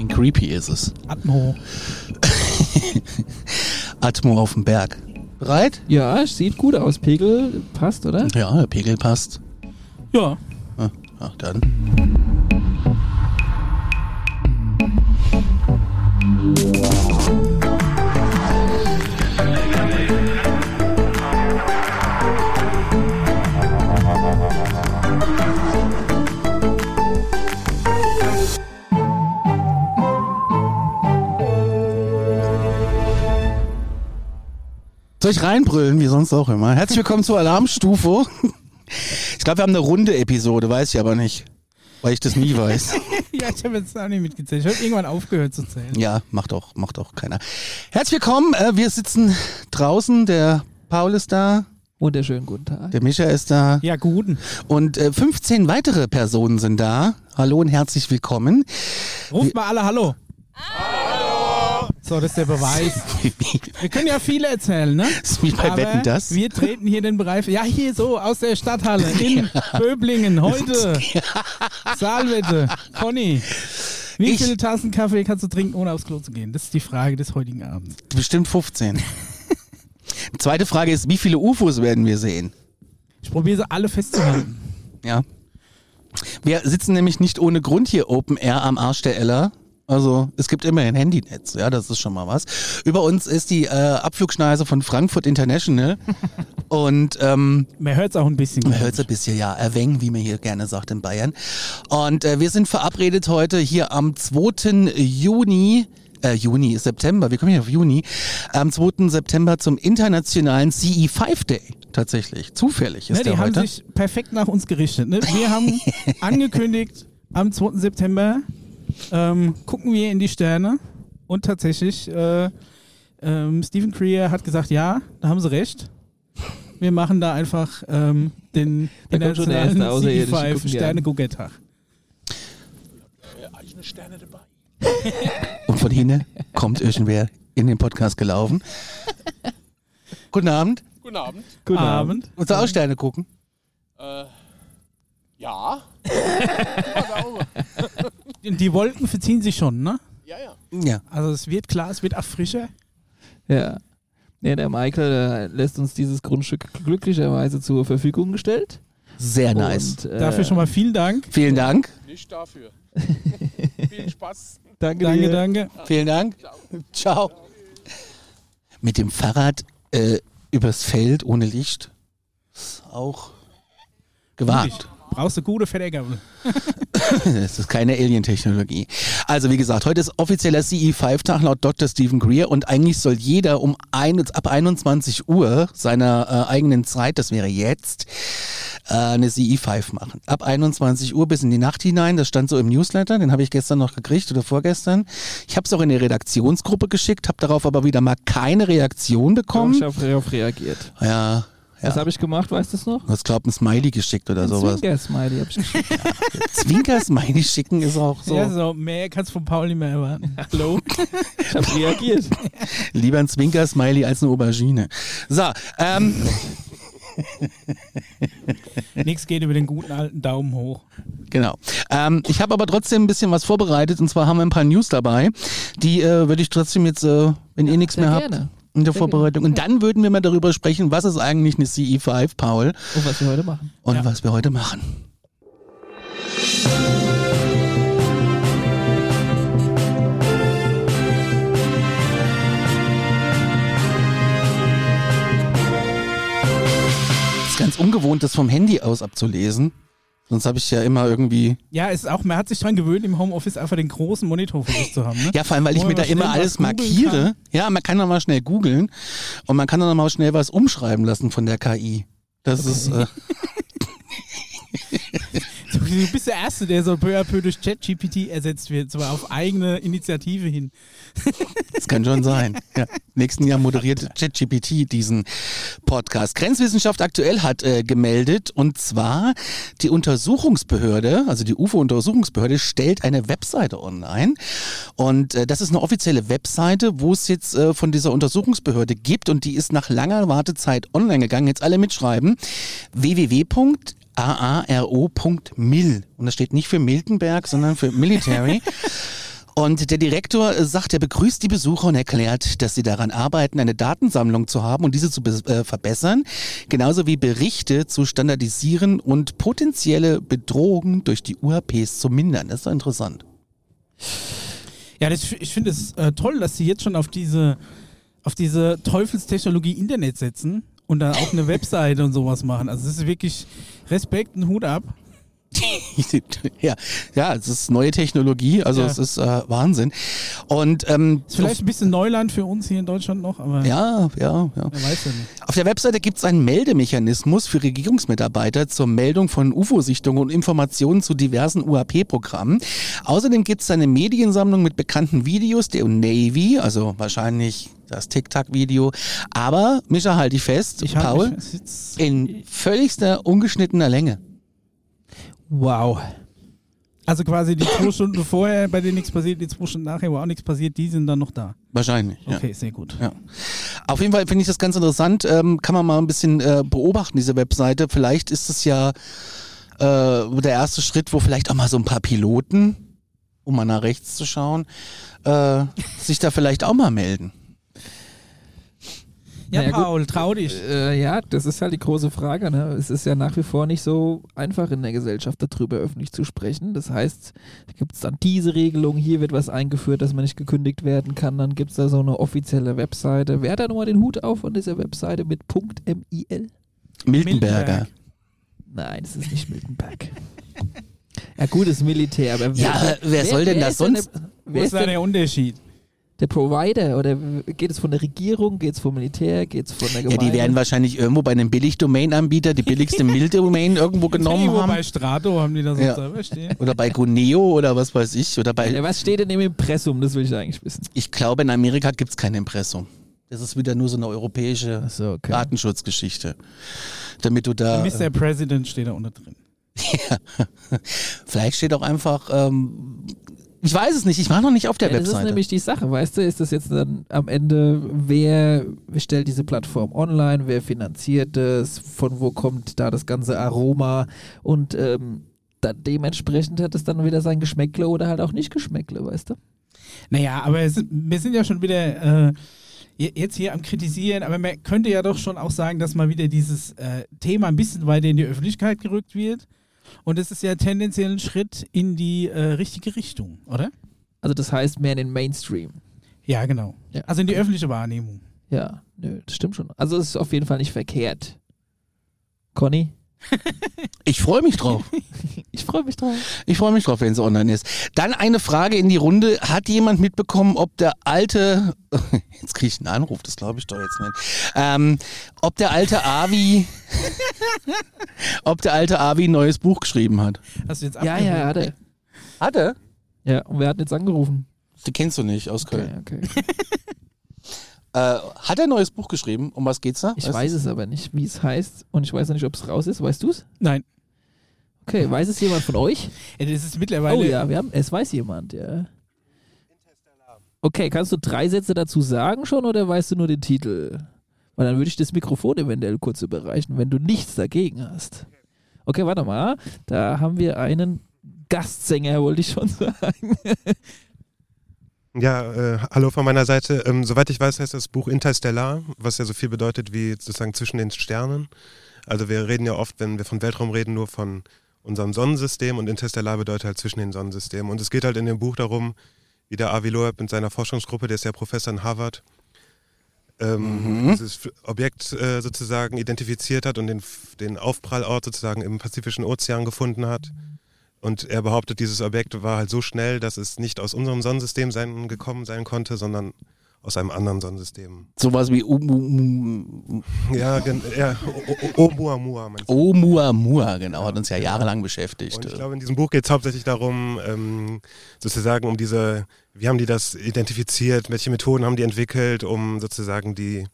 bisschen creepy ist es. Atmo. Atmo auf dem Berg. Bereit? Ja, sieht gut aus. Pegel passt, oder? Ja, der Pegel passt. Ja. Ja, ach dann. Soll ich reinbrüllen, wie sonst auch immer? Herzlich willkommen zur Alarmstufe. Ich glaube, wir haben eine runde Episode, weiß ich aber nicht. Weil ich das nie weiß. Ja, ich habe jetzt auch nicht mitgezählt. Ich habe irgendwann aufgehört zu zählen. Ja, macht auch, macht auch keiner. Herzlich willkommen, äh, wir sitzen draußen, der Paul ist da, Wunderschönen guten Tag. der Mischa ist da Ja, guten. und äh, 15 weitere Personen sind da. Hallo und herzlich willkommen. Ruft mal alle Hallo. Hallo. So, das ist der Beweis. Wir können ja viele erzählen, ne? ist wie bei Aber Wetten, das? Wir treten hier den Bereich. Ja, hier so aus der Stadthalle in Böblingen heute. Saalwette. Conny. Wie Ich- viele Tassen Kaffee kannst du trinken, ohne aufs Klo zu gehen? Das ist die Frage des heutigen Abends. Bestimmt 15. Zweite Frage ist, wie viele UFOs werden wir sehen? Ich probiere sie alle festzuhalten. Ja. Wir sitzen nämlich nicht ohne Grund hier Open Air am Arsch der Ella. Also es gibt immerhin Handynetz, ja, das ist schon mal was. Über uns ist die äh, Abflugschneise von Frankfurt International und ähm, Man hört es auch ein bisschen. man hört es ein bisschen, ja, erweng, wie man hier gerne sagt in Bayern. Und äh, wir sind verabredet heute hier am 2. Juni, äh, Juni, September, wir kommen hier auf Juni, am 2. September zum internationalen CE5 Day. Tatsächlich, zufällig ist Ne, die der haben heute. sich perfekt nach uns gerichtet. Ne? Wir haben angekündigt, am 2. September ähm, gucken wir in die Sterne und tatsächlich, äh, ähm, Stephen Creer hat gesagt, ja, da haben sie recht. Wir machen da einfach ähm, den Da internationalen Außerirdische, CE5 gucken die an. Sterne-Guckettag. Und von hinten kommt irgendwer in den Podcast gelaufen. Guten Abend. Guten Abend. Guten Abend. Willst du auch Sterne gucken? Äh, ja. Die Wolken verziehen sich schon, ne? Ja, ja. Ja. Also es wird klar, es wird auch frischer. Ja. Ja, der Michael äh, lässt uns dieses Grundstück glücklicherweise zur Verfügung gestellt. Sehr nice. Und, äh, Dafür schon mal vielen Dank. Vielen Dank. Nicht dafür. Viel Spaß. Danke, Danke, dir. danke. Vielen Dank. Ciao. Mit dem Fahrrad äh, übers Feld ohne Licht ist auch gewagt. Brauchst du gute Fettergabel. Das ist keine Alien-Technologie. Also wie gesagt, heute ist offizieller CE5-Tag laut Dr. Stephen Greer und eigentlich soll jeder um ein, ab 21 Uhr seiner äh, eigenen Zeit, das wäre jetzt, äh, eine CE5 machen. Ab 21 Uhr bis in die Nacht hinein, das stand so im Newsletter, den habe ich gestern noch gekriegt oder vorgestern. Ich habe es auch in die Redaktionsgruppe geschickt, habe darauf aber wieder mal keine Reaktion Komm, bekommen. ich habe darauf reagiert. Ja, Was ja. habe ich gemacht, weißt du es noch? Du hast, glaub ein Smiley geschickt oder Ein sowas. Zwinker-Smiley hab ich geschickt. Zwinker-Smiley schicken ist auch so. Ja, so mehr kannst du von Paul nicht mehr erwarten. Hallo? Ich habe reagiert. Lieber ein Zwinker-Smiley als eine Aubergine. So, ähm, Nichts geht über den guten alten Daumen hoch. genau. Ähm, ich habe aber trotzdem ein bisschen was vorbereitet und zwar haben wir ein paar News dabei. Die äh, würde ich trotzdem jetzt, äh, wenn ihr nichts mehr habt, gerne. In der Sehr Vorbereitung. Und dann würden wir mal darüber sprechen, was ist eigentlich eine CE5, Paul, Und was wir heute machen. und Ja. was wir heute machen. Es ist ganz ungewohnt, das vom Handy aus abzulesen. Sonst habe ich ja immer irgendwie. Ja, es ist auch, man hat sich dran gewöhnt, im Homeoffice einfach den großen Monitor vor sich zu haben. Ne? Ja, vor allem, weil ich mir da immer alles markiere. kann. Ja, man kann dann mal schnell googeln und man kann dann mal schnell was umschreiben lassen von der KI. Das ist. Äh, Du bist der Erste, der so peu à peu durch ChatGPT ersetzt wird, zwar auf eigene Initiative hin. Das kann schon sein. Ja. Nächsten Jahr moderiert ChatGPT diesen Podcast. Grenzwissenschaft aktuell hat äh, gemeldet und zwar die Untersuchungsbehörde, also die UFO-Untersuchungsbehörde, stellt eine Webseite online und äh, das ist eine offizielle Webseite, wo es jetzt äh, von dieser Untersuchungsbehörde gibt und die ist nach langer Wartezeit online gegangen. Jetzt alle mitschreiben. www aaro.mil. Und das steht nicht für Miltenberg, sondern für Military. Und der Direktor äh, sagt, er begrüßt die Besucher und erklärt, dass sie daran arbeiten, eine Datensammlung zu haben und diese zu äh, verbessern, genauso wie Berichte zu standardisieren und potenzielle Bedrohungen durch die UAPs zu mindern. Das ist doch interessant. Ja, das, ich finde es äh, toll, dass sie jetzt schon auf diese, auf diese Teufelstechnologie Internet setzen und dann auch eine Webseite und sowas machen. Also das ist wirklich Respekt, ein Hut ab. ja, ja, es ist neue Technologie, also Ja. es ist äh, Wahnsinn. Und ähm, vielleicht ein bisschen Neuland für uns hier in Deutschland noch, aber ja, ja, ja. wer weiß ja nicht. Auf der Webseite gibt es einen Meldemechanismus für Regierungsmitarbeiter zur Meldung von UFO-Sichtungen und Informationen zu diversen UAP-Programmen. Außerdem gibt es eine Mediensammlung mit bekannten Videos der Navy, also wahrscheinlich das TikTok-Video. Aber, Micha, halt dich fest, Ich Paul, in völligster ungeschnittener Länge. Wow. Also quasi die zwei Stunden vorher, bei denen nichts passiert, die zwei Stunden nachher, wo auch nichts passiert, die sind dann noch da. Wahrscheinlich. Ja. Okay, sehr gut. Ja. Auf jeden Fall finde ich das ganz interessant. Ähm, kann man mal ein bisschen äh, beobachten, diese Webseite. Vielleicht ist es ja äh, der erste Schritt, wo vielleicht auch mal so ein paar Piloten, um mal nach rechts zu schauen, äh, sich da vielleicht auch mal melden. Ja, Naja, gut. Paul, trau dich. Äh, ja, das ist halt die große Frage. Ne? Es ist ja nach wie vor nicht so einfach in der Gesellschaft darüber öffentlich zu sprechen. Das heißt, da gibt es dann diese Regelung, hier wird was eingeführt, dass man nicht gekündigt werden kann. Dann gibt es da so eine offizielle Webseite. Wer hat da nochmal den Hut auf von dieser Webseite mit .mil? Miltenberger. Nein, das ist nicht Miltenberg. ja gut, das ist Militär, aber Ja, wer soll denn das ist denn sonst? Wo wer ist ist da der Unterschied? Der Provider? Oder geht es von der Regierung, geht es vom Militär, geht es von der Ja, Gemeinde? die werden wahrscheinlich irgendwo bei einem Billig-Domain-Anbieter die billigste Mild-Domain irgendwo genommen Irgendwo haben. bei Strato haben die da so Ja. selber stehen. Oder bei Guneo oder was weiß ich. Oder bei Ja, was steht denn im Impressum? Das will ich eigentlich wissen. Ich glaube, in Amerika gibt es kein Impressum. Das ist wieder nur so eine europäische Achso, okay. Datenschutzgeschichte. Damit du da. Mr. President steht da unter drin. Vielleicht steht auch einfach. Ähm, ich weiß es nicht, ich war noch nicht auf der Ja, das ist Webseite. nämlich die Sache, weißt du, ist das jetzt dann am Ende, wer stellt diese Plattform online, wer finanziert das, von wo kommt da das ganze Aroma und ähm, dann dementsprechend hat es dann wieder sein Geschmäckle oder halt auch nicht Geschmäckle, weißt du? Naja, aber es, wir sind ja schon wieder äh, je- jetzt hier am Kritisieren, aber man könnte ja doch schon auch sagen, dass mal wieder dieses äh, Thema ein bisschen weiter in die Öffentlichkeit gerückt wird. Und es ist ja tendenziell ein Schritt in die äh, richtige Richtung, oder? Also das heißt mehr in den Mainstream. Ja, genau. Ja. Also in die öffentliche Wahrnehmung. Ja, nö, das stimmt schon. Also es ist auf jeden Fall nicht verkehrt. Conny? Ich freue mich drauf. Ich freue mich drauf. Ich freue mich drauf, wenn es online ist. Dann eine Frage in die Runde. Hat jemand mitbekommen, ob der alte, jetzt kriege ich einen Anruf, das glaube ich doch jetzt nicht, ähm, ob der alte Avi, ob der alte Avi ein neues Buch geschrieben hat? Hast du jetzt Ja, ja, hat er. Hat er? Ja, und wer hat jetzt angerufen? Die kennst du nicht aus Köln. Okay, okay. Äh, hat er ein neues Buch geschrieben? Um was geht's da? Ich Weißt weiß es aber nicht, wie es heißt und ich weiß noch nicht, ob es raus ist. Weißt du es? Nein. Okay, weiß es jemand von euch? Ja, das ist mittlerweile. Oh ja, wir haben, es weiß jemand, ja. Okay, kannst du drei Sätze dazu sagen schon oder weißt du nur den Titel? Weil dann würde ich das Mikrofon eventuell kurz überreichen, wenn du nichts dagegen hast. Okay, warte mal. Da haben wir einen Gastsänger, wollte ich schon sagen. Ja, äh, hallo von meiner Seite. Ähm, soweit ich weiß, heißt das Buch Interstellar, was ja so viel bedeutet wie sozusagen zwischen den Sternen. Also wir reden ja oft, wenn wir von Weltraum reden, nur von unserem Sonnensystem und Interstellar bedeutet halt zwischen den Sonnensystemen. Und es geht halt in dem Buch darum, wie der Avi Loeb mit seiner Forschungsgruppe, der ist ja Professor in Harvard, ähm, Mhm. dieses Objekt äh, sozusagen identifiziert hat und den, den Aufprallort sozusagen im Pazifischen Ozean gefunden hat. Und er behauptet, dieses Objekt war halt so schnell, dass es nicht aus unserem Sonnensystem sein, gekommen sein konnte, sondern aus einem anderen Sonnensystem. Sowas wie Umu- Ja, ja Oumuamua? Oumuamua, genau, hat uns ja jahrelang beschäftigt. Und ich glaube, in diesem Buch geht es hauptsächlich darum, ähm, sozusagen um diese, wie haben die das identifiziert, welche Methoden haben die entwickelt, um sozusagen die,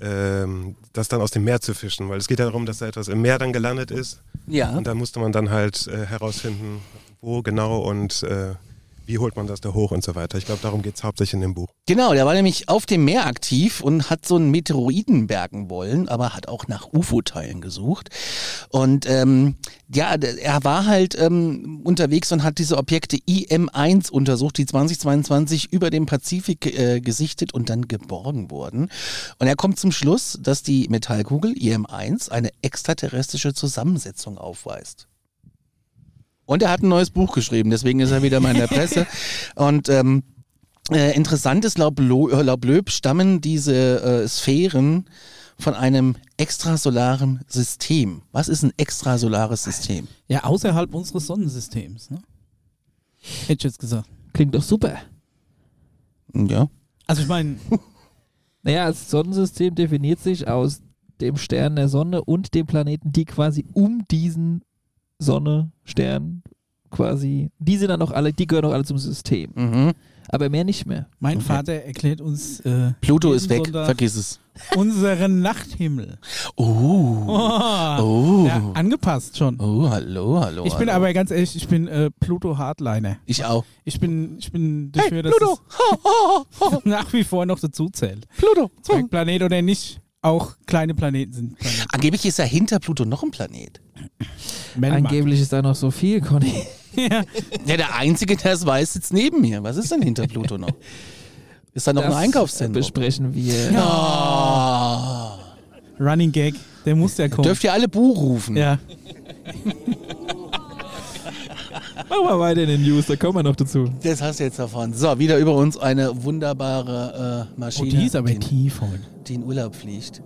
ähm, das dann aus dem Meer zu fischen. Weil es geht ja darum, dass da etwas im Meer dann gelandet ist ja. und da musste man dann halt äh, herausfinden, wo genau und äh, wie holt man das da hoch und so weiter. Ich glaube, darum geht es hauptsächlich in dem Buch. Genau, der war nämlich auf dem Meer aktiv und hat so einen Meteoriten bergen wollen, aber hat auch nach UFO-Teilen gesucht. Und ähm, ja, er war halt ähm, unterwegs und hat diese Objekte IM-1 untersucht, die 2022 über dem Pazifik äh, gesichtet und dann geborgen wurden. Und er kommt zum Schluss, dass die Metallkugel IM-1 eine extraterrestrische Zusammensetzung aufweist. Und er hat ein neues Buch geschrieben, deswegen ist er wieder mal in der Presse. Und ähm, äh, interessant ist, laut, Lo äh, laut Löb stammen diese äh, Sphären von einem extrasolaren System. Was ist ein extrasolares System? Ja, außerhalb unseres Sonnensystems. Ne? Hätte ich jetzt gesagt. Klingt doch super. Ja. Also ich meine, Naja, das Sonnensystem definiert sich aus dem Stern der Sonne und dem Planeten, die quasi um diesen Sonne, Stern quasi, die sind dann auch alle, die gehören auch alle zum System. Mhm. Aber mehr nicht mehr. mein Okay. Vater erklärt uns äh, Pluto ist weg, Sonntag vergiss es. unseren Nachthimmel. Oh. Oh, Oh. Ja, angepasst schon. Oh, hallo, hallo. Ich bin hallo. aber ganz ehrlich, ich bin äh, Pluto Hardliner. Ich auch. Ich bin, ich bin dafür, dass Pluto! Es nach wie vor noch dazu zählt. Pluto! Zwergplanet oder nicht, auch kleine Planeten sind Planeten. Angeblich ist ja hinter Pluto noch ein Planet. Angeblich ist da noch so viel, Conny. Ja. Ja, der Einzige, der es weiß, sitzt neben mir. Was ist denn hinter Pluto noch? Ist da noch Das ein Einkaufszentrum? besprechen wir. Ja. Running Gag, der muss ja kommen. Dürft ihr alle Bu rufen? ja. Machen wir weiter in den News, da kommen wir noch dazu. Das hast du jetzt davon. So, wieder über uns eine wunderbare äh, Oh, Maschine, die ist aber die, tief heute. die in Urlaub fliegt.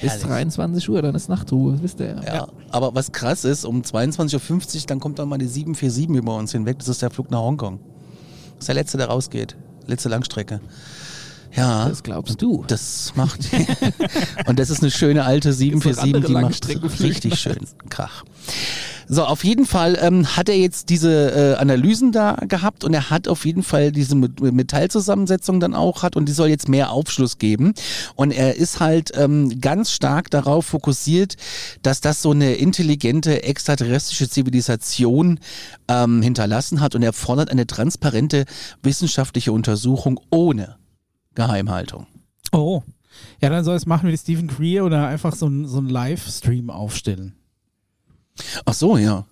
Bis Herrlich. 23 Uhr, dann ist Nachtruhe, wisst ihr ja. Ja. aber was krass ist, um 22.50 Uhr, dann kommt dann mal die 747 über uns hinweg. Das ist der Flug nach Hongkong. Das ist der letzte, der rausgeht. Letzte Langstrecke. Ja, Das glaubst du. das macht. und das ist eine schöne alte 747, andere die macht richtig schön Krach. So, auf jeden Fall ähm, hat er jetzt diese äh, Analysen da gehabt und er hat auf jeden Fall diese Met- Metallzusammensetzung dann auch hat und die soll jetzt mehr Aufschluss geben. Und er ist halt ähm, ganz stark darauf fokussiert, dass das so eine intelligente extraterrestrische Zivilisation ähm, hinterlassen hat und er fordert eine transparente wissenschaftliche Untersuchung ohne Geheimhaltung. Oh. Ja, dann soll es machen wie Stephen Greer oder einfach so ein, so ein Livestream aufstellen. Ach so, ja.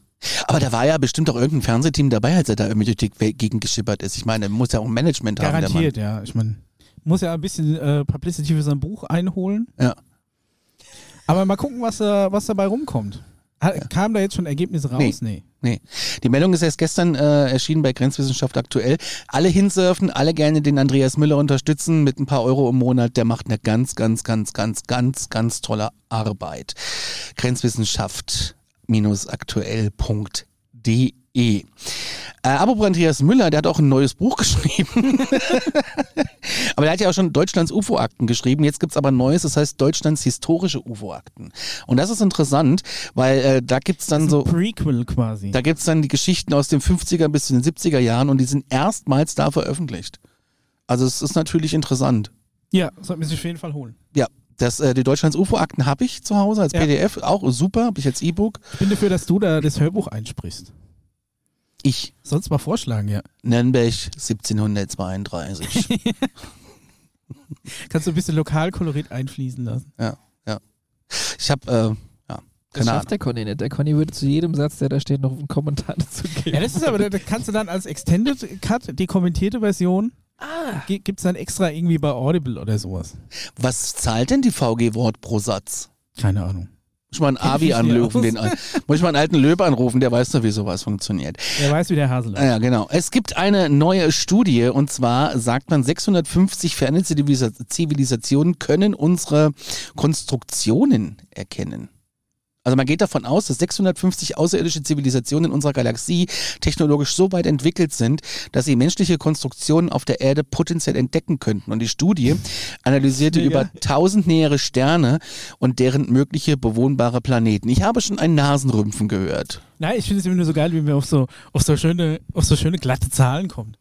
Aber da war ja bestimmt auch irgendein Fernsehteam dabei, als er da irgendwie durch die Welt gegen geschippert ist. Ich meine, muss ja auch ein Management haben, Garantiert, ja. Ich meine, muss ja ein bisschen äh, Publicity für sein Buch einholen. Mann. Aber mal gucken, was, äh, was dabei rumkommt. Hat, Kam da jetzt schon Ergebnisse raus? Nee. Nee. Nee. Die Meldung ist erst gestern äh, erschienen bei Grenzwissenschaft aktuell. Alle hinsurfen, alle gerne den Andreas Müller unterstützen mit ein paar Euro im Monat. Der macht eine ganz, ganz, ganz, ganz, ganz, ganz tolle Arbeit. Grenzwissenschaft-aktuell.de Äh, apropos Andreas Müller, der hat auch ein neues Buch geschrieben. aber der hat ja auch schon Deutschlands UFO-Akten geschrieben. Jetzt gibt's aber ein neues, das heißt Deutschlands historische UFO-Akten. Und das ist interessant, weil äh, da gibt's dann so... Prequel quasi. Da gibt's dann die Geschichten aus den 50er bis zu den 70er Jahren und die sind erstmals da veröffentlicht. Also es ist natürlich interessant. ja, sollten wir sich auf jeden Fall holen. Ja, das, äh, die Deutschlands UFO-Akten habe ich zu Hause als Ja. PDF, auch super, habe ich als E-Book. Ich bin dafür, dass du da das Hörbuch einsprichst. Ich, Sonst mal vorschlagen, ja. Nürnberg 1732. Kannst du ein bisschen Lokalkolorit einfließen lassen. ja, ja. Ich habe, äh, ja, Das keine schafft Ahnung. der Conny nicht. Der Conny würde zu jedem Satz, der da steht, noch einen Kommentar dazu geben. Ja, das ist aber, da da kannst du dann als Extended Cut, die kommentierte Version, ah, gi- gibt's dann extra irgendwie bei Audible oder sowas. Was zahlt denn die VG-Wort pro Satz? Keine Ahnung. Muss ich mal einen Kenn anrufen, den, muss ich mal einen alten Löb anrufen, der weiß doch, wie sowas funktioniert. Wer weiß, wie der Hase läuft. Ja, genau. Es gibt eine neue Studie und zwar sagt man, 650 ferne Zivilisa- Zivilisationen können unsere Konstruktionen erkennen. Also man geht davon aus, dass 650 außerirdische Zivilisationen in unserer Galaxie technologisch so weit entwickelt sind, dass sie menschliche Konstruktionen auf der Erde potenziell entdecken könnten. Und die Studie analysierte Mega. über 1000 nähere Sterne und deren mögliche bewohnbare Planeten. Ich habe schon ein Nasenrümpfen gehört. Nein, ich finde es immer nur so geil, wie man auf so, auf so schöne, auf so schöne glatte Zahlen kommt.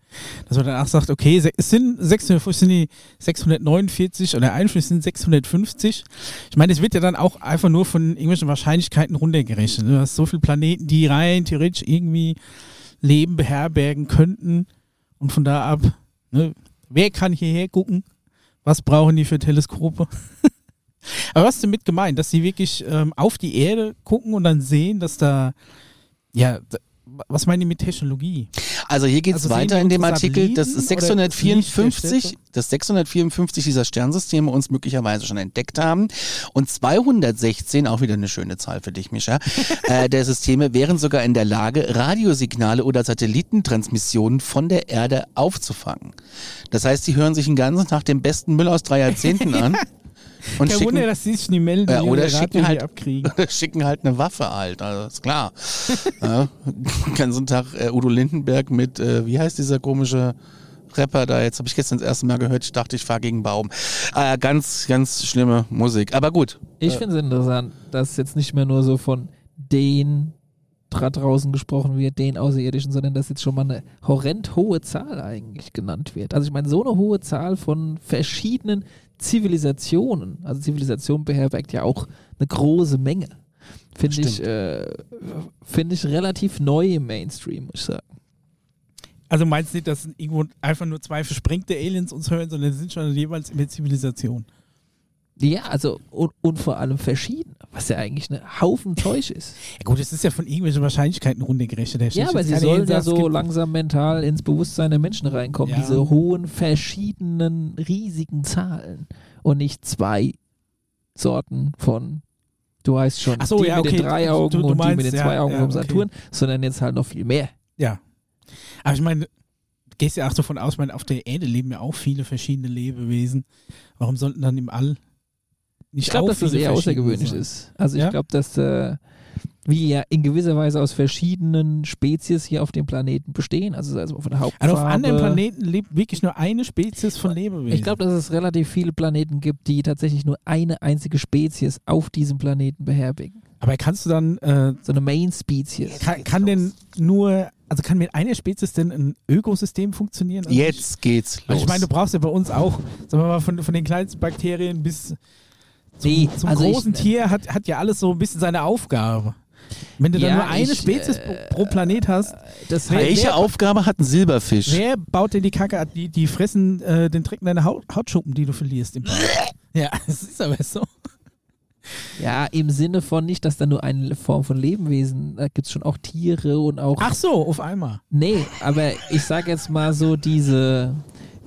Dass man danach sagt, okay, es sind 600, es sind die 649 oder eigentlich sind 650. Ich meine, es wird ja dann auch einfach nur von irgendwelchen Wahrscheinlichkeiten runtergerechnet. Du hast so viele Planeten, die rein theoretisch irgendwie Leben beherbergen könnten. Und von da ab, ne, wer kann hierher gucken? Was brauchen die für Teleskope? Aber was ist damit gemeint? Dass sie wirklich ähm, auf die Erde gucken und dann sehen, dass da, ja, da, was meinen die mit Technologie? Also hier geht es Also weiter in dem Artikel, dass Satelliten oder das Licht der 654, Städte? dass 654 dieser Sternsysteme uns möglicherweise schon entdeckt haben und 216, auch wieder eine schöne Zahl für dich, Mischa, äh, der Systeme wären sogar in der Lage, Radiosignale oder Satellitentransmissionen von der Erde aufzufangen. Das heißt, sie hören sich den ganzen Tag den besten Müll aus drei Jahrzehnten an und Kein Wunder, schicken, dass sie sich nie melden, Ja, die oder schicken Radio halt- abkriegen. schicken halt eine Waffe halt, also ist klar. ja, ganzen Tag äh, Udo Lindenberg mit, äh, wie heißt dieser komische Rapper da, jetzt habe ich gestern das erste Mal gehört, ich dachte, ich fahre gegen Baum. Äh, ganz, ganz schlimme Musik, aber gut. Ich finde es interessant, dass jetzt nicht mehr nur so von den da draußen gesprochen wird, den Außerirdischen, sondern dass jetzt schon mal eine horrend hohe Zahl eigentlich genannt wird. Also ich meine, so eine hohe Zahl von verschiedenen Zivilisationen, also Zivilisation beherbergt ja auch eine große Menge. Finde ich, äh, finde ich relativ neu im Mainstream, muss ich sagen. Also meinst du nicht, dass irgendwo einfach nur zwei versprengte Aliens uns hören, sondern sie sind schon jeweils in der Zivilisation? Ja, also und, und vor allem verschieden, was ja eigentlich ein Haufen Zeug ist. Ja gut, es ist ja von irgendwelchen Wahrscheinlichkeiten runtergerechnet. Der Ja, aber sie sollen ja es so langsam mental ins Bewusstsein der Menschen reinkommen. Ja. Diese hohen, verschiedenen, riesigen Zahlen. Und nicht zwei Sorten von, du weißt schon, Ach so, die ja, mit okay. den drei Augen Du- du und die meinst, mit den ja, zwei Augen vom okay. Saturn, sondern jetzt halt noch viel mehr. Ja. Aber ich meine, du gehst ja auch davon aus, ich meine, auf der Erde leben ja auch viele verschiedene Lebewesen. Warum sollten dann im All Ich glaube, dass das eher außergewöhnlich ist. Also ich Ja? glaube, dass äh, wir ja in gewisser Weise aus verschiedenen Spezies hier auf dem Planeten bestehen. Also, also von der Hauptfarbe. Also auf anderen Planeten lebt wirklich nur eine Spezies von Lebewesen. Ich glaube, dass es relativ viele Planeten gibt, die tatsächlich nur eine einzige Spezies auf diesem Planeten beherbergen. Aber kannst du dann, äh, So eine Main-Spezies. kann, kann denn nur, also kann mit einer Spezies denn ein Ökosystem funktionieren? Also Jetzt geht's Ich, los. also ich meine, du brauchst ja bei uns auch, sagen wir mal, von, von den kleinsten Bakterien bis zum, Nee, zum also ich- großen Tier hat, hat ja alles so ein bisschen seine Aufgabe. Wenn du dann Ja, nur eine ich, Spezies äh, pro, Planet hast, Das Welche wer- Aufgabe hat ein Silberfisch? wer baut denn die Kacke? Die, die fressen äh, den Dreck in deine Haut, Hautschuppen, die du verlierst. Ja, es ist aber so. ja, im Sinne von nicht, dass da nur eine Form von Lebewesen, da gibt es schon auch Tiere und auch. Ach so, auf einmal. Nee, aber ich sag jetzt mal so, diese,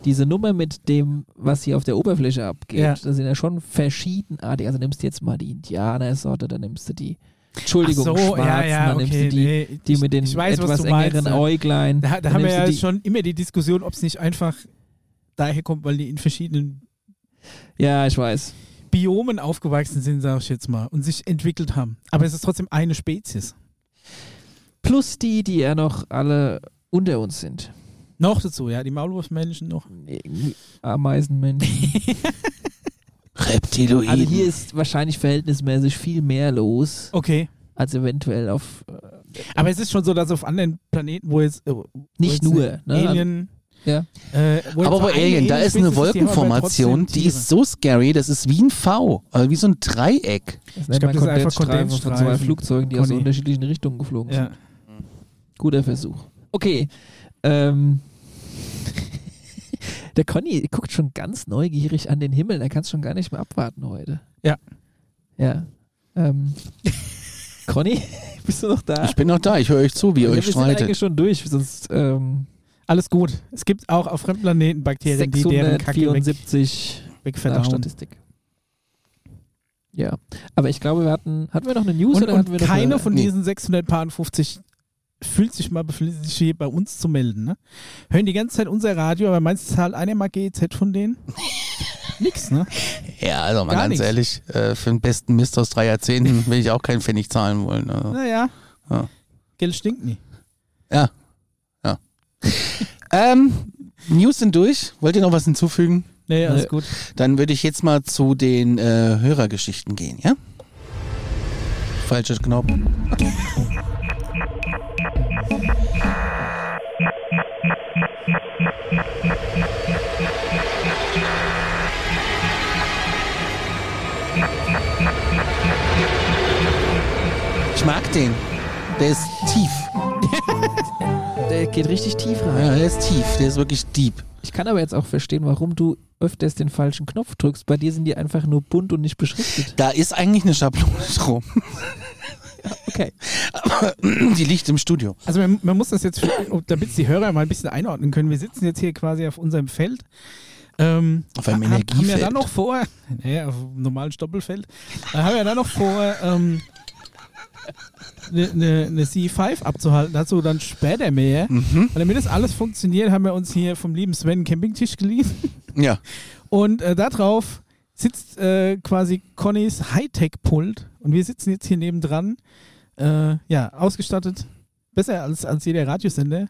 diese Nummer mit dem, was hier auf der Oberfläche abgeht, Ja. das sind ja schon verschiedenartig. Also nimmst du jetzt mal die Indianersorte, dann nimmst du die, Entschuldigung, so, Schwarzen, ja, ja, dann nimmst okay, du die, nee, die ich- mit den ich weiß, was etwas meinst, engeren. Äuglein. Da, da haben wir nimmst ja die, schon immer die Diskussion, ob es nicht einfach daher kommt, weil die in verschiedenen Ja, ich weiß. Biomen aufgewachsen sind, sag ich jetzt mal, und sich entwickelt haben. Aber es ist trotzdem eine Spezies. Plus die, die ja noch alle unter uns sind. Noch dazu, ja, die Maulwurfsmännchen noch. Ameisenmenschen. Reptiloiden. Also hier ist wahrscheinlich verhältnismäßig viel mehr los, Okay. als eventuell auf. Äh, Aber es ist schon so, dass auf anderen Planeten, wo jetzt. äh, Wo nicht jetzt nur. Ne? Alien. Ja. Äh, wo aber bei Alien, da ist eine Wolkenformation, die ist so scary, das ist wie ein V, also wie so ein Dreieck. Das Ich nennt glaub, man das ist einfach Kondensstreifen von zwei Flugzeugen, die aus Conny. unterschiedlichen Richtungen geflogen sind. Ja. Guter Versuch. Okay. Ähm. Der Conny guckt schon ganz neugierig an den Himmel. Er kann es schon gar nicht mehr abwarten heute. Ja. Ja. Ähm. Conny, bist du noch da? Ich bin noch da, ich höre euch zu, wie ihr Ja, euch wir streitet. eigentlich schon durch, sonst ähm, Alles gut. Es gibt auch auf Fremdplaneten Bakterien, die deren Kacke weg, 674 nach wegverdauen. Statistik. Ja, aber ich glaube, wir hatten, hatten wir noch eine News Und, oder hatten wir und noch keine eine, von Nee. diesen 650 fühlt sich mal beflissentlich hier bei uns zu melden. Ne? Hören die ganze Zeit unser Radio, aber meinst du, zahlt einer mal GEZ von denen? Nix, ne? Ja, also mal Gar ganz nichts. ehrlich, äh, für den besten Mist aus drei Jahrzehnten will ich auch keinen Pfennig zahlen wollen. Also. Naja. Ja. Geld stinkt nie. Ja, ja. ähm, News sind durch. Wollt ihr noch was hinzufügen? Nee, alles Nee. gut. Dann würde ich jetzt mal zu den äh, Hörergeschichten gehen, ja? Falscher Knopf. Mag den. Der ist tief. der geht richtig tief rein. Ja, der ist tief, der ist wirklich deep. Ich kann aber jetzt auch verstehen, warum du öfters den falschen Knopf drückst. Bei dir sind die einfach nur bunt und nicht beschriftet. Da ist eigentlich eine Schablone drum. Okay. Aber die liegt im Studio. Also man, man muss das jetzt, oh, damit die Hörer mal ein bisschen einordnen können. Wir sitzen jetzt hier quasi auf unserem Feld. Ähm, Auf einem ha- Haben ja Energiefeld. dann noch vor, naja, auf einem normalen Stoppelfeld, äh, haben ja dann noch vor, ähm, eine ne, ne C5 abzuhalten. Dazu dann später mehr. Mhm. Und damit das alles funktioniert, haben wir uns hier vom lieben Sven einen Campingtisch geliehen. Ja. Und äh, da drauf sitzt äh, quasi Connys Hightech-Pult. Und wir sitzen jetzt hier nebendran, äh, ja, ausgestattet, besser als, als jeder Radiosender.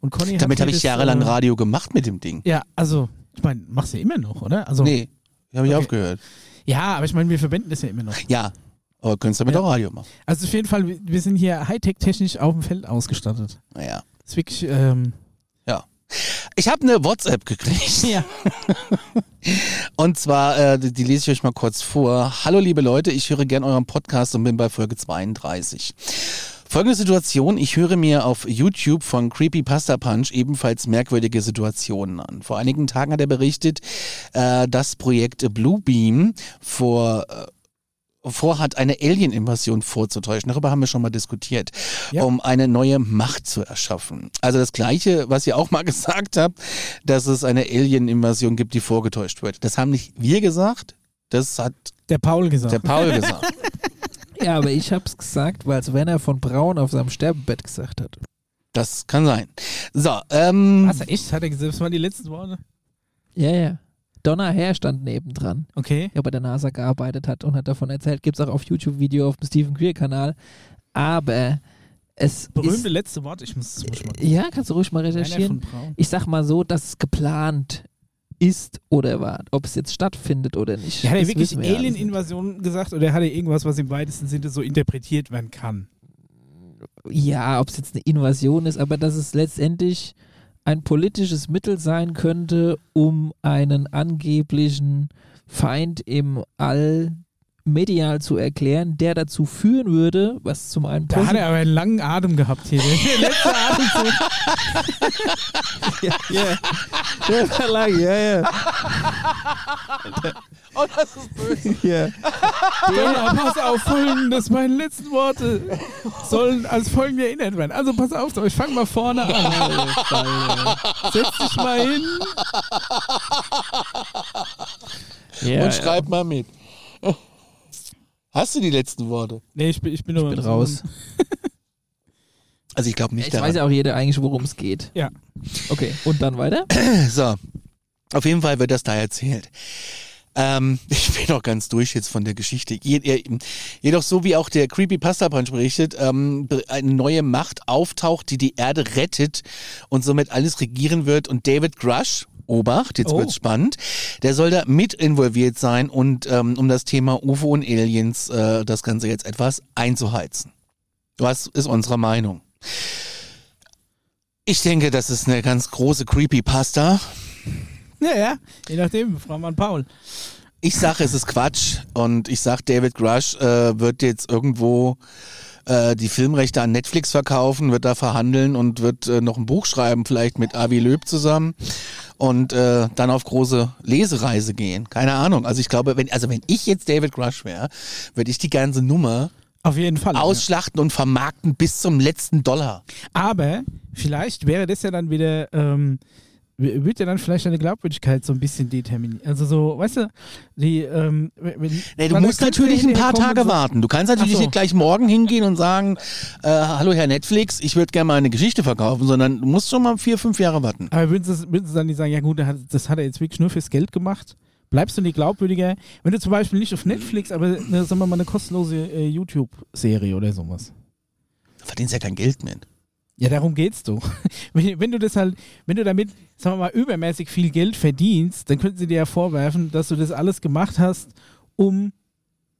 Und Conny Damit habe ich jahrelang äh, Radio gemacht mit dem Ding. Ja, also, ich meine, machst du ja immer noch, oder? Also, Nee, habe ich Okay. aufgehört. Ja, aber ich meine, wir verwenden das ja immer noch. Ja, aber könntest damit Ja. auch Radio machen. Also auf jeden Fall, wir sind hier Hightech-technisch auf dem Feld ausgestattet. Naja. Das ist wirklich, ähm, Ich habe eine WhatsApp gekriegt. ja. Und zwar, äh, die, die lese ich euch mal kurz vor. Hallo liebe Leute, ich höre gern euren Podcast und bin bei Folge 32. Folgende Situation, ich höre mir auf YouTube von Creepypasta Punch ebenfalls merkwürdige Situationen an. Vor einigen Tagen hat er berichtet, äh, das Projekt Bluebeam vor äh, vorhat, eine Alien-Invasion vorzutäuschen. Darüber haben wir schon mal diskutiert, Ja. um eine neue Macht zu erschaffen. Also das Gleiche, was ihr auch mal gesagt habt, dass es eine Alien-Invasion gibt, die vorgetäuscht wird. Das haben nicht wir gesagt, das hat Der Paul gesagt. der Paul gesagt. Ja, aber ich hab's gesagt, weil es Werner von Braun auf seinem Sterbebett gesagt hat. Das kann sein. So, ähm, Was, echt? Hat er gesagt, das waren die letzten Worte? Ja, ja. Donner Herr stand nebendran, Okay. der bei der NASA gearbeitet hat und hat davon erzählt. Gibt's auch auf YouTube-Video auf dem Stephen Greer-Kanal. Aber es Berühmte ist... letzte Worte, ich muss, muss mal Ja, kannst du ruhig mal recherchieren. Ich sag mal so, dass es geplant ist oder war. Ob es jetzt stattfindet oder nicht. Ja, hat er wirklich wir. Alien-Invasion gesagt oder hat er irgendwas, was im weitesten Sinne so interpretiert werden kann? ja, ob es jetzt eine Invasion ist, aber dass es letztendlich ein politisches Mittel sein könnte, um einen angeblichen Feind im All medial zu erklären, der dazu führen würde, was zum einen Da hat er aber einen langen Atem gehabt hier. Der letzte Atemzug. ja, ja. Der war lang, ja, ja. Oh, das ist böse. ja. Ja, pass auf, folgendes, meine letzten Worte sollen als folgend erinnert werden. Also pass auf, ich fange mal vorne an. Setz dich mal hin. ja, und schreib mal mit. Hast du die letzten Worte? Nee, ich bin, ich bin, nur Ich bin raus. Also ich glaube nicht Jetzt weiß daran. ja auch jeder eigentlich, worum es geht. Ja. Okay, und dann weiter? So, auf jeden Fall wird das da erzählt. Ähm, ich bin noch ganz durch jetzt von der Geschichte. Je, jedoch so wie auch der Creepypasta Punch berichtet, ähm, eine neue Macht auftaucht, die die Erde rettet und somit alles regieren wird. Und David Grush, Obacht, jetzt Oh. wird's spannend, der soll da mit involviert sein und ähm, um das Thema UFO und Aliens äh, das Ganze jetzt etwas einzuheizen. Was ist unsere Meinung? Ich denke, das ist eine ganz große Creepypasta. Ja, ja. Je nachdem, Frau Mann Paul. Ich sage, es ist Quatsch und ich sag, David Grush äh, wird jetzt irgendwo äh, die Filmrechte an Netflix verkaufen, wird da verhandeln und wird äh, noch ein Buch schreiben, vielleicht mit Avi Löb zusammen und äh, dann auf große Lesereise gehen. Keine Ahnung. Also ich glaube, wenn also wenn ich jetzt David Grush wäre, würde ich die ganze Nummer Auf jeden Fall. ausschlachten und vermarkten bis zum letzten Dollar. Aber vielleicht wäre das ja dann wieder, ähm, wird ja dann vielleicht eine Glaubwürdigkeit so ein bisschen determiniert. Also so, weißt du, die, ähm, wenn, Nee, du musst natürlich ein paar Tage warten. Du kannst natürlich so. nicht gleich morgen hingehen und sagen, äh, hallo Herr Netflix, ich würde gerne mal eine Geschichte verkaufen, sondern du musst schon mal vier, fünf Jahre warten. Aber würden sie, würden sie dann nicht sagen, ja gut, das hat er jetzt wirklich nur fürs Geld gemacht? Bleibst du nicht glaubwürdiger? Wenn du zum Beispiel nicht auf Netflix, aber eine, sagen wir mal eine kostenlose äh, YouTube-Serie oder sowas. Du verdienst ja kein Geld mit. Ja, darum geht's doch. Wenn, wenn du das halt, wenn du damit, sagen wir mal, übermäßig viel Geld verdienst, dann könnten sie dir ja vorwerfen, dass du das alles gemacht hast, um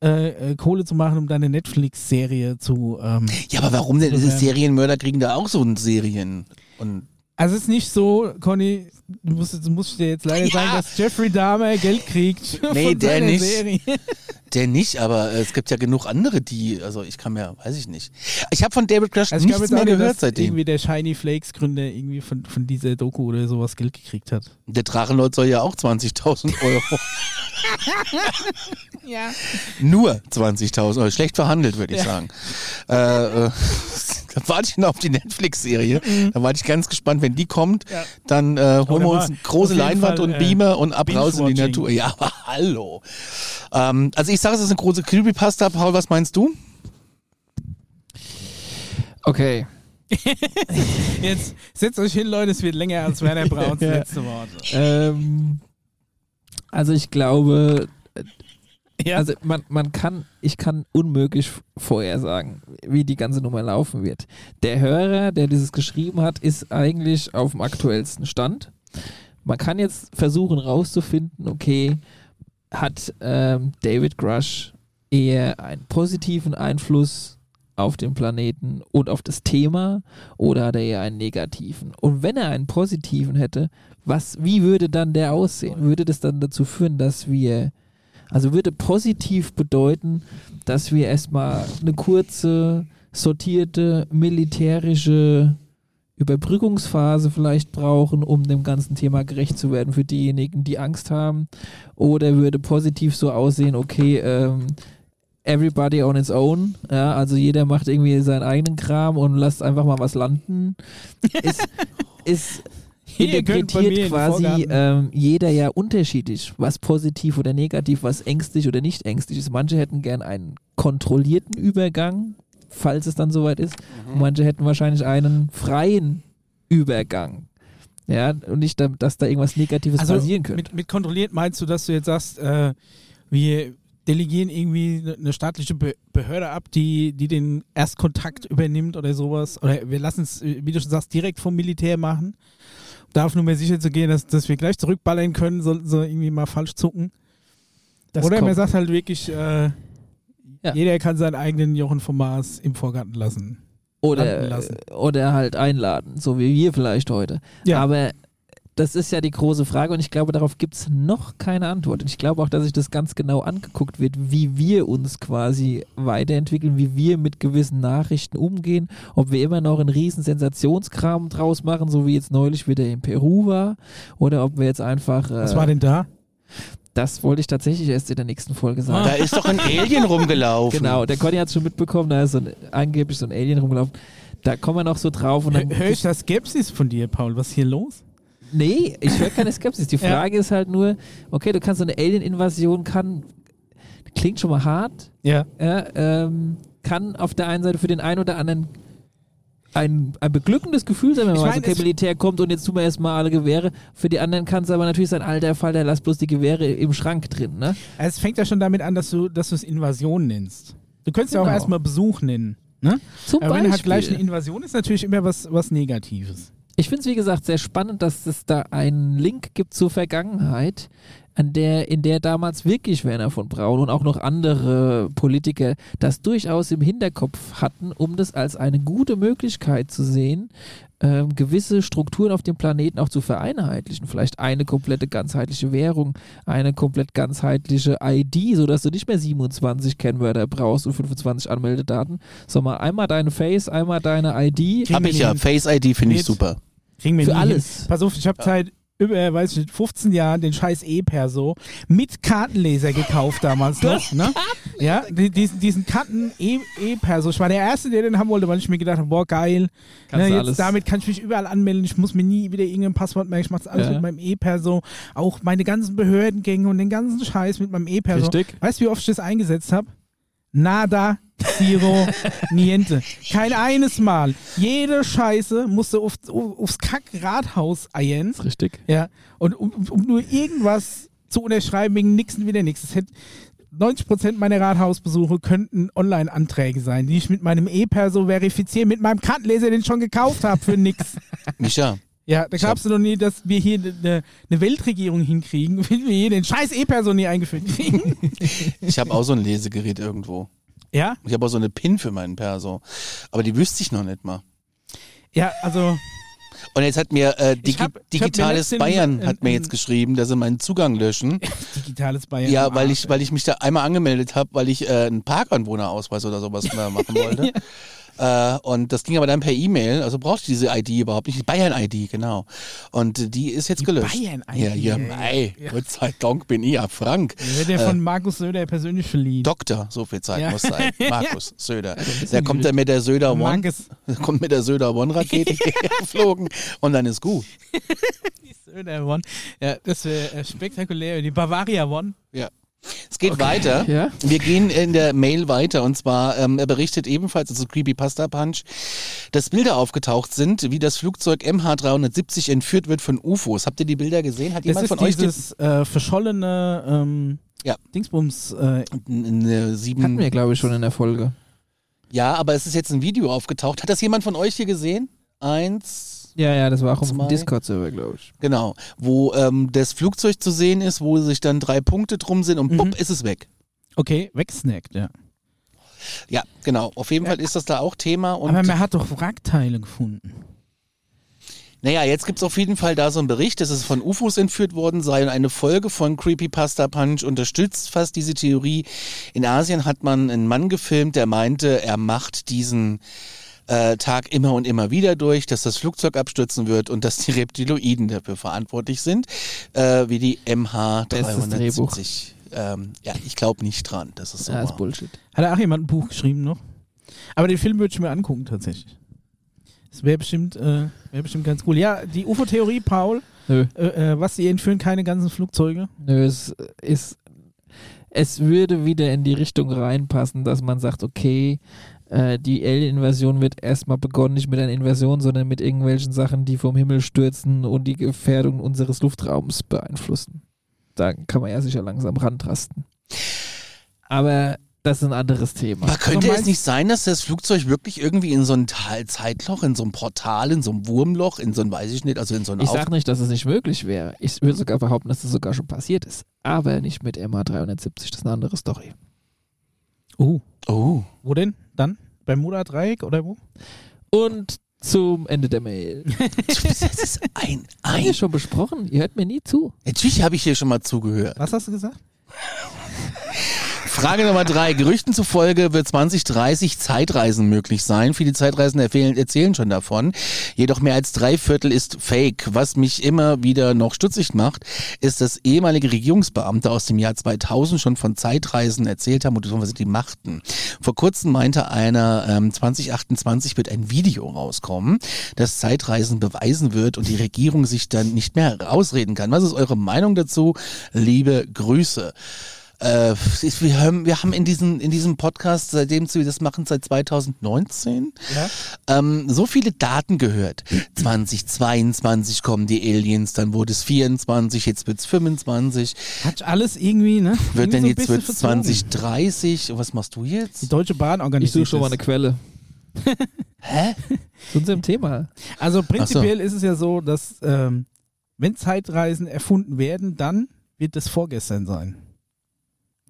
äh, äh, Kohle zu machen, um deine Netflix-Serie zu. Ähm, Ja, aber warum denn? Diese Serienmörder kriegen da auch so ein Serien. Und also es ist nicht so, Conny, du musst, du musst dir jetzt leider Ja. sagen, dass Jeffrey Dahmer Geld kriegt Nee, von der nicht. Serie. Der nicht, aber es gibt ja genug andere, die, also ich kann mir, weiß ich nicht. Ich habe von David Crush Also nichts mehr nicht, gehört dass seitdem. irgendwie der Shiny Flakes Gründer irgendwie von, von dieser Doku oder sowas Geld gekriegt hat. Der Drachenlord soll ja auch 20.000 Euro. Ja. Nur 20.000 Euro. Schlecht verhandelt, würde ich sagen. Äh, äh, da warte ich noch auf die Netflix-Serie. Da war ich ganz gespannt, wenn die kommt, Ja. dann äh, holen wir uns eine große Leinwand Fall, und äh, Beamer und ab raus in die. Natur. Ja, aber hallo. Ähm, also ich sage, es ist eine große Creepypasta. Paul, was meinst du? Okay. Jetzt setzt euch hin, Leute, es wird länger als Werner Brauns Ja. letzte Worte. Ähm, also ich glaube, Ja. also man, man kann, ich kann unmöglich vorhersagen, wie die ganze Nummer laufen wird. Der Hörer, der dieses geschrieben hat, ist eigentlich auf dem aktuellsten Stand. Man kann jetzt versuchen rauszufinden, okay, hat ähm, David Grush eher einen positiven Einfluss auf den Planeten und auf das Thema oder hat er eher einen negativen? Und wenn er einen positiven hätte, was, wie würde dann der aussehen? Würde das dann dazu führen, dass wir, also würde positiv bedeuten, dass wir erstmal eine kurze, sortierte, militärische Überbrückungsphase vielleicht brauchen, um dem ganzen Thema gerecht zu werden für diejenigen, die Angst haben? Oder würde positiv so aussehen, okay, ähm, everybody on its own, ja, also jeder macht irgendwie seinen eigenen Kram und lasst einfach mal was landen. Ist, ist interpretiert quasi ähm, jeder ja unterschiedlich, was positiv oder negativ, was ängstlich oder nicht ängstlich ist. Manche hätten gern einen kontrollierten Übergang, falls es dann soweit ist. Und manche hätten wahrscheinlich einen freien Übergang. Ja, und nicht, da- dass da irgendwas Negatives Also passieren könnte. mit, mit kontrolliert meinst du, dass du jetzt sagst, äh, wir delegieren irgendwie ne- eine staatliche Be Behörde ab, die, die den Erstkontakt übernimmt oder sowas? Oder wir lassen es, äh, wie du schon sagst, direkt vom Militär machen? Darf nur mehr sicher zu gehen, dass, dass wir gleich zurückballern können, sollten sie irgendwie mal falsch zucken. Das oder man kommt. sagt halt wirklich, äh, Ja. jeder kann seinen eigenen Jochen vom Mars im Vorgarten lassen. Oder, lassen. oder halt einladen, so wie wir vielleicht heute. Ja. Aber das ist ja die große Frage und ich glaube, darauf gibt es noch keine Antwort. Und ich glaube auch, dass sich das ganz genau angeguckt wird, wie wir uns quasi weiterentwickeln, wie wir mit gewissen Nachrichten umgehen, ob wir immer noch einen riesen Sensationskram draus machen, so wie jetzt neulich wieder in Peru war, oder ob wir jetzt einfach... Was äh, war denn da? Das wollte ich tatsächlich erst in der nächsten Folge sagen. Da ist doch ein Alien rumgelaufen. Genau, der Conny hat es schon mitbekommen, da ist so ein, angeblich so ein Alien rumgelaufen. Da kommen wir noch so drauf und dann. Hör ich da Skepsis von dir, Paul? Was ist hier los? Nee, ich höre keine Skepsis. Die Ja. Frage ist halt nur, okay, du kannst so eine Alien-Invasion kann, klingt schon mal hart, Ja. ja, ähm, kann auf der einen Seite für den einen oder anderen ein, ein beglückendes Gefühl sein, wenn man Ich weiß, mein, okay, Militär kommt und jetzt tun wir erstmal alle Gewehre. Für die anderen kann es aber natürlich sein, alter Fall, der lässt bloß die Gewehre im Schrank drin, ne? Es fängt ja schon damit an, dass du dass du es Invasion nennst. Du könntest ja auch Genau. erstmal Besuch nennen. Ne? Zum Aber wenn halt Beispiel. gleich eine Invasion ist, natürlich immer was, was Negatives. Ich finde es, wie gesagt, sehr spannend, dass es da einen Link gibt zur Vergangenheit, an der, in der damals wirklich Werner von Braun und auch noch andere Politiker das durchaus im Hinterkopf hatten, um das als eine gute Möglichkeit zu sehen, ähm, gewisse Strukturen auf dem Planeten auch zu vereinheitlichen. Vielleicht eine komplette ganzheitliche Währung, eine komplett ganzheitliche ID, sodass du nicht mehr 27 Kennwörter brauchst und 25 Anmeldedaten, sondern einmal deine Face, einmal deine ID. Hab ich ja. Face ID finde ich super. Kriegen wir Für alles. Hin. Pass auf, ich habe seit über, weiß ich nicht, 15 Jahren den scheiß E-Perso mit Kartenleser gekauft damals noch. Ne? Ja, die- diesen, diesen Karten E- E-Perso. Ich war der Erste, der den haben wollte, weil ich mir gedacht habe, boah, geil. Ne, jetzt alles- damit kann ich mich überall anmelden. Ich muss mir nie wieder irgendein Passwort merken. Ich mache alles Ja. mit meinem E-Perso. Auch meine ganzen Behördengänge und den ganzen Scheiß mit meinem E-Perso. Richtig. Weißt du, wie oft ich das eingesetzt habe? Nada, zero, niente. Kein eines Mal. Jede Scheiße musste auf, aufs Kack-Rathaus eiern. ist richtig. Ja. Und um, um, nur irgendwas zu unterschreiben, wegen nix und wieder hätte 90% meiner Rathausbesuche könnten Online-Anträge sein, die ich mit meinem E-Perso verifiziere, mit meinem Kartenleser, den ich schon gekauft habe für nix. Micha, Ja, da glaubst du noch nie, dass wir hier eine ne Weltregierung hinkriegen, wenn wir hier den scheiß E-Perso nie eingeführt kriegen. ich habe auch so ein Lesegerät irgendwo. ja? Ich habe auch so eine PIN für meinen Perso. Aber die wüsste ich noch nicht mal. Ja, also Und jetzt hat mir äh, Digi hab- mir Digitales letztens Bayern in- hat mir in- jetzt geschrieben, dass sie meinen Zugang löschen. Digitales Bayern. Ja, weil ich, weil ich mich da einmal angemeldet habe, weil ich äh, einen Parkanwohnerausweis oder sowas machen wollte. Äh, und das ging aber dann per E-Mail, also brauchte ich diese ID überhaupt nicht, die Bayern-ID, genau. Und äh, die ist jetzt Die gelöscht. Bayern-ID, Ja, ja, mei, ja. Gott sei Dank bin ich ja Frank. Der wird ja von Markus Söder persönlich verliehen. Doktor, so viel Zeit Ja. muss sein. Markus Söder. bisschen Der kommt dann mit der Söder One, der kommt mit der Söder One Rakete geflogen und dann ist gut. Söder One. Ja, das wäre äh, spektakulär. Die Bavaria One. Ja. Es geht weiter. Ja. Wir gehen in der Mail weiter und zwar, ähm, er berichtet ebenfalls, also Creepypasta Punch, dass Bilder aufgetaucht sind, wie das Flugzeug MH370 entführt wird von UFOs. Habt ihr die Bilder gesehen? Hat Das jemand ist von euch dieses äh, verschollene ähm, Ja. Dingsbums. Äh, sieben, Hatten wir, glaube ich, schon in der Folge. Ja, aber es ist jetzt ein Video aufgetaucht. Hat das jemand von euch hier gesehen? Eins, Ja, ja, das war auch auf dem Discord-Server, glaube ich. genau. Wo ähm, das Flugzeug zu sehen ist, wo sich dann drei Punkte drum sind und Mhm. bupp, ist es weg. okay, wegsnackt, ja. Ja, genau. Auf jeden Fall ist das da auch Thema. Aber man hat doch Wrackteile gefunden. Naja, jetzt gibt's auf jeden Fall da so einen Bericht, dass es von UFOs entführt worden sei und eine Folge von Creepypasta Punch unterstützt fast diese Theorie. In Asien hat man einen Mann gefilmt, der meinte, er macht diesen äh, Tag immer und immer wieder durch, dass das Flugzeug abstürzen wird und dass die Reptiloiden dafür verantwortlich sind, äh, wie die Bestes Drehbuch. MH370. Ähm, ja, ich glaube nicht dran, das ist so. Ja, ist. Bullshit. Hat er auch jemand ein Buch geschrieben noch? Aber den Film würde ich mir angucken, tatsächlich. Das wäre bestimmt, äh, wär bestimmt ganz cool. Ja, die UFO-Theorie, Paul, Nö. äh, äh, was, sie entführen keine ganzen Flugzeuge? Nö, es ist. Es würde wieder in die Richtung reinpassen, dass man sagt, okay, äh, die Alien-Invasion wird erstmal begonnen, nicht mit einer Invasion, sondern mit irgendwelchen Sachen, die vom Himmel stürzen und die Gefährdung unseres Luftraums beeinflussen. Da kann man ja sicher langsam rantrasten. Aber das ist ein anderes Thema. Aber könnte es nicht sein, dass das Flugzeug wirklich irgendwie in so ein Zeitloch, in so ein Portal, in so ein Wurmloch, in so ein, weiß ich nicht, also in so ein Ich sage nicht, dass es nicht möglich wäre. Ich würde sogar behaupten, dass es sogar schon passiert ist. Aber nicht mit MH370, das ist eine andere Story. Oh. Oh. Wo denn? Dann? Beim Muda-Dreieck oder wo? Und zum Ende der Mail. Das ist ein, Haben wir ein. schon besprochen? Ihr hört mir nie zu. Natürlich habe ich hier schon mal zugehört. Was hast du gesagt? Frage Nummer drei. Gerüchten zufolge wird 2030 Zeitreisen möglich sein. Viele Zeitreisen erzählen, erzählen schon davon. Jedoch mehr als drei Viertel ist Fake. Was mich immer wieder noch stutzig macht, ist, dass ehemalige Regierungsbeamte aus dem Jahr 2000 schon von Zeitreisen erzählt haben und die machten. Vor kurzem meinte einer, ähm, 2028 wird ein Video rauskommen, das Zeitreisen beweisen wird und die Regierung sich dann nicht mehr rausreden kann. Was ist eure Meinung dazu? Liebe Grüße. Äh, ich- wir, haben, wir haben in, diesen, in diesem Podcast, seitdem wir das machen, seit 2019, Ja. ähm, so viele Daten gehört. 2022 kommen die Aliens, dann wurde es 24, jetzt wird's 25, Hat alles irgendwie, ne? wird irgendwie dann so jetzt verzogen. 2030. Und was machst du Die jetzt? Deutsche Bahn Ich organisiert suche schon mal eine. Quelle. Hä? Zu unserem Thema. Also prinzipiell ist es ja so, dass ähm, wenn Zeitreisen erfunden werden, dann wird es vorgestern sein.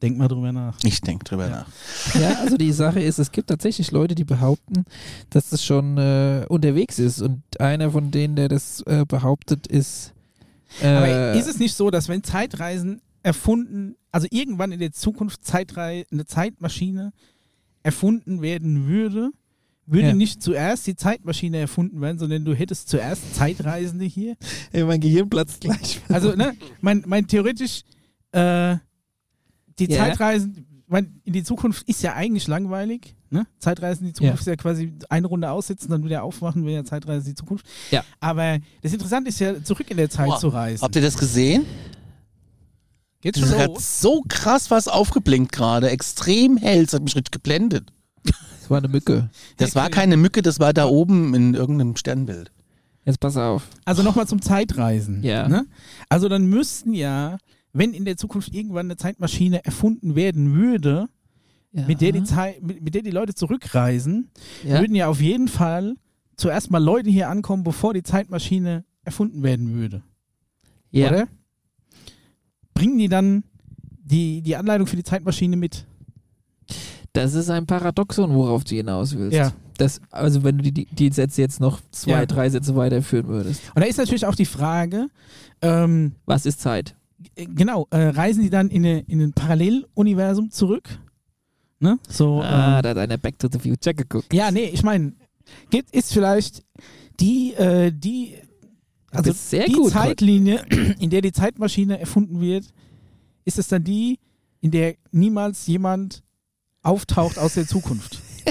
Denk mal drüber nach. Ich denke drüber Ja. nach. Ja, also die Sache ist, es gibt tatsächlich Leute, die behaupten, dass das schon äh, unterwegs ist. Und einer von denen, der das äh, behauptet, ist. Äh, Aber ist es nicht so, dass wenn Zeitreisen erfunden, also irgendwann in der Zukunft Zeitrei eine Zeitmaschine erfunden werden würde, würde Ja. nicht zuerst die Zeitmaschine erfunden werden, sondern du hättest zuerst Zeitreisende hier. Ey, mein Gehirn platzt gleich. Also, ne, mein, mein theoretisch, äh, die Ja. Zeitreisen, mein, in die Zukunft ist ja eigentlich langweilig. Ne? Zeitreisen in die Zukunft ist ja quasi eine Runde aussitzen, dann wieder aufmachen, wäre ja Zeitreisen in die Zukunft. Ja. Aber das Interessante ist ja, zurück in der Zeit Boah, zu reisen. Habt ihr das gesehen? Geht's Das schon hat los? so krass was aufgeblinkt gerade. Extrem hell. Das hat mich richtig geblendet. Das war eine Mücke. Das war keine Mücke, das war da oben in irgendeinem Sternbild. Jetzt pass auf. Also nochmal zum Zeitreisen. Ja. Ne? Also dann müssten ja, wenn in der Zukunft irgendwann eine Zeitmaschine erfunden werden würde, Ja. mit, der die Zeit, mit, mit der die Leute zurückreisen, ja. würden ja auf jeden Fall zuerst mal Leute hier ankommen, bevor die Zeitmaschine erfunden werden würde. ja. Oder? Bringen die dann die, die Anleitung für die Zeitmaschine mit? Das ist ein Paradoxon, worauf du hinaus willst. Ja. das, also wenn du die, die, Sätze jetzt noch zwei, Ja. drei Sätze weiterführen würdest. Und da ist natürlich auch die Frage, ähm, Was ist Zeit? Äh, genau, äh, reisen die dann in, eine, in ein Paralleluniversum zurück? Ne? So, Ah, ähm, da hat einer Back to the Future geguckt. ja, nee, ich meine, gibt ist vielleicht die, äh, die, also die gut Zeitlinie, in der die Zeitmaschine erfunden wird, ist es dann die, in der niemals jemand auftaucht aus der Zukunft?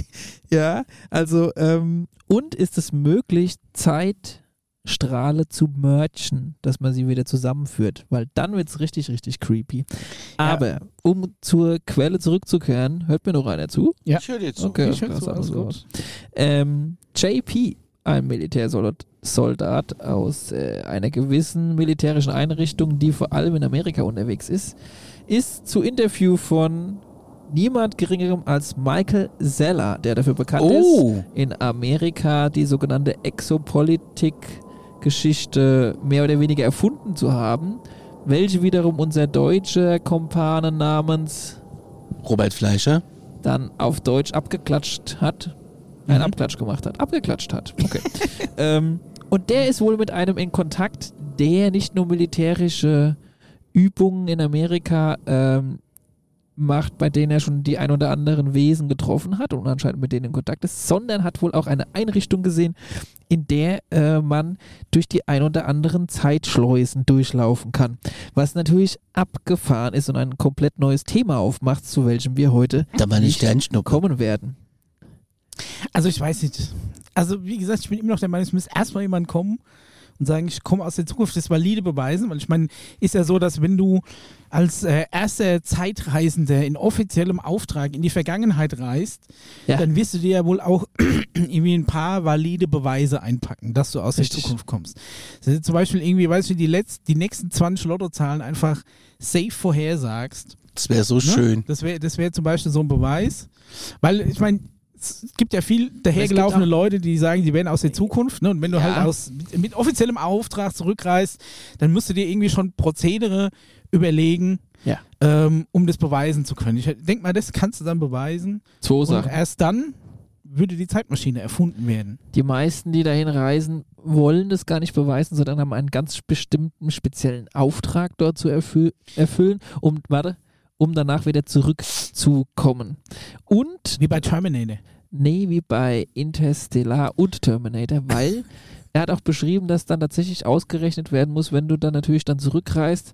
Ja, also, ähm, und ist es möglich, Zeitstrahle zu merchen, dass man sie wieder zusammenführt? Weil dann wird es richtig, richtig creepy. Aber, um zur Quelle zurückzukehren, hört mir noch einer zu? Ja. Ich höre dir zu. Okay, Ich höre zu, alles gut. Ähm, JP, ein Militärsoldat Soldat aus äh, einer gewissen militärischen Einrichtung, die vor allem in Amerika unterwegs ist, ist zu Interview von niemand geringerem als Michael Zeller, der dafür bekannt ist, Oh, in Amerika die sogenannte Exopolitik-Geschichte mehr oder weniger erfunden zu haben, welche wiederum unser deutscher Kompane namens Robert Fleischer. dann auf Deutsch abgeklatscht hat. Ein Mhm. Abklatsch gemacht hat. Abgeklatscht hat. Okay. ähm, und der ist wohl mit einem in Kontakt, der nicht nur militärische Übungen in Amerika ähm, macht, bei denen er schon die ein oder anderen Wesen getroffen hat und anscheinend mit denen in Kontakt ist, sondern hat wohl auch eine Einrichtung gesehen, in der äh, man durch die ein oder anderen Zeitschleusen durchlaufen kann. Was natürlich abgefahren ist und ein komplett neues Thema aufmacht, zu welchem wir heute Nicht kommen werden. Also ich weiß nicht. Also wie gesagt, ich bin immer noch der Meinung, es muss erstmal jemand kommen und sagen, ich komme aus der Zukunft, das valide beweisen, weil ich meine, ist ja so, dass wenn du als äh, erster Zeitreisender in offiziellem Auftrag in die Vergangenheit reist, Ja. dann wirst du dir ja wohl auch irgendwie ein paar valide Beweise einpacken, dass du aus Richtig. der Zukunft kommst. Ist zum Beispiel irgendwie, weißt du, die, letzt, die nächsten 20 Lottozahlen einfach safe vorhersagst. Das wäre so Ne? schön. Das wäre das wär zum Beispiel so ein Beweis. Weil, ich meine, es gibt ja viel dahergelaufene Leute, die sagen, die wären aus der Zukunft. Ne? Und wenn du Ja. halt aus, mit, mit offiziellem Auftrag zurückreist, dann musst du dir irgendwie schon Prozedere überlegen, Ja. ähm, um das beweisen zu können. Ich denke mal, das kannst du dann beweisen. Zwei Und Sachen. erst dann würde die Zeitmaschine erfunden werden. Die meisten, die dahin reisen, wollen das gar nicht beweisen, sondern haben einen ganz bestimmten speziellen Auftrag dort zu erfü erfüllen, um, warte, um danach wieder zurückzukommen. Und Wie bei Terminator. Nee, wie bei Interstellar und Terminator, weil er hat auch beschrieben, dass dann tatsächlich ausgerechnet werden muss, wenn du dann natürlich dann zurückreist,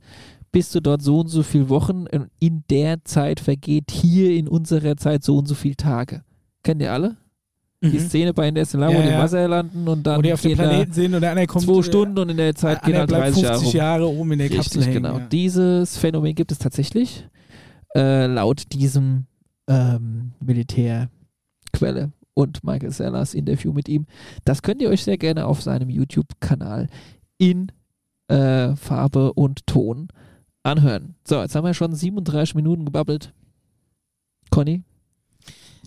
bist du dort so und so viele Wochen und in der Zeit vergeht hier in unserer Zeit so und so viele Tage. Kennt ihr alle? Die Mhm. Szene bei Interstellar, Ja, wo die im. Wasser landen und dann Wo die auf dem Planeten sind und der eine kommt zwei äh, Stunden und in der Zeit gehen einer halt bleibt 30 Jahre 50 rum. Jahre oben in der Kapsel Richtig, hängen. genau. Ja. Dieses Phänomen gibt es tatsächlich, äh, laut diesem ähm, Militärquelle und Michael Sellers Interview mit ihm. Das könnt ihr euch sehr gerne auf seinem YouTube-Kanal in äh, Farbe und Ton anhören. So, jetzt haben wir schon 37 Minuten gebabbelt. Conny?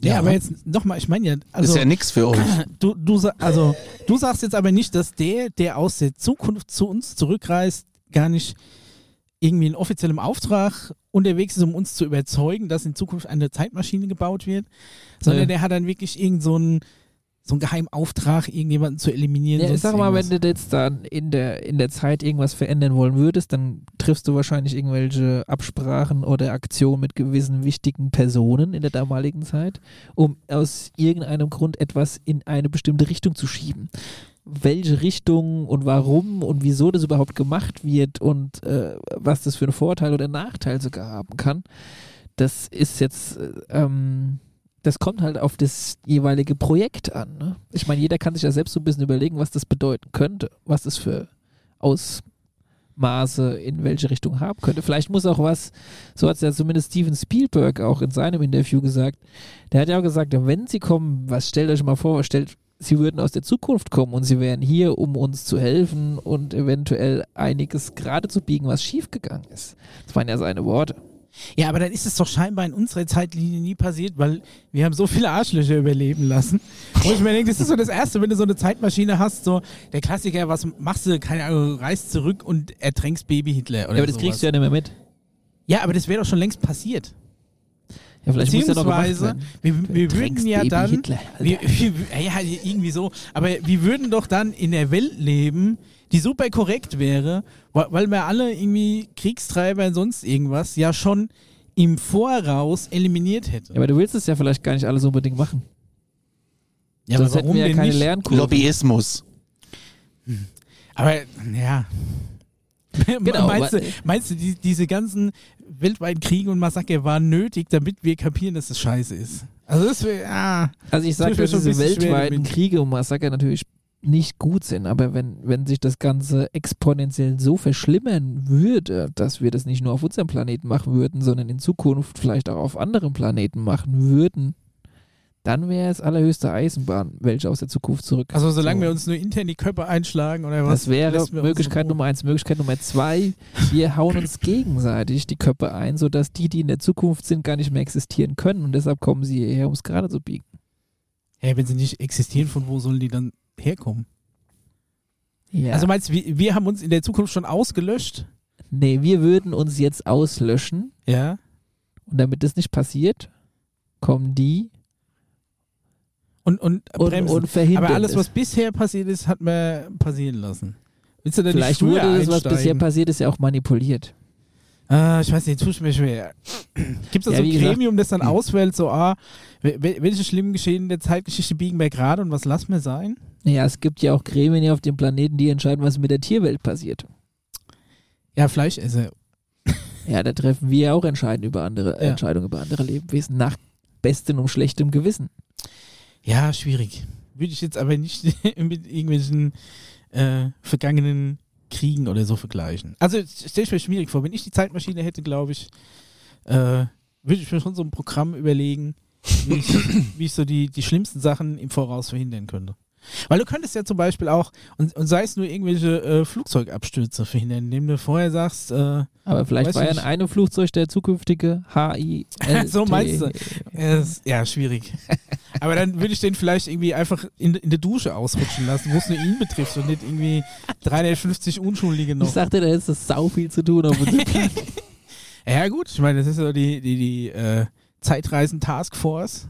Ja, Ja. aber jetzt nochmal, ich meine ja, also ist ja nix für euch. du, du, also, du sagst jetzt aber nicht, dass der, der aus der Zukunft zu uns zurückreist, gar nicht irgendwie in offiziellem Auftrag unterwegs ist, um uns zu überzeugen, dass in Zukunft eine Zeitmaschine gebaut wird, sondern Ja. der hat dann wirklich irgend so einen, so einen geheimen Auftrag, irgendjemanden zu eliminieren. Ja, sonst sag mal, wenn du jetzt dann in der, in der Zeit irgendwas verändern wollen würdest, dann triffst du wahrscheinlich irgendwelche Absprachen oder Aktionen mit gewissen wichtigen Personen in der damaligen Zeit, um aus irgendeinem Grund etwas in eine bestimmte Richtung zu schieben. Welche Richtung und warum und wieso das überhaupt gemacht wird und äh, was das für einen Vorteil oder Nachteil sogar haben kann, das ist jetzt, äh, ähm, das kommt halt auf das jeweilige Projekt an. Ne? Ich meine, jeder kann sich ja selbst so ein bisschen überlegen, was das bedeuten könnte, was das für Ausmaße in welche Richtung haben könnte. Vielleicht muss auch was, so hat es ja zumindest Steven Spielberg auch in seinem Interview gesagt, der hat ja auch gesagt, wenn sie kommen, was stellt euch mal vor, stellt, sie würden aus der Zukunft kommen und sie wären hier, um uns zu helfen und eventuell einiges gerade zu biegen, was schiefgegangen ist. Das waren ja seine Worte. Ja, aber dann ist es doch scheinbar in unserer Zeitlinie nie passiert, weil wir haben so viele Arschlöcher überleben lassen. Wo ich mir denke, das ist so das Erste, wenn du so eine Zeitmaschine hast, so der Klassiker, was machst du, keine Ahnung, reist zurück und ertränkst Baby Hitler oder Ja, aber das sowas. kriegst du ja nicht mehr mit. Ja, aber das wäre doch schon längst passiert. Ja, vielleicht Beziehungsweise, wir, wir würden ja Baby dann, Hitler, wir, wir, ja, irgendwie so, aber wir würden doch dann in der Welt leben, die super korrekt wäre, weil, weil wir alle irgendwie Kriegstreiber und sonst irgendwas ja schon im Voraus eliminiert hätten. Ja, aber du willst es ja vielleicht gar nicht alles unbedingt machen. Ja, Sonst hätten wir ja keine Lernkurve. Lobbyismus. Aber ja. Genau, meinst, du, aber- meinst du, die, diese ganzen weltweiten Kriege und Massaker waren nötig, damit wir kapieren, dass es scheiße ist? Also das wäre, ah. Also ich sage, dass diese weltweiten. Kriege und Massaker natürlich nicht gut sind, aber wenn, wenn sich das Ganze exponentiell so verschlimmern würde, dass wir das nicht nur auf unserem Planeten machen würden, sondern in Zukunft vielleicht auch auf anderen Planeten machen würden, dann wäre es allerhöchste Eisenbahn, welche aus der Zukunft zurück. Also solange So. wir uns nur intern die Köpfe einschlagen oder was? Das wäre Möglichkeit so- Nummer eins. Möglichkeit Nummer zwei, wir hauen uns gegenseitig die Köpfe ein, sodass die, die in der Zukunft sind, gar nicht mehr existieren können und deshalb kommen sie hierher, um es gerade zu biegen. Hä, wenn sie nicht existieren, von wo sollen die dann herkommen? Ja. Also meinst du, wir, wir haben uns in der Zukunft schon ausgelöscht? nee, wir würden uns jetzt auslöschen Ja. und damit das nicht passiert, kommen die Und, und, und, bremsen. und verhindern Aber alles, es. was bisher passiert ist, hat man passieren lassen. Willst du da Vielleicht wurde das, was bisher passiert ist, ja auch manipuliert. Ah, ich weiß nicht, tut mir schwer. Gibt es da Ja, so ein gesagt- Gremium, das dann Hm. auswählt, so, ah, wel- wel- welche schlimmen Geschehen der Zeitgeschichte biegen wir gerade und was lassen wir sein? Ja, es gibt ja auch Gremien hier auf dem Planeten, die entscheiden, was mit der Tierwelt passiert. Ja, Fleischesser. Ja, da treffen wir ja auch Entscheiden über andere, Ja. Entscheidungen über andere Lebewesen nach bestem und schlechtem Gewissen. Ja, schwierig. Würde ich jetzt aber nicht mit irgendwelchen äh, vergangenen Kriegen oder so vergleichen. Also stelle ich mir schwierig vor. Wenn ich die Zeitmaschine hätte, glaube ich, äh, würde ich mir schon so ein Programm überlegen, wie ich, wie ich so die, die schlimmsten Sachen im Voraus verhindern könnte. Weil du könntest ja zum Beispiel auch, und, und sei es nur irgendwelche äh, Flugzeugabstürze verhindern, indem du vorher sagst, äh, Aber vielleicht war ja ich in einem Flugzeug der zukünftige HI. So meinst du? Ja, schwierig. Aber dann würde ich den vielleicht irgendwie einfach in, in der Dusche ausrutschen lassen, wo es nur ihn betrifft und nicht irgendwie 350 Unschuldige Ich noch. sagte, da ist das sau viel zu tun auf unserem. Ja, gut, ich meine, das ist so die, die, die äh, Zeitreisen-Taskforce.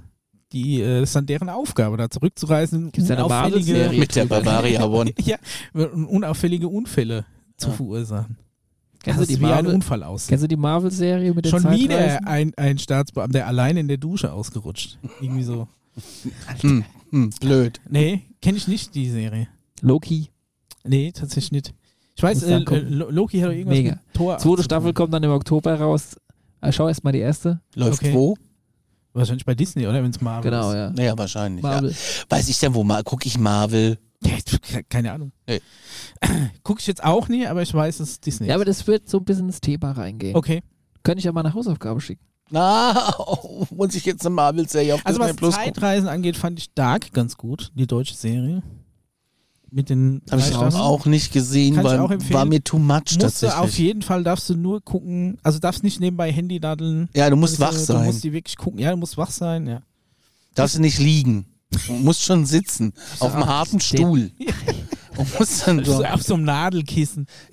Die, äh, das ist dann deren Aufgabe, da zurückzureisen, Gibt's unauffällige? Mit der Bavaria One. ja, unauffällige Unfälle zu Ja. verursachen. Kennst das du die wie ein Marvel? Unfall aus. Kennst du die Marvel-Serie mit den Schon Zeitreisen? wieder ein, ein Staatsbeamter alleine in der Dusche ausgerutscht. Irgendwie so. Hm, hm, blöd. Nee, kenne ich nicht, die Serie. Loki. Nee, tatsächlich nicht. Ich weiß, äh, Loki hat doch irgendwas Mega. mit Tor. Zweite Staffel kommt dann im Oktober raus. Äh, Schau erst mal die erste. Läuft Okay. wo? Wahrscheinlich bei Disney, oder? Wenn es Marvel Genau, ist. ja. Naja, wahrscheinlich. Ja. Marvel. Weiß ich denn, wo mal gucke ich Marvel? Ja, ke- keine Ahnung. Nee. Gucke ich jetzt auch nie, aber ich weiß, dass es Disney Ja, aber ist. das wird so ein bisschen ins Thema reingehen. Okay. Könnte ich ja mal eine Hausaufgabe schicken. Na, oh, muss ich jetzt eine Marvel-Serie auf Also Disney was Plus gucken? Zeitreisen angeht, fand ich Dark ganz gut, die deutsche Serie. Mit den Habe ich Staffeln. auch nicht gesehen, Kann weil war mir too much Musst du auf tatsächlich. jeden Fall, darfst du nur gucken, also darfst nicht nebenbei Handy daddeln. Ja, du musst wach Du sein. musst die wirklich gucken. Ja, du musst wach sein, ja. Darfst du nicht liegen. Du musst schon sitzen. auf einem harten Stuhl. Und musst dann so. Auf so einem Nadelkissen.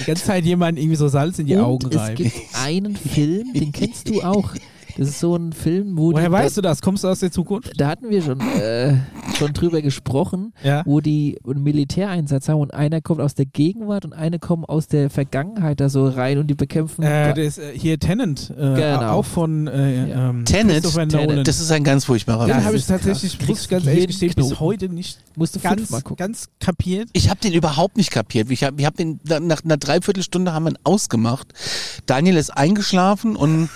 Die ganze Zeit jemand irgendwie so Salz in die Und Augen es reiben. gibt einen Film, den kennst du auch. Das ist so ein Film, wo Woher die, weißt da, du das? Kommst du aus der Zukunft? da hatten wir schon, äh, schon drüber gesprochen, Ja. wo die einen Militäreinsatz haben und einer kommt aus der Gegenwart und einer kommt aus der Vergangenheit da so rein und die bekämpfen. Äh, das, äh, hier Tenant, äh, Genau. auch von äh, Ja. ähm, Tenet. Nolan. das ist ein ganz furchtbarer Film. habe ich tatsächlich, muss ich ganz ehrlich gestehen, bis heute nicht musst du ganz, fünfmal gucken. ganz kapiert. Ich habe den überhaupt nicht kapiert. Ich habe ich hab den nach einer Dreiviertelstunde haben wir ihn ausgemacht. Daniel ist eingeschlafen und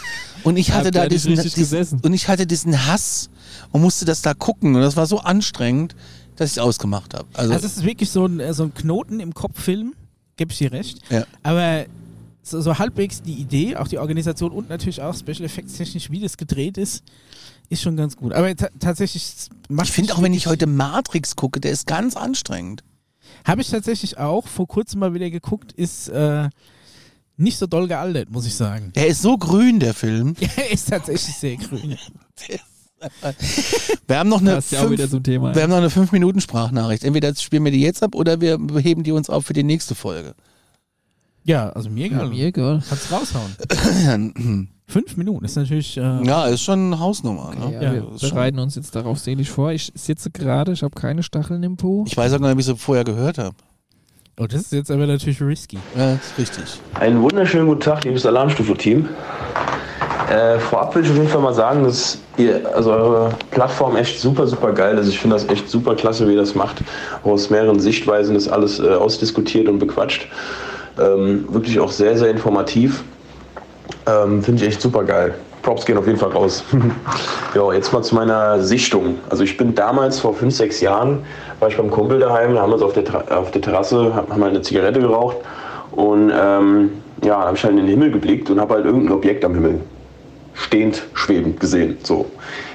und ich hatte da diesen, diesen und ich hatte diesen Hass und musste das da gucken und das war so anstrengend, dass ich es ausgemacht habe. Also, Also es ist wirklich so ein, äh, so ein Knoten im Kopf-Film, gebe ich dir recht. Ja. Aber so, so halbwegs die Idee, auch die Organisation und natürlich auch Special Effects technisch, wie das gedreht ist, ist schon ganz gut. Aber ta tatsächlich macht ich finde auch, wenn ich heute Matrix gucke, der ist ganz anstrengend. Habe ich tatsächlich auch vor kurzem mal wieder geguckt, ist äh, nicht so doll gealtert, muss ich sagen. Der ist so grün, der Film. Ja, er ist tatsächlich sehr grün. Wir haben noch eine Passt ja auch wieder fünf, zum Thema. wir haben noch eine 5 Minuten Sprachnachricht. Entweder spielen wir die jetzt ab oder wir heben die uns auf für die nächste Folge. Ja, also mir Ja, egal. mir egal. Kannst raushauen. Fünf Minuten ist natürlich. Äh, Ja, ist schon eine Hausnummer. Okay, Ne? ja, Ja, wir bereiten uns jetzt darauf sehnlich vor. Ich sitze gerade, ich habe keine Stacheln im Po. Ich weiß auch gar nicht, wie ich sie vorher gehört habe. Oh, das ist jetzt aber natürlich risky. Ja, ist richtig. Einen wunderschönen guten Tag, liebes Alarmstufe-Team. Äh, vorab will ich auf jeden Fall mal sagen, dass ihr, also eure Plattform echt super, super geil ist. Ich finde das echt super klasse, wie ihr das macht. Aus mehreren Sichtweisen ist alles äh, ausdiskutiert und bequatscht. Ähm, wirklich auch sehr, sehr informativ. Ähm, finde ich echt super geil. Props gehen auf jeden Fall raus. ja, jetzt mal zu meiner Sichtung. Also ich bin damals vor fünf, sechs Jahren, war ich beim Kumpel daheim, da haben wir uns auf der, auf der Terrasse, haben halt eine Zigarette geraucht und ähm, ja, habe ich halt in den Himmel geblickt und habe halt irgendein Objekt am Himmel stehend, schwebend gesehen. So.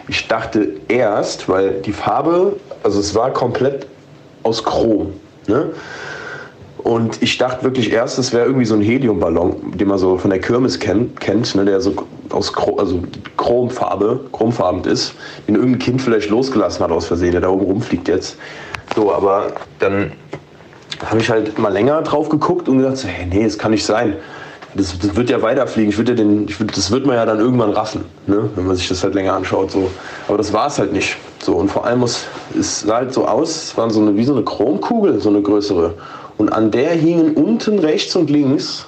Ich dachte erst, weil die Farbe, also es war komplett aus Chrom. Ne? Und ich dachte wirklich erst, es wäre irgendwie so ein Heliumballon, den man so von der Kirmes kennt, kennt ne, der so aus Chro also Chromfarbe, chromfarbend ist, den irgendein Kind vielleicht losgelassen hat aus Versehen, der da oben rumfliegt jetzt. So, aber dann habe ich halt mal länger drauf geguckt und gedacht, so, hey, nee, das kann nicht sein. Das, das wird ja weiterfliegen. Ich würde ja den, ich würd, das wird man ja dann irgendwann raffen, ne? wenn man sich das halt länger anschaut. So. Aber das war es halt nicht. So, und vor allem muss, es sah halt so aus, es war so eine, wie so eine Chromkugel, so eine größere. Und an der hingen unten rechts und links,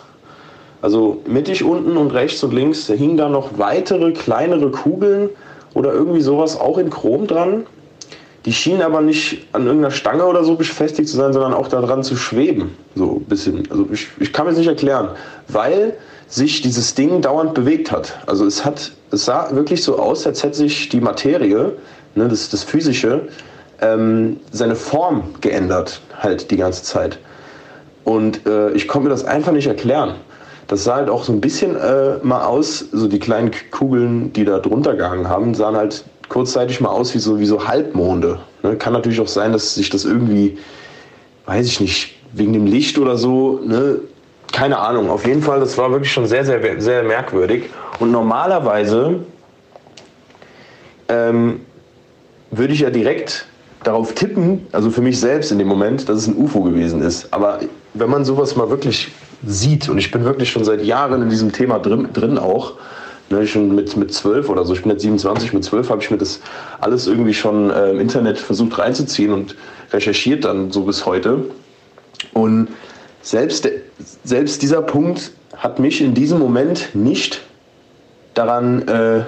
also mittig unten und rechts und links, da hingen da noch weitere kleinere Kugeln oder irgendwie sowas auch in Chrom dran. Die schienen aber nicht an irgendeiner Stange oder so befestigt zu sein, sondern auch daran zu schweben. So ein bisschen. Also ich, ich kann mir das nicht erklären, weil sich dieses Ding dauernd bewegt hat. Also es hat, es sah wirklich so aus, als hätte sich die Materie, ne, das, das Physische, ähm, seine Form geändert, halt die ganze Zeit. Und äh, ich konnte mir das einfach nicht erklären. Das sah halt auch so ein bisschen äh, mal aus, so die kleinen Kugeln, die da drunter gehangen haben, sahen halt kurzzeitig mal aus wie so, wie so Halbmonde. Ne? Kann natürlich auch sein, dass sich das irgendwie, weiß ich nicht, wegen dem Licht oder so, ne? keine Ahnung. Auf jeden Fall, das war wirklich schon sehr, sehr, sehr merkwürdig. Und normalerweise ähm, würde ich ja direkt darauf tippen, also für mich selbst in dem Moment, dass es ein UFO gewesen ist. Aber wenn man sowas mal wirklich sieht, und ich bin wirklich schon seit Jahren in diesem Thema drin, drin auch, ne, schon mit, mit 12 oder so, ich bin jetzt 27, mit 12 habe ich mir das alles irgendwie schon äh, im Internet versucht reinzuziehen und recherchiert dann so bis heute. Und selbst, selbst dieser Punkt hat mich in diesem Moment nicht daran äh,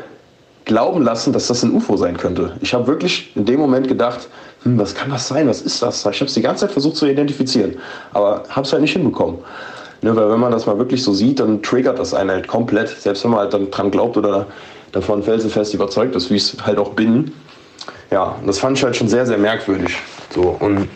glauben lassen, dass das ein UFO sein könnte. Ich habe wirklich in dem Moment gedacht, hm, was kann das sein? Was ist das? Ich habe es die ganze Zeit versucht zu identifizieren, aber habe es halt nicht hinbekommen. Ne, weil wenn man das mal wirklich so sieht, dann triggert das einen halt komplett. Selbst wenn man halt dann dran glaubt oder davon felsenfest überzeugt ist, wie ich es halt auch bin. Ja, das fand ich halt schon sehr, sehr merkwürdig. So, und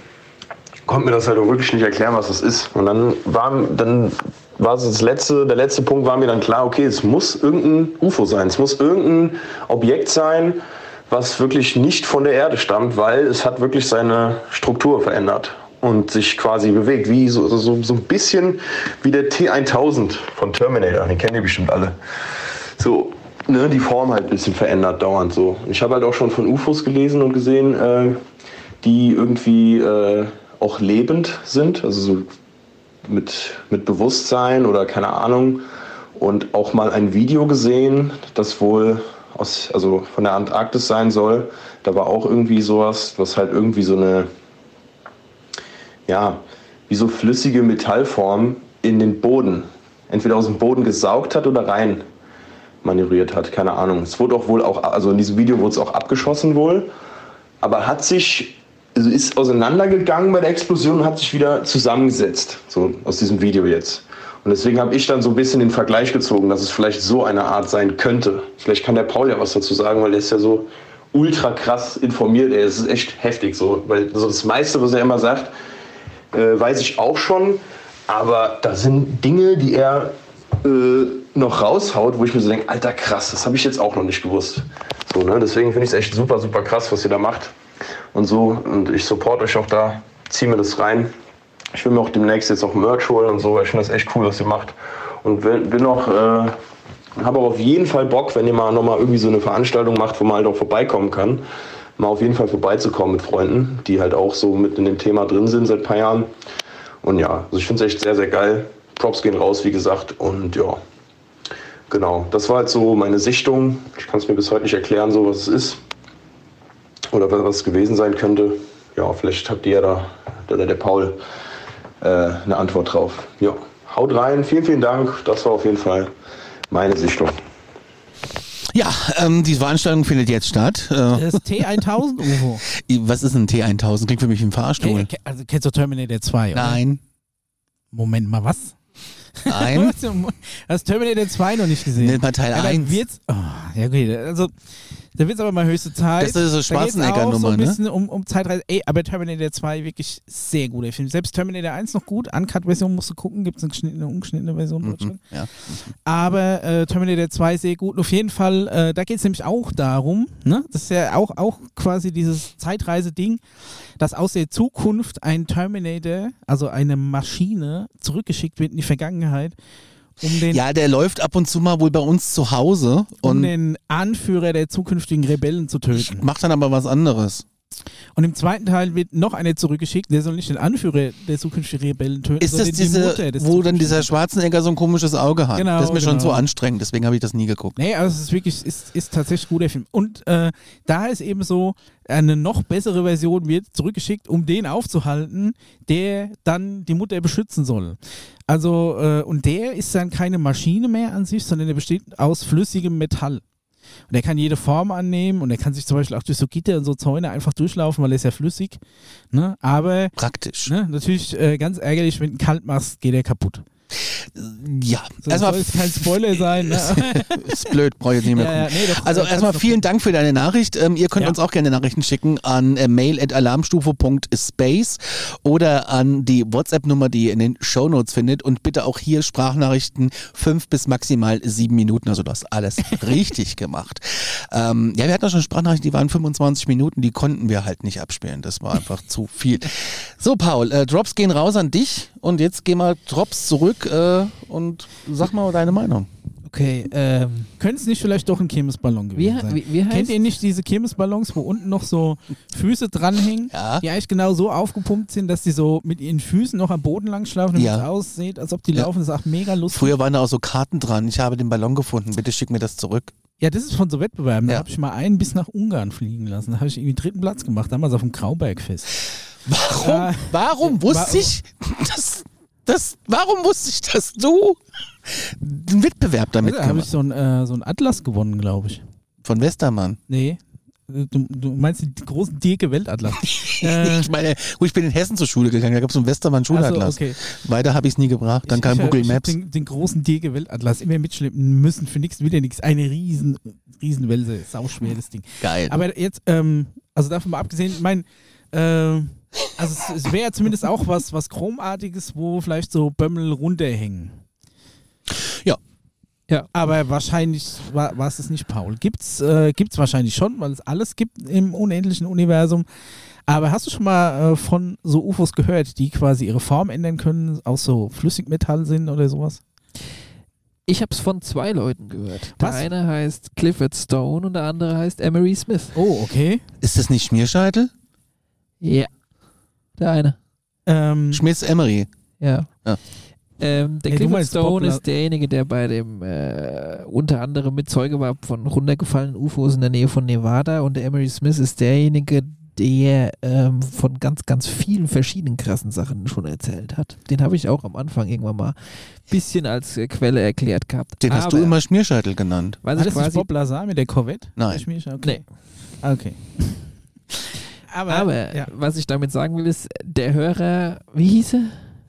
konnte mir das halt auch wirklich nicht erklären, was das ist. Und dann war, dann war es das letzte, der letzte Punkt war mir dann klar, okay, es muss irgendein UFO sein. Es muss irgendein Objekt sein, was wirklich nicht von der Erde stammt, weil es hat wirklich seine Struktur verändert und sich quasi bewegt, wie so, so, so ein bisschen wie der T1000 von Terminator, den kennen die bestimmt alle. So, ne, die Form halt ein bisschen verändert dauernd so. Ich habe halt auch schon von UFOs gelesen und gesehen, äh, die irgendwie äh, auch lebend sind, also so mit, mit Bewusstsein oder keine Ahnung. Und auch mal ein Video gesehen, das wohl aus, also von der Antarktis sein soll. Da war auch irgendwie sowas, was halt irgendwie so eine, ja, wie so flüssige Metallform in den Boden, entweder aus dem Boden gesaugt hat oder rein manövriert hat, keine Ahnung. Es wurde auch wohl auch, also in diesem Video wurde es auch abgeschossen wohl, aber hat sich, also ist auseinandergegangen bei der Explosion und hat sich wieder zusammengesetzt, so aus diesem Video jetzt. Und deswegen habe ich dann so ein bisschen den Vergleich gezogen, dass es vielleicht so eine Art sein könnte. Vielleicht kann der Paul ja was dazu sagen, weil der ist ja so ultra krass informiert. Es ist echt heftig so, weil so das meiste, was er immer sagt, äh, weiß ich auch schon. Aber da sind Dinge, die er äh, noch raushaut, wo ich mir so denke, alter krass, das habe ich jetzt auch noch nicht gewusst. So, ne? Deswegen finde ich es echt super, super krass, was ihr da macht. Und so, und ich support euch auch da, ziehe mir das rein. Ich will mir auch demnächst jetzt auch Merch holen und so, ich finde das echt cool, was ihr macht. Und bin, auch, äh, habe auch auf jeden Fall Bock, wenn ihr mal nochmal irgendwie so eine Veranstaltung macht, wo man halt auch vorbeikommen kann, mal auf jeden Fall vorbeizukommen mit Freunden, die halt auch so mit in dem Thema drin sind seit ein paar Jahren. Und ja, also ich finde es echt sehr, sehr geil. Props gehen raus, wie gesagt. Und ja, genau, das war halt so meine Sichtung. Ich kann es mir bis heute nicht erklären, so was es ist. Oder was es gewesen sein könnte. Ja, vielleicht habt ihr ja da, oder der Paul, eine Antwort drauf. Ja, haut rein, vielen, vielen Dank. Das war auf jeden Fall meine Sichtung. Ja, ähm, die Veranstaltung findet jetzt statt. Äh, Das T1000 UFO. was ist ein T1000? Klingt für mich wie ein Fahrstuhl. Ke- Also kennst du Terminator 2, oder? Nein, Moment mal, was? nein. Hast Terminator 2 noch nicht gesehen? Nimm mal Teil ja, dann 1. wird's, oh, ja, okay, also da wird's aber mal höchste Zeit. Das ist so Schwarzenegger-Nummer, so ein ne? bisschen um, um Zeitreise. Ey, aber Terminator 2 wirklich sehr guter Film. Selbst Terminator 1 noch gut. Uncut-Version musst du gucken. Gibt's eine geschnittene, ungeschnittene Version in Mhm, ja. Aber äh, Terminator 2 sehr gut. Und auf jeden Fall, äh, da geht es nämlich auch darum, ne? das ist ja auch, auch quasi dieses Zeitreise-Ding, dass aus der Zukunft ein Terminator, also eine Maschine, zurückgeschickt wird in die Vergangenheit, um den, ja, der läuft ab und zu mal wohl bei uns zu Hause um den Anführer der zukünftigen Rebellen zu töten. macht dann aber was anderes. Und im zweiten Teil wird noch einer zurückgeschickt, der soll nicht den Anführer der zukünftigen Rebellen töten, Ist das sondern die diese, Mutter des wo dann dieser Schwarzenegger so ein komisches Auge hat? Genau, das ist mir schon genau. so anstrengend, deswegen habe ich das nie geguckt. Nee, also es ist wirklich, ist, ist tatsächlich ein guter Film. Und äh, da ist eben so, eine noch bessere Version wird zurückgeschickt, um den aufzuhalten, der dann die Mutter beschützen soll. Also, äh, und der ist dann keine Maschine mehr an sich, sondern der besteht aus flüssigem Metall. Und der kann jede Form annehmen und er kann sich zum Beispiel auch durch so Gitter und so Zäune einfach durchlaufen, weil er ist ja flüssig. Ne? Aber Praktisch. ne, natürlich äh, ganz ärgerlich, wenn du ihn kalt machst, geht er kaputt. Ja, So, erstmal soll es kein Spoiler sein. Ne? ist blöd, brauche ich jetzt nicht mehr Ja, ja, nee, Also erstmal vielen Dank für deine Nachricht. Ähm, ihr könnt Ja. uns auch gerne Nachrichten schicken an äh, mail.alarmstufe.space oder an die WhatsApp-Nummer, die ihr in den Shownotes findet. Und bitte auch hier Sprachnachrichten fünf bis maximal sieben Minuten. Also du hast alles richtig gemacht. Ähm, ja, wir hatten auch schon Sprachnachrichten, die waren 25 Minuten, die konnten wir halt nicht abspielen. Das war einfach zu viel. So, Paul, äh, Drops gehen raus an dich und jetzt gehen wir Drops zurück äh, und sag mal deine Meinung. Okay, ähm, Könnte es nicht vielleicht doch ein Kirmesballon gewesen wie, sein? wie, wie heißt Kennt ihr nicht diese Kirmesballons, wo unten noch so Füße dranhängen, Ja. die eigentlich genau so aufgepumpt sind, dass die so mit ihren Füßen noch am Boden lang schlafen, damit Ja. es aussieht, als ob die Ja. laufen. Das ist auch mega lustig. Früher waren da auch so Karten dran. Ich habe den Ballon gefunden. Bitte schick mir das zurück. Ja, das ist von so Wettbewerben. Da Ja. habe ich mal einen bis nach Ungarn fliegen lassen. Da habe ich irgendwie dritten Platz gemacht, damals auf dem Graubergfest. Warum? Ja. Warum wusste Wa- ich, dass, das, warum wusste ich, dass du einen Wettbewerb damit Da habe ich so einen äh, so einen Atlas gewonnen, glaube ich. Von Westermann. Nee. Du, du meinst den großen Dirke Weltatlas. Äh, ich meine, ich bin in Hessen zur Schule gegangen, da gab es so einen Westermann Schulatlas. also, okay. Weiter habe ich es nie gebracht. Dann Ich- kam ich, Google Maps. Den, den großen Dirke Weltatlas immer mitschleppen müssen für nichts, wieder nichts. Eine riesen, riesen Welse. Sauschwer, das Ding. Geil. Aber jetzt, ähm, also davon mal abgesehen, mein, äh, also es, es wäre zumindest auch was, was Chromartiges, wo vielleicht so Bömmel runterhängen. Ja. Ja. Aber wahrscheinlich war, war es das nicht, Paul. Gibt's, äh, gibt's wahrscheinlich schon, weil es alles gibt im unendlichen Universum. Aber hast du schon mal äh, von so UFOs gehört, die quasi ihre Form ändern können, aus so Flüssigmetall sind oder sowas? Ich habe es von zwei Leuten gehört. Der Was? eine heißt Clifford Stone und der andere heißt Emery Smith. Oh, okay. Ist das nicht Schmierscheitel? Ja. Der eine. Ähm, Schmiss Emery. Ja. Ja. Ähm, der Ey, du Clifford Stone ist derjenige, der bei dem äh, unter anderem mit Zeuge war von runtergefallenen UFOs in der Nähe von Nevada und der Emery Smith ist derjenige, der ähm, von ganz, ganz vielen verschiedenen krassen Sachen schon erzählt hat. Den habe ich auch am Anfang irgendwann mal ein bisschen als äh, Quelle erklärt gehabt. Den hast Aber, du immer Schmierscheitel genannt. war das quasi, Bob Lazar mit der Corvette? Nein. Der Schmiersch- Okay. Nee. Okay. Aber, Aber ja. was ich damit sagen will, ist, der Hörer, wie hieß er?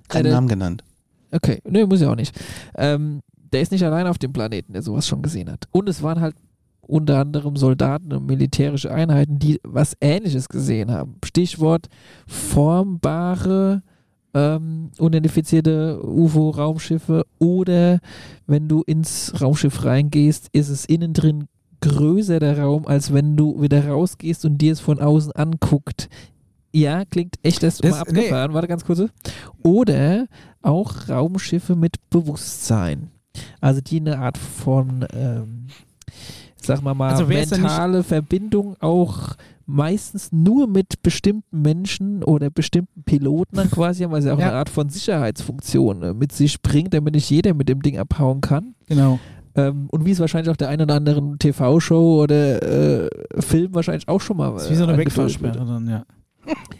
Keinen der, Namen genannt. Okay, nö, muss ja auch nicht. Ähm, der ist nicht allein auf dem Planeten, der sowas schon gesehen hat. Und es waren halt unter anderem Soldaten und militärische Einheiten, die was Ähnliches gesehen haben. Stichwort formbare, ähm, unidentifizierte UFO-Raumschiffe oder wenn du ins Raumschiff reingehst, ist es innen drin größer der Raum, als wenn du wieder rausgehst und dir es von außen anguckt. Ja, klingt echt das, Das- mal abgefahren. Warte ganz kurz. Oder auch Raumschiffe mit Bewusstsein. Also die eine Art von, ähm, sag mal mal, Also mentale Verbindung auch meistens nur mit bestimmten Menschen oder bestimmten Piloten dann quasi haben, weil sie auch Ja. eine Art von Sicherheitsfunktion äh, mit sich bringt, damit nicht jeder mit dem Ding abhauen kann. Genau. Ähm, und wie es wahrscheinlich auch der ein oder anderen TV-Show oder äh, Film wahrscheinlich auch schon mal. Das ist wie so eine äh, Wegfahrsperre dann, ja.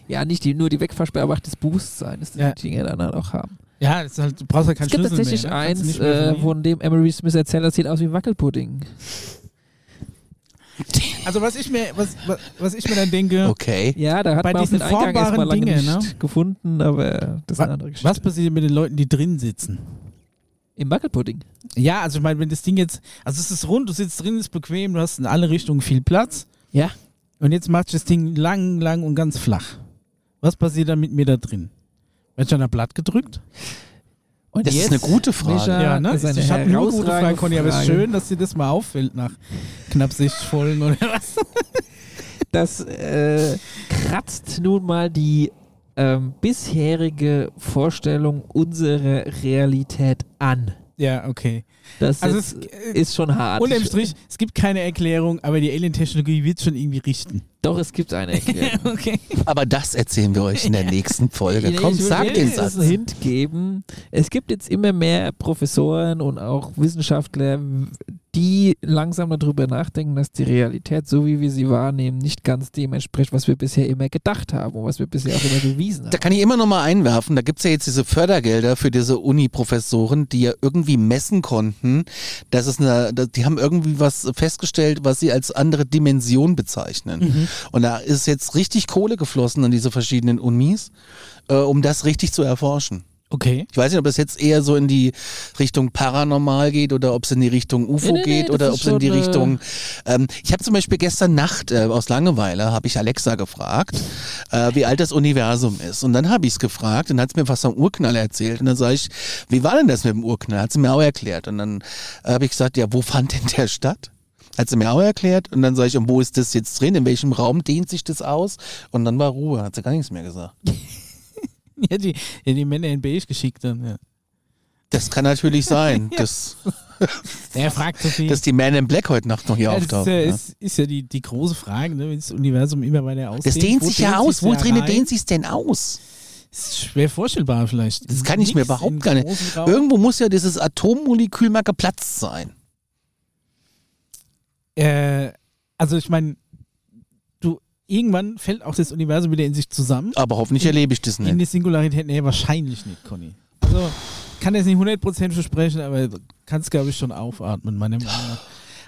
Ja, nicht die, nur die Wegfahrsperre, aber auch das Bewusstsein, das Ja. die Dinge dann halt auch haben. Ja, das ist halt, du brauchst ja keinen es gibt Schlüssel tatsächlich mehr, ne? Eins, äh, von dem Emery Smith erzählt, das sieht aus wie Wackelpudding. Also was ich mir, was, was, was ich mir dann denke, Okay. Ja, da hat Bei man auch diesen den Eingang erstmal lange Dinge, ne? gefunden, aber das ist eine andere Geschichte. was passiert mit den Leuten, die drin sitzen? Im Wackelpudding. Ja, also ich meine, wenn das Ding jetzt, also es ist rund, du sitzt drin, ist bequem, du hast in alle Richtungen viel Platz Ja. und jetzt macht das Ding lang, lang und ganz flach. Was passiert dann mit mir da drin? Wird schon ein Blatt gedrückt? Und Das ist eine gute Frage. Micha, ja, ne? das ist eine ich habe nur gute Frage, Conny, aber es ist schön, dass dir das mal auffällt nach knapp 60 Folgen oder was. Das äh, kratzt nun mal die ähm, bisherige Vorstellung unserer Realität an. Ja, okay. Das Also ist, es, äh, ist schon hart. unterm Strich, es gibt keine Erklärung, aber die Alien-Technologie wird schon irgendwie richten. Doch, es gibt eine Erklärung. okay. Aber das erzählen wir euch in der nächsten Folge. Komm, ich will sag den Satz. einen Hint geben. Es gibt jetzt immer mehr Professoren und auch Wissenschaftler, die langsam darüber nachdenken, dass die Realität, so wie wir sie wahrnehmen, nicht ganz dem entspricht, was wir bisher immer gedacht haben und was wir bisher auch immer bewiesen Da haben. kann ich immer noch mal einwerfen, da gibt's ja jetzt diese Fördergelder für diese Uni-Professoren, die ja irgendwie messen konnten, dass es eine, die haben irgendwie was festgestellt, was sie als andere Dimension bezeichnen. Und da ist jetzt richtig Kohle geflossen an diese verschiedenen Unis, äh, um das richtig zu erforschen. Okay. Ich weiß nicht, ob es jetzt eher so in die Richtung Paranormal geht oder ob es in die Richtung UFO Nee, nee, nee, geht das oder ob es in die äh, Richtung. Ähm, ich habe zum Beispiel gestern Nacht äh, aus Langeweile habe ich Alexa gefragt, äh, wie alt das Universum ist. Und dann habe ich es gefragt und hat sie mir was vom Urknall erzählt. Und dann sage ich, wie war denn das mit dem Urknall? Hat sie mir auch erklärt. Und dann äh, habe ich gesagt, ja, wo fand denn der statt? Hat sie mir auch erklärt. Und dann sage ich, und wo ist das jetzt drin? In welchem Raum dehnt sich das aus? Und dann war Ruhe. Hat sie gar nichts mehr gesagt. Ja, die, ja, die Männer in Beige geschickt dann. Ja. Das kann natürlich sein, dass, Er fragt so viel. dass die Man in Black heute Nacht noch hier ja, das ist, auftauchen. ja, ist, ist ja die, die große Frage, ne? wenn das Universum immer weiter ausdehnt. Das dehnt sich ja aus. Wo drinnen rein? dehnt sich denn aus? ist schwer vorstellbar vielleicht. Das kann ich mir überhaupt gar nicht. Irgendwo muss ja dieses Atommolekül mal geplatzt sein. Äh, also ich meine, irgendwann fällt auch das Universum wieder in sich zusammen. Aber hoffentlich erlebe ich das In nicht. die Singularität, nee, wahrscheinlich nicht, Conny. Also kann jetzt nicht 100% versprechen, aber du kannst, glaube ich, schon aufatmen, meiner Meinung nach.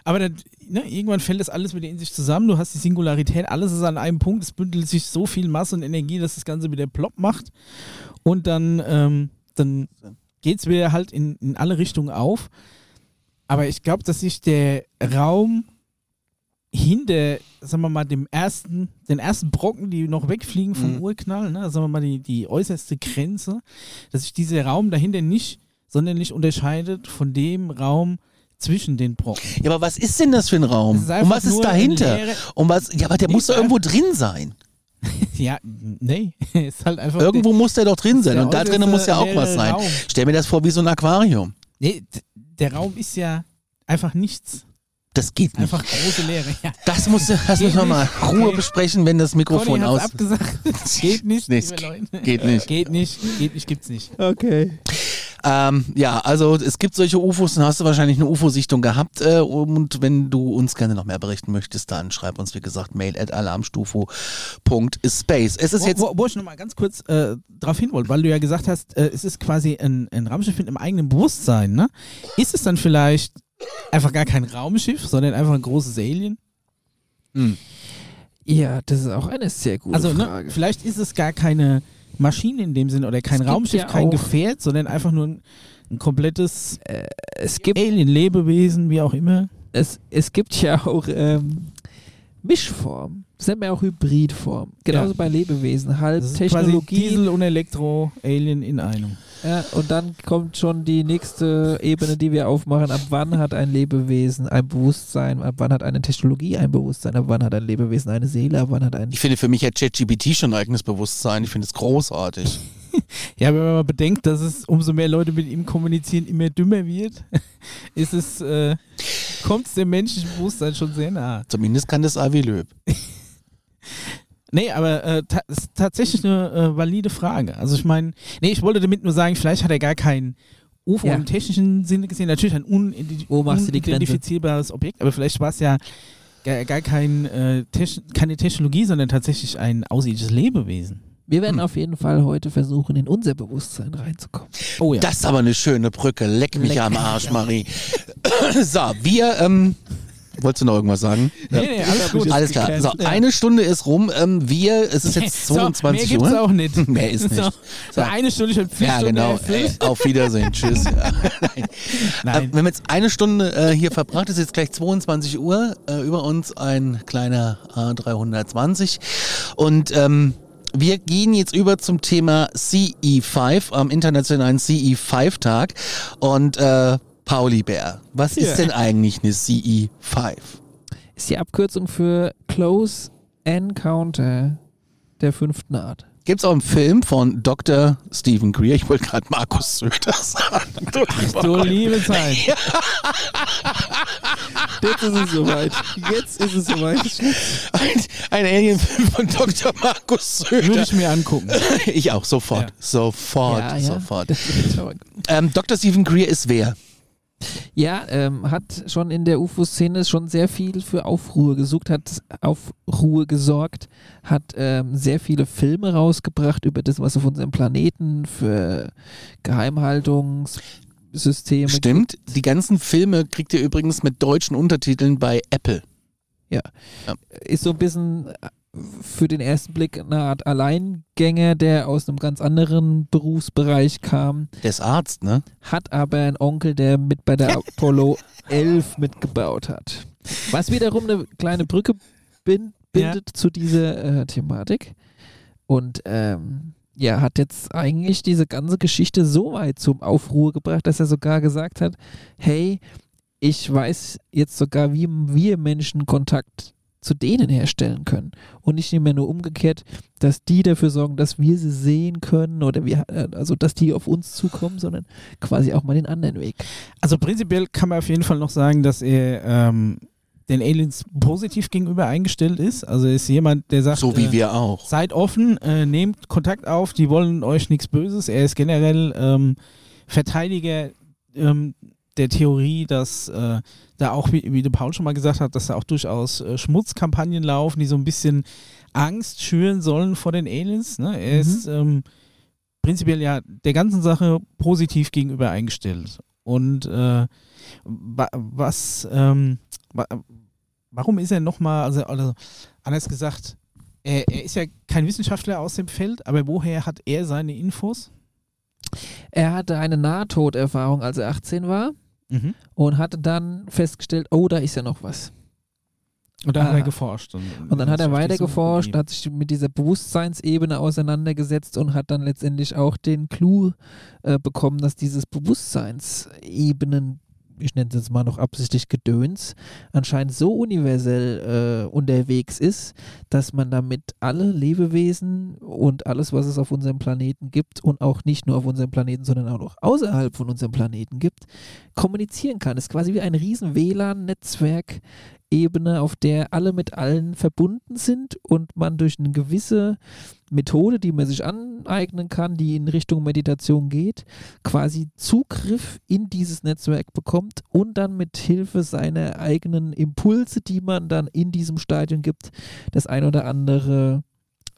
Aber dann, ne, irgendwann fällt das alles wieder in sich zusammen. Du hast die Singularität, alles ist an einem Punkt. Es bündelt sich so viel Masse und Energie, dass das Ganze wieder plopp macht. Und dann, ähm, dann geht es wieder halt in, in alle Richtungen auf. Aber ich glaube, dass sich der Raum hinter, sagen wir mal, dem ersten, den ersten Brocken, die noch wegfliegen vom Mhm. Urknall, ne, sagen wir mal, die, die äußerste Grenze, dass sich dieser Raum dahinter nicht sonderlich unterscheidet von dem Raum zwischen den Brocken. Ja, aber was ist denn das für ein Raum? Und was ist dahinter? Und was, ja, aber der muss doch irgendwo drin sein. Ja, nee, ist halt einfach. Irgendwo muss der doch drin sein. der Und da drinnen muss ja auch was sein. Raum. Stell mir das vor wie so ein Aquarium. Nee, der Raum ist ja einfach nichts. Das geht nicht. Einfach große Leere. Ja. Das muss, das müssen wir mal Ruhe Okay. besprechen, wenn das Mikrofon Conny aus. abgesagt. geht nicht, Nee, Leute. geht nicht. Geht nicht, geht nicht, gibt's nicht. Okay. Ähm, ja, also es gibt solche UFOs, dann hast du wahrscheinlich eine UFO-Sichtung gehabt. Äh, und wenn du uns gerne noch mehr berichten möchtest, dann schreib uns, wie gesagt, mail at alarmstufo.space. Es ist Wo, jetzt. wo, wo ich noch mal ganz kurz äh, darauf hin wollte, weil du ja gesagt hast, äh, es ist quasi ein, ein Raumschiff mit einem eigenen Bewusstsein, ne? Ist es dann vielleicht einfach gar kein Raumschiff, sondern einfach ein großes Alien? Hm. Ja, das ist auch eine sehr gute also, ne, Frage. vielleicht ist es gar keine Maschine in dem Sinne oder kein Es Raumschiff, ja kein Gefährt, sondern einfach nur ein, ein komplettes es gibt Alien-Lebewesen, wie auch immer. es, es gibt ja auch ähm, Mischformen. Das nennt man ja auch Hybridform. Genauso Ja. bei Lebewesen. Halt Das ist quasi Technologie. Diesel und Elektro-Alien in einem. Ja, und dann kommt schon die nächste Ebene, die wir aufmachen. Ab wann hat ein Lebewesen ein Bewusstsein? Ab wann hat eine Technologie ein Bewusstsein? Ab wann hat ein Lebewesen eine Seele? Ab wann hat ein. Ich finde, für mich hat ChatGPT schon ein eigenes Bewusstsein. Ich finde es großartig. Ja, wenn man mal bedenkt, dass es umso mehr Leute mit ihm kommunizieren, immer dümmer wird, ist es, äh, kommt es dem menschlichen Bewusstsein schon sehr nahe. Zumindest kann das Avi Löb. Nee, aber äh, ta ist tatsächlich eine äh, valide Frage. Also ich meine, nee, ich wollte damit nur sagen, vielleicht hat er gar kein UFO Ja. im technischen Sinne gesehen natürlich ein Wo machst du die Grenze? unidentifizierbares Objekt, aber vielleicht war es ja gar, gar kein, äh, Techn- keine Technologie, sondern tatsächlich ein außerirdisches Lebewesen. Wir werden Hm. auf jeden Fall heute versuchen, in unser Bewusstsein reinzukommen. Oh ja. Das ist aber eine schöne Brücke. Leck mich Leck am Arsch, Marie. so, wir, ähm, wolltest du noch irgendwas sagen? nee, nee, alles gut. Alles klar. So, Ja. eine Stunde ist rum. Ähm, wir, es ist jetzt So, 22 mehr gibt's Uhr. auch nicht. Mehr ist nicht. So, so eine Stunde schon vier Ja, Stunden genau. Ey, auf Wiedersehen. Tschüss. Ja. Nein. Nein. Äh, wir haben jetzt eine Stunde äh, hier verbracht. Es ist jetzt gleich 22 Uhr. Äh, über uns ein kleiner A320. Und ähm, wir gehen jetzt über zum Thema CE5 am internationalen CE5-Tag. Und äh, Pauli Bär, was Ja. ist denn eigentlich eine CE5? Ist die Abkürzung für Close Encounter der fünften Art. Gibt es auch einen Film von Dr. Stephen Greer. Ich wollte gerade Markus Söder sagen. Du liebe Zeit. Jetzt ist es soweit. Jetzt ist es soweit. Ein, ein Alien-Film von Dr. Markus Würde Söder. ich mir angucken. Ich auch, sofort. Ja. Sofort, Ja, sofort. Ähm, Dr. Stephen Greer ist wer? Ja, ähm, hat schon in der UFO-Szene schon sehr viel für Aufruhr gesucht, hat Aufruhr gesorgt, hat ähm, sehr viele Filme rausgebracht über das, was auf unserem Planeten für Geheimhaltungssysteme Stimmt. Die ganzen Filme kriegt ihr übrigens mit deutschen Untertiteln bei Apple. ist so ein bisschen für den ersten Blick eine Art Alleingänger, der aus einem ganz anderen Berufsbereich kam, Der ist Arzt, ne? hat aber einen Onkel, der mit bei der Apollo 11 mitgebaut hat. Was wiederum eine kleine Brücke bin, bindet zu dieser äh, Thematik. Und ähm, ja, hat jetzt eigentlich diese ganze Geschichte so weit zum Aufruhr gebracht, dass er sogar gesagt hat, hey, ich weiß jetzt sogar, wie wir Menschen Kontakt zu denen herstellen können. Und nicht mehr nur umgekehrt, dass die dafür sorgen, dass wir sie sehen können oder wir, äh, also dass die auf uns zukommen, sondern quasi auch mal den anderen Weg. Also prinzipiell kann man auf jeden Fall noch sagen, dass er ähm, den Aliens positiv gegenüber eingestellt ist. Also er ist jemand, der sagt, So wie äh, wir auch. seid offen, äh, nehmt Kontakt auf, die wollen euch nichts Böses. Er ist generell ähm, Verteidiger ähm, der Theorie, dass äh, da auch, wie, wie der Paul schon mal gesagt hat, dass da auch durchaus äh, Schmutzkampagnen laufen, die so ein bisschen Angst schüren sollen vor den Aliens. Ne? Er Mhm. ist ähm, prinzipiell ja der ganzen Sache positiv gegenüber eingestellt. Und äh, wa was, ähm, wa warum ist er nochmal, also, also anders gesagt, er, er ist ja kein Wissenschaftler aus dem Feld, aber woher hat er seine Infos? Er hatte eine Nahtoderfahrung, als er 18 war Mhm. und hatte dann festgestellt, oh, da ist ja noch was. Und da hat Ah. er geforscht. Und, Und dann hat er weiter geforscht, hat sich mit dieser Bewusstseinsebene auseinandergesetzt und hat dann letztendlich auch den Clou äh, bekommen, dass dieses Bewusstseinsebenen, ich nenne es jetzt mal noch absichtlich Gedöns, anscheinend so universell äh, unterwegs ist, dass man damit alle Lebewesen und alles, was es auf unserem Planeten gibt und auch nicht nur auf unserem Planeten, sondern auch noch außerhalb von unserem Planeten gibt, kommunizieren kann. Es ist quasi wie ein riesen WLAN-Netzwerk Ebene, auf der alle mit allen verbunden sind und man durch eine gewisse Methode, die man sich aneignen kann, die in Richtung Meditation geht, quasi Zugriff in dieses Netzwerk bekommt und dann mit Hilfe seiner eigenen Impulse, die man dann in diesem Stadion gibt, das ein oder andere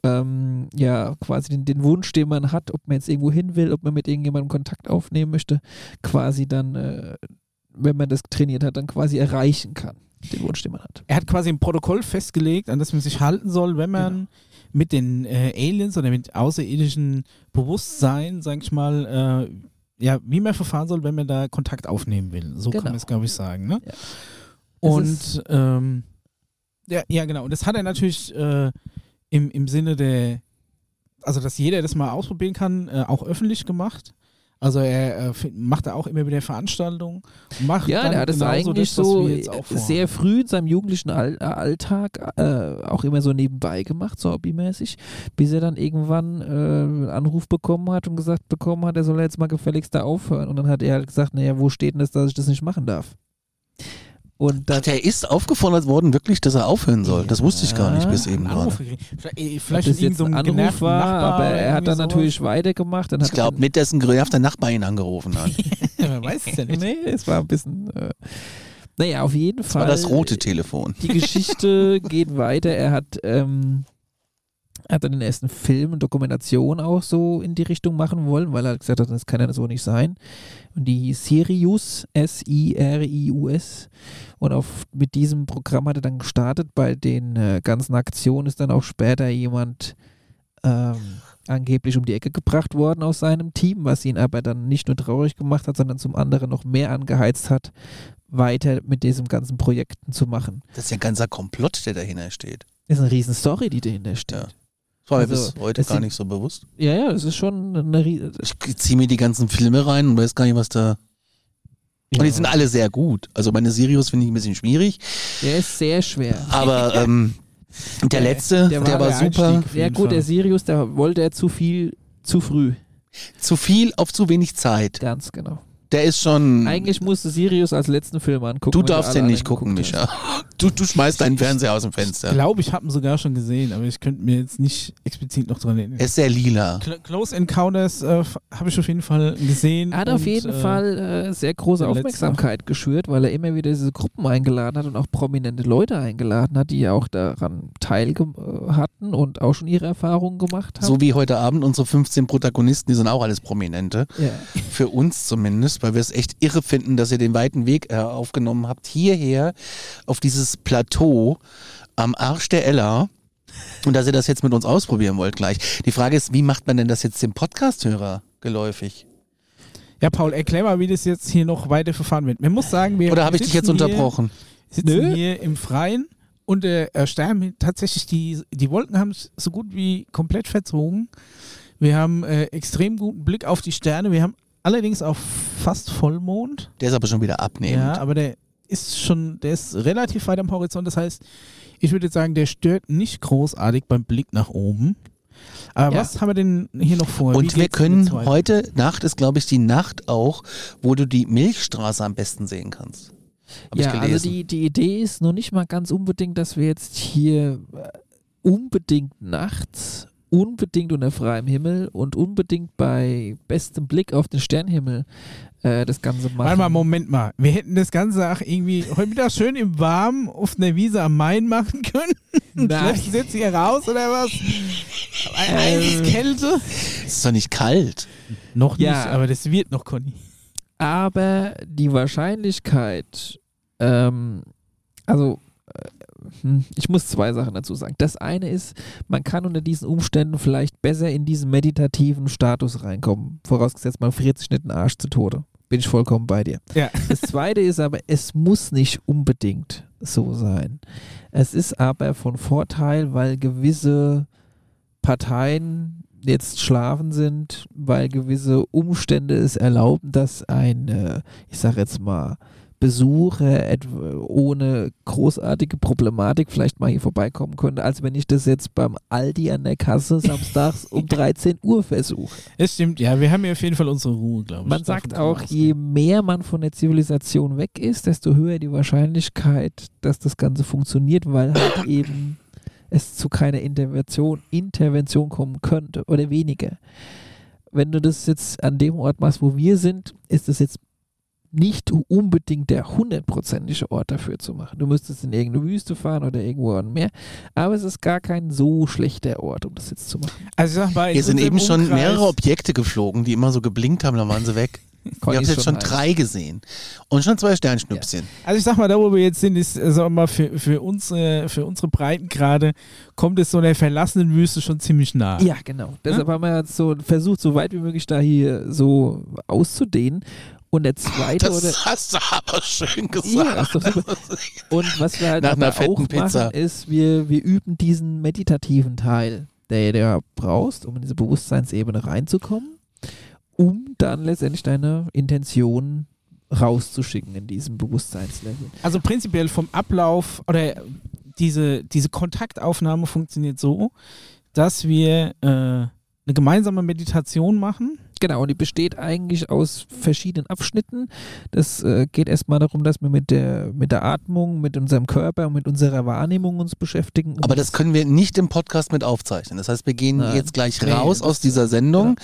ähm, ja, quasi den, den Wunsch, den man hat, ob man jetzt irgendwo hin will, ob man mit irgendjemandem Kontakt aufnehmen möchte, quasi dann, äh, wenn man das trainiert hat, dann quasi erreichen kann, den Wunsch, den man hat. Er hat quasi ein Protokoll festgelegt, an das man sich halten soll, wenn man Genau. mit den äh, Aliens oder mit außerirdischen Bewusstsein, sag ich mal, äh, ja, wie man verfahren soll, wenn man da Kontakt aufnehmen will. So kann Genau. man es, glaube ich, sagen. Ne? Ja. Und ähm, ja, ja, genau. Und das hat er natürlich äh, im, im Sinne der, also dass jeder das mal ausprobieren kann, äh, auch öffentlich gemacht. Also er äh, macht da auch immer wieder Veranstaltungen. Macht Ja, der hat es genauso eigentlich das, so sehr früh in seinem jugendlichen All äh, Alltag äh, auch immer so nebenbei gemacht, so hobbymäßig, bis er dann irgendwann äh, einen Anruf bekommen hat und gesagt bekommen hat, er soll jetzt mal gefälligst da aufhören. Und dann hat er halt gesagt, naja, wo steht denn das, dass ich das nicht machen darf? Und dann Ach, der ist aufgefordert worden, wirklich, dass er aufhören soll. Das wusste ich gar nicht bis eben gerade. Vielleicht, äh, vielleicht von jetzt ein irgendeinem Anruf war, Nachbar aber er hat dann natürlich weitergemacht. Dann Ich glaube nicht, dass ein genervter Nachbar ihn angerufen hat. man weiß es ja nicht. nee, es war ein bisschen. Äh, naja, auf jeden Das Fall. war das rote Telefon. Die Geschichte geht weiter. Er hat, ähm, hat dann den ersten Film und Dokumentation auch so in die Richtung machen wollen, weil er gesagt hat, das kann ja so nicht sein. Und die Sirius, S-I-R-I-U-S. Und auf, mit diesem Programm hat er dann gestartet. Bei den äh, ganzen Aktionen ist dann auch später jemand ähm, angeblich um die Ecke gebracht worden aus seinem Team, was ihn aber dann nicht nur traurig gemacht hat, sondern zum anderen noch mehr angeheizt hat, weiter mit diesem ganzen Projekten zu machen. Das ist ja ein ganzer Komplott, der dahinter steht. Das ist eine riesen Story, die dahinter steht. Ja. Das war mir Also, bis heute es gar nicht so bewusst. Ja, ja, das ist schon eine riesen. Ich ziehe mir die ganzen Filme rein und weiß gar nicht, was da. Und die sind alle sehr gut. Also meine Sirius finde ich ein bisschen schwierig. Der ist sehr schwer. Aber ähm, der letzte, der, der war, der super. Einstieg. Auf Ja, gut, der. Sirius, da wollte er zu viel, zu früh. Zu viel auf zu wenig Zeit. Ganz genau. Der ist schon. Eigentlich musste Sirius als letzten Film angucken. du darfst den nicht gucken, Micha. Du, du schmeißt deinen Fernseher aus dem Ich Fenster. glaube, ich habe ihn sogar schon gesehen, aber ich könnte mir jetzt nicht explizit noch dran erinnern. Er ist sehr lila. Cl- Close Encounters äh, habe ich auf jeden Fall gesehen. Er hat auf jeden äh, Fall äh, sehr große Aufmerksamkeit geschürt, weil er immer wieder diese Gruppen eingeladen hat und auch prominente Leute eingeladen hat, die ja auch daran teilgenommen hatten und auch schon ihre Erfahrungen gemacht haben. So wie heute Abend unsere 15 Protagonisten, die sind auch alles Prominente. ja. Für uns zumindest, weil wir es echt irre finden, dass ihr den weiten Weg äh, aufgenommen habt, hierher auf dieses Plateau am Arsch der Ella. Und dass ihr das jetzt mit uns ausprobieren wollt gleich. Die Frage ist, wie macht man denn das jetzt dem Podcast-Hörer geläufig? Ja, Paul, erklär mal, wie das jetzt hier noch weiter verfahren wird. Man muss sagen, wir Oder habe ich dich jetzt sitzen hier- unterbrochen? sitzen Nö. hier im Freien und äh, äh, Stern, tatsächlich die, die Wolken haben sich so gut wie komplett verzogen. Wir haben äh, extrem guten Blick auf die Sterne. Wir haben allerdings auch fast Vollmond. Der ist aber schon wieder abnehmend. Ja, aber der ist schon, der ist relativ weit am Horizont. Das heißt, ich würde jetzt sagen, der stört nicht großartig beim Blick nach oben. Aber Ja. was haben wir denn hier noch vor? Und wir können heute Nacht ist, glaube ich, die Nacht auch, wo du die Milchstraße am besten sehen kannst. Hab ja, ich gelesen. also die, die Idee ist noch nicht mal ganz unbedingt, dass wir jetzt hier äh, unbedingt nachts, unbedingt unter freiem Himmel und unbedingt bei bestem Blick auf den Sternhimmel äh, das Ganze machen. Warte mal, Moment mal. Wir hätten das Ganze auch irgendwie heute Mittag schön im Warmen auf einer Wiese am Main machen können. Du jetzt hier raus oder was? Ähm. Eiskälte? Es ist doch nicht kalt. Noch Ja. nicht, aber das wird noch, Conny. Aber die Wahrscheinlichkeit, ähm, also äh, hm, ich muss zwei Sachen dazu sagen. Das eine ist, man kann unter diesen Umständen vielleicht besser in diesen meditativen Status reinkommen. Vorausgesetzt, man friert sich nicht den Arsch zu Tode. Bin ich vollkommen bei dir. Ja. Das zweite ist aber, es muss nicht unbedingt so sein. Es ist aber von Vorteil, weil gewisse Parteien jetzt schlafen sind, weil gewisse Umstände es erlauben, dass ein, äh, ich sage jetzt mal, Besucher etwa ohne großartige Problematik vielleicht mal hier vorbeikommen könnte, als wenn ich das jetzt beim Aldi an der Kasse samstags um 13 Uhr versuche. Es stimmt, ja, wir haben hier auf jeden Fall unsere Ruhe, glaube ich. Man sagt auch, je mehr man von der Zivilisation weg ist, desto höher die Wahrscheinlichkeit, dass das Ganze funktioniert, weil halt eben es zu keiner Intervention, Intervention kommen könnte oder weniger. Wenn du das jetzt an dem Ort machst, wo wir sind, ist es jetzt nicht unbedingt der hundertprozentige Ort dafür zu machen. Du müsstest in irgendeine Wüste fahren oder irgendwo an Meer, aber es ist gar kein so schlechter Ort, um das jetzt zu machen. Also ich sag mal, Hier sind eben schon mehrere Objekte geflogen, die immer so geblinkt haben, dann waren sie weg. Ich Conny habe ist jetzt schon heiß. drei gesehen. Und schon zwei Sternschnüpschen. Also ich sag mal, da wo wir jetzt sind, ist, sagen wir mal, für, für, unsere, für unsere Breitengrade kommt es so einer verlassenen Wüste schon ziemlich nah. Ja, genau. Deshalb haben wir jetzt so versucht, so weit wie möglich da hier so auszudehnen. Und der zweite oder Das hast du aber schön Ja, ist gesagt. doch super. und was wir halt Nach einer fetten auch Pizza. machen, ist, wir, wir üben diesen meditativen Teil, der du ja brauchst, um in diese Bewusstseinsebene reinzukommen, um dann letztendlich deine Intention rauszuschicken in diesem Bewusstseinslevel. Also prinzipiell vom Ablauf oder diese, diese Kontaktaufnahme funktioniert so, dass wir äh, eine gemeinsame Meditation machen Genau, und die besteht eigentlich aus verschiedenen Abschnitten. Das äh, geht erstmal darum, dass wir mit der, mit der Atmung, mit unserem Körper und mit unserer Wahrnehmung uns beschäftigen. um Aber das können wir nicht im Podcast mit aufzeichnen. Das heißt, wir gehen Nein. jetzt gleich Nee, raus aus dieser Sendung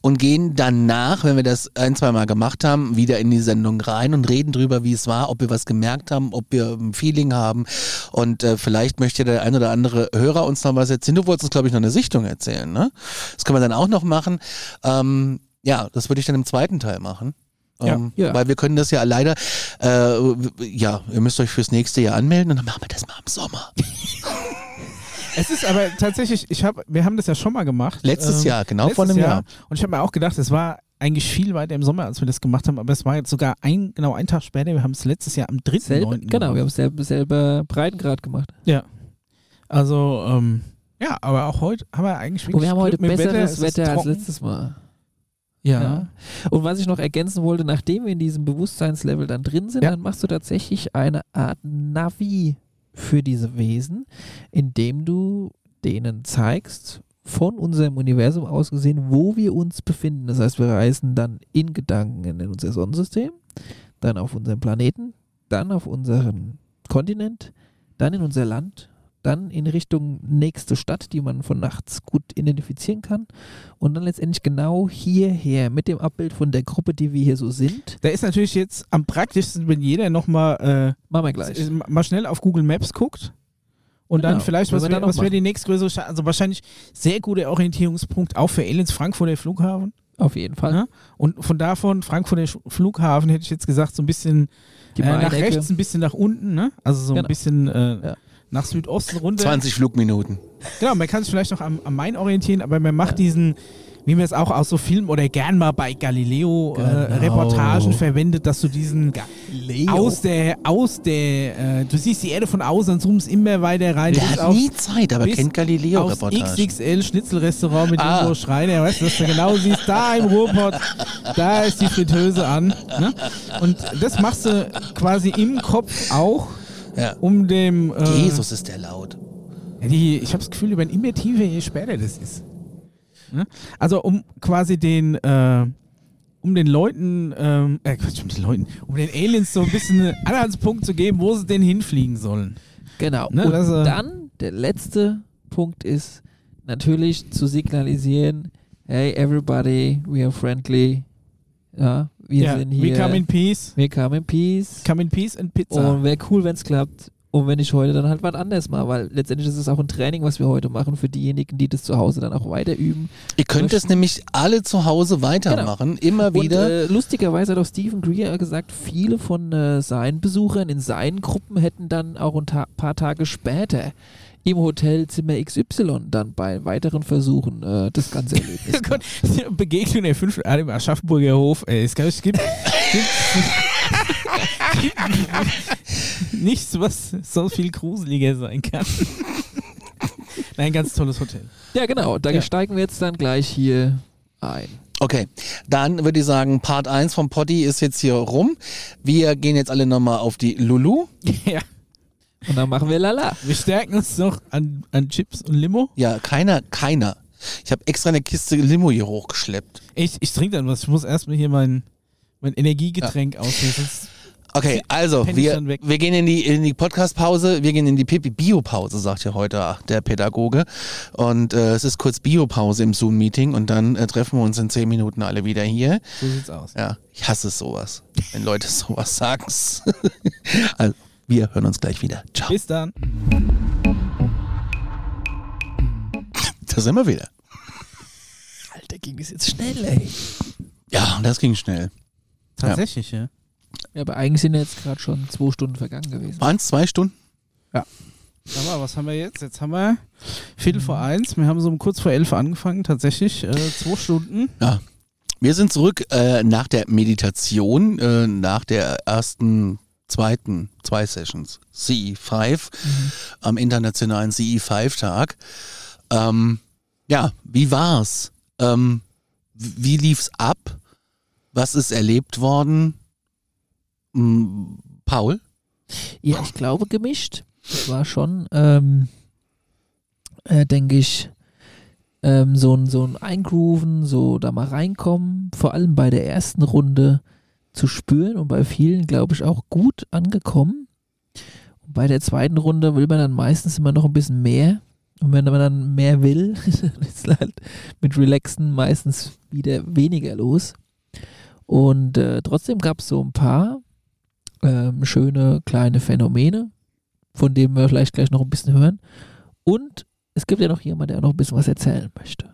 und gehen danach, wenn wir das ein, zwei Mal gemacht haben, wieder in die Sendung rein und reden drüber, wie es war, ob wir was gemerkt haben, ob wir ein Feeling haben. Und äh, vielleicht möchte der ein oder andere Hörer uns noch was erzählen. Du wolltest uns, glaube ich, noch eine Sichtung erzählen, ne? Das können wir dann auch noch machen. Ähm, ja, das würde ich dann im zweiten Teil machen. Ja. Ähm, Ja. Weil wir können das ja leider, äh, ja, ihr müsst euch fürs nächste Jahr anmelden und dann machen wir das mal im Sommer. Es ist aber tatsächlich, ich hab, wir haben das ja schon mal gemacht. Letztes ähm, Jahr, genau letztes vor einem Jahr. Und ich habe mir auch gedacht, es war eigentlich viel weiter im Sommer, als wir das gemacht haben, aber es war jetzt sogar ein, genau einen Tag später. Wir haben es letztes Jahr am 3.9. selber, gemacht. genau, wir haben selber, selber Breitengrad gemacht. Ja. Also, ähm, ja, aber auch heute haben wir eigentlich wirklich Und wir haben heute Glück besseres Es ist Wetter als letztes Mal. Ja. Ja. Und was ich noch ergänzen wollte, nachdem wir in diesem Bewusstseinslevel dann drin sind, Ja. dann machst du tatsächlich eine Art Navi für diese Wesen, indem du denen zeigst, von unserem Universum aus gesehen, wo wir uns befinden. Das heißt, wir reisen dann in Gedanken in unser Sonnensystem, dann auf unseren Planeten, dann auf unseren Kontinent, dann in unser Land, dann in Richtung nächste Stadt, die man von nachts gut identifizieren kann und dann letztendlich genau hierher mit dem Abbild von der Gruppe, die wir hier so sind. Da ist natürlich jetzt am praktischsten, wenn jeder nochmal Machen wir äh, gleich. mal schnell auf Google Maps guckt. Und dann Genau. vielleicht, Können was wäre dann wär die nächstgrößere Stadt? Also wahrscheinlich sehr guter Orientierungspunkt auch für Aliens Frankfurter Flughafen. Auf jeden Fall. Ja? Und von davon, Frankfurter Flughafen, hätte ich jetzt gesagt, so ein bisschen äh, nach rechts, ein bisschen nach unten, ne? Also so ein Genau. bisschen äh, Ja. Nach Südosten runter. 20 Flugminuten. Genau, man kann sich vielleicht noch am, am Main orientieren, aber man macht diesen, wie man es auch aus so Filmen oder gern mal bei Galileo Genau. äh, Reportagen verwendet, dass du diesen aus der, aus der, äh, du siehst die Erde von außen und zoomst immer weiter rein. Der hat auf- nie Zeit, aber kennt aufs Galileo-Reportage. XXL Schnitzelrestaurant mit Ah. Ingo Schreiner, weißt du, dass du genau siehst, da im Ruhrpott, da ist die Fritteuse an. Ne? Und das machst du quasi im Kopf auch, Ja. um dem. Äh, Jesus ist der laut. die, ich habe das Gefühl, über immer tiefer, je später das ist. Ne? Also um quasi den, äh, um den Leuten, ähm, äh, Quatsch, um den Leuten, um den Aliens so ein bisschen einen Anhaltspunkt zu geben, wo sie denn hinfliegen sollen. Genau. Ne, und das, äh, dann der letzte Punkt ist natürlich zu signalisieren, hey everybody, we are friendly. Ja, wir ja, sind hier. we come in peace, we come in peace. come in peace and pizza. Und wäre cool, wenn es klappt. Und wenn ich heute, dann halt was anderes mal, weil letztendlich ist es auch ein Training, was wir heute machen für diejenigen, die das zu Hause dann auch weiter üben. Ihr könnt es nämlich alle zu Hause weitermachen, immer wieder. Und äh, lustigerweise hat auch Stephen Greer gesagt, viele von äh, seinen Besuchern in seinen Gruppen hätten dann auch ein ta paar Tage später im Hotelzimmer XY dann bei weiteren Versuchen äh, das ganze Erlebnis. Gott, Begegnung der fünf ah, im Aschaffenburger Hof. Ey, es, gibt, es gibt, nichts, was so viel gruseliger sein kann. Nein, ganz tolles Hotel. ja, genau. Da Ja. steigen wir jetzt dann gleich hier ein. Okay, dann würde ich sagen, Part 1 vom Poddy ist jetzt hier rum. Wir gehen jetzt alle nochmal auf die Lulu. Ja. Und dann machen wir Lala. Wir stärken uns noch an, an Chips und Limo. Ja, keiner, keiner. Ich habe extra eine Kiste Limo hier hochgeschleppt. Ich, ich trinke dann was. Ich muss erstmal hier mein, mein Energiegetränk auslösen. sonst- Okay, also wir, wir gehen in die, in die Podcast-Pause, wir gehen in die Pipi Bio-Pause, sagt ja heute der Pädagoge. Und äh, es ist kurz Bio-Pause im Zoom-Meeting und dann äh, treffen wir uns in zehn Minuten alle wieder hier. So sieht's aus. Ja, ich hasse sowas, wenn Leute sowas sagen. also, wir hören uns gleich wieder. Ciao. Bis dann. Da sind wir wieder. Alter, ging das jetzt schnell, ey. Ja, das ging schnell. Tatsächlich, ja. Ja, aber eigentlich sind jetzt gerade schon zwei Stunden vergangen gewesen. Waren es zwei Stunden? Sag mal, was haben wir jetzt? Jetzt haben wir Viertel vor eins. Wir haben so um kurz vor elf angefangen, tatsächlich. Äh, zwei Stunden. Ja. Wir sind zurück äh, nach der Meditation, äh, nach der ersten, zweiten, zwei Sessions, CE5, am internationalen CE5-Tag. Ähm, ja, wie war's? Ähm, wie lief's ab? Was ist erlebt worden? Hm, Paul? Ja, ich glaube gemischt. Es war schon, ähm, äh, denke ich, ähm, so ein, so ein Eingrooven, so da mal reinkommen, vor allem bei der ersten Runde zu spüren und bei vielen, glaube ich, auch gut angekommen. Und bei der zweiten Runde will man dann meistens immer noch ein bisschen mehr. Und wenn man dann mehr will, ist halt mit Relaxen meistens wieder weniger los. Und äh, trotzdem gab es so ein paar ähm, schöne kleine Phänomene, von denen wir vielleicht gleich noch ein bisschen hören. Und es gibt ja noch jemand, der noch ein bisschen was erzählen möchte.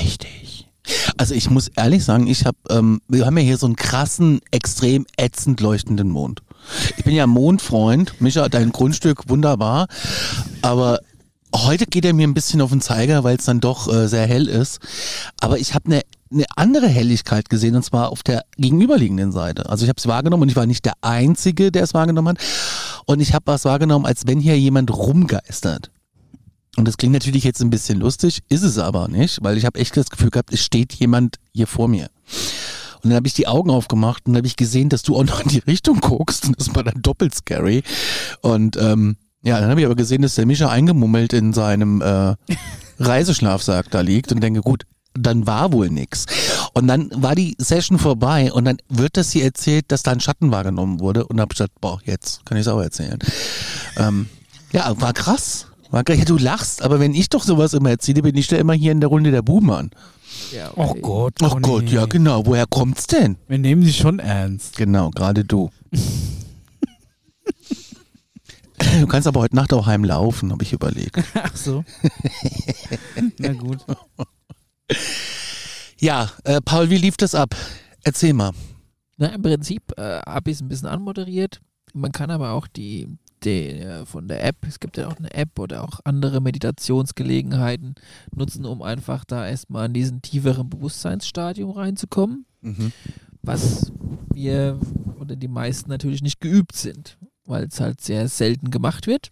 Richtig. Also ich muss ehrlich sagen, ich habe, ähm, wir haben ja hier so einen krassen, extrem ätzend leuchtenden Mond. Ich bin ja Mondfreund, Micha, dein Grundstück wunderbar, aber heute geht er mir ein bisschen auf den Zeiger, weil es dann doch äh, sehr hell ist. Aber ich habe eine eine andere Helligkeit gesehen und zwar auf der gegenüberliegenden Seite. Also ich habe es wahrgenommen und ich war nicht der Einzige, der es wahrgenommen hat. Und ich habe was wahrgenommen, als wenn hier jemand rumgeistert. Und das klingt natürlich jetzt ein bisschen lustig, ist es aber nicht, weil ich habe echt das Gefühl gehabt, es steht jemand hier vor mir. Und dann habe ich die Augen aufgemacht und habe ich gesehen, dass du auch noch in die Richtung guckst. Und das war dann doppelt scary. Und ähm, ja, dann habe ich aber gesehen, dass der Mischa eingemummelt in seinem äh, Reiseschlafsack da liegt und denke, gut, dann war wohl nix. Und dann war die Session vorbei und dann wird das hier erzählt, dass da ein Schatten wahrgenommen wurde und hab gesagt, boah, jetzt kann ich es auch erzählen. Ähm, ja, war krass. Ja, du lachst, aber wenn ich doch sowas immer erzähle, bin ich da immer hier in der Runde der Buhmann. Ja, Oh Gott. Ach oh Gott, nee. ja genau. Woher kommt's denn? Wir nehmen sie schon ernst. Genau, gerade du. Du kannst aber heute Nacht auch heimlaufen, habe ich überlegt. Ach so. Na gut. Ja, äh, Paul, wie lief das ab? Erzähl mal. Na, im Prinzip äh, habe ich es ein bisschen anmoderiert. Man kann aber auch die, äh, von der App, es gibt ja auch eine App oder auch andere Meditationsgelegenheiten nutzen, um einfach da erstmal in diesen tieferen Bewusstseinsstadium reinzukommen, was wir oder die meisten natürlich nicht geübt sind, weil es halt sehr selten gemacht wird.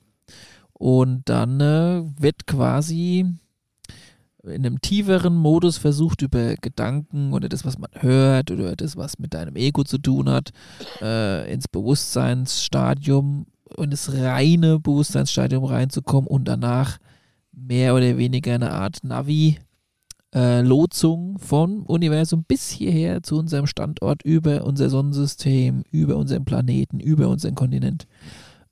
Und dann äh, wird quasi in einem tieferen Modus versucht, über Gedanken oder das, was man hört oder das, was mit deinem Ego zu tun hat, äh, ins Bewusstseinsstadium und das reine Bewusstseinsstadium reinzukommen und danach mehr oder weniger eine Art Navi. Äh, Lotsung vom Universum bis hierher zu unserem Standort über unser Sonnensystem, über unseren Planeten, über unseren Kontinent.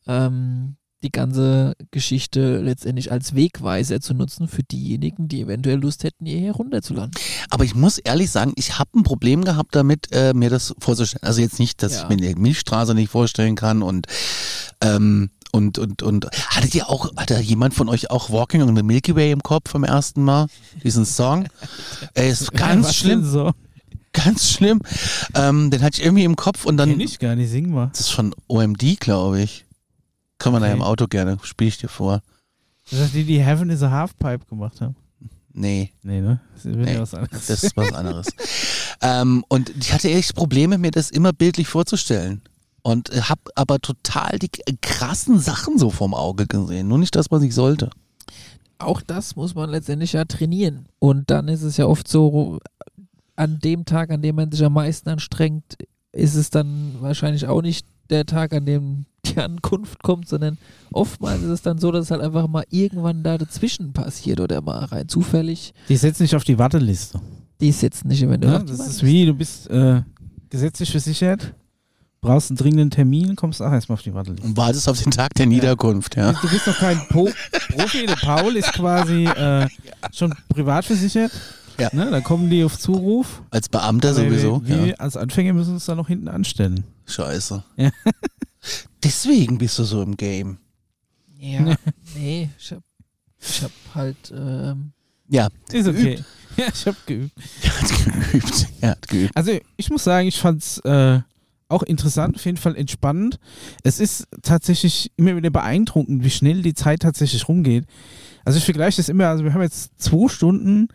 Ähm, die ganze Geschichte letztendlich als Wegweiser zu nutzen für diejenigen, die eventuell Lust hätten, hierher runterzulanden. Aber ich muss ehrlich sagen, ich habe ein Problem gehabt damit, äh, mir das vorzustellen. Also jetzt nicht, dass Ja. ich mir die Milchstraße nicht vorstellen kann und ähm, und, und, und hattet ihr auch, hatte jemand von euch auch Walking on the Milky Way im Kopf vom ersten Mal? Diesen Song? Ey, ist ganz Was schlimm, So. ganz schlimm. Ähm, den hatte ich irgendwie im Kopf und dann, Kenn ich gar nicht, sing mal. das ist von OMD, glaube ich. Kann man da Okay. im Auto gerne, spiele ich dir vor. Das ist die, die Heaven is a Halfpipe gemacht haben. Nee. Nee, ne? Das ist Nee, ja was anderes. Das ist was anderes. ähm, und ich hatte echt Probleme, mir das immer bildlich vorzustellen. Und habe aber total die krassen Sachen so vorm Auge gesehen. Nur nicht das, was ich sollte. Auch das muss man letztendlich ja trainieren. Und dann ist es ja oft so, an dem Tag, an dem man sich am meisten anstrengt, ist es dann wahrscheinlich auch nicht der Tag, an dem die Ankunft kommt, sondern oftmals ist es dann so, dass es halt einfach mal irgendwann da dazwischen passiert oder mal rein zufällig. Die setzt nicht auf die Warteliste. Die ist jetzt nicht eventuell. Ja, auf die das Wand. ist wie, du bist äh, gesetzlich versichert, brauchst einen dringenden Termin, kommst auch erstmal auf die Warteliste. Und wartest auf den Tag der Niederkunft, ja. Du bist noch kein po Profi. Der Paul ist quasi äh, schon privat versichert. Ja. Ne, da kommen die auf Zuruf. Als Beamter sowieso. Wir, Ja. als Anfänger müssen uns da noch hinten anstellen. Scheiße. Ja. Deswegen bist du so im Game. Ja, nee, ich hab, ich hab halt, ähm, Ja, Ist okay. Ja, ich habe geübt. er hat geübt. Er hat geübt. Also ich muss sagen, ich fand es äh, auch interessant, auf jeden Fall entspannend. Es ist tatsächlich immer wieder beeindruckend, wie schnell die Zeit tatsächlich rumgeht. Also ich vergleiche das immer, also wir haben jetzt zwei Stunden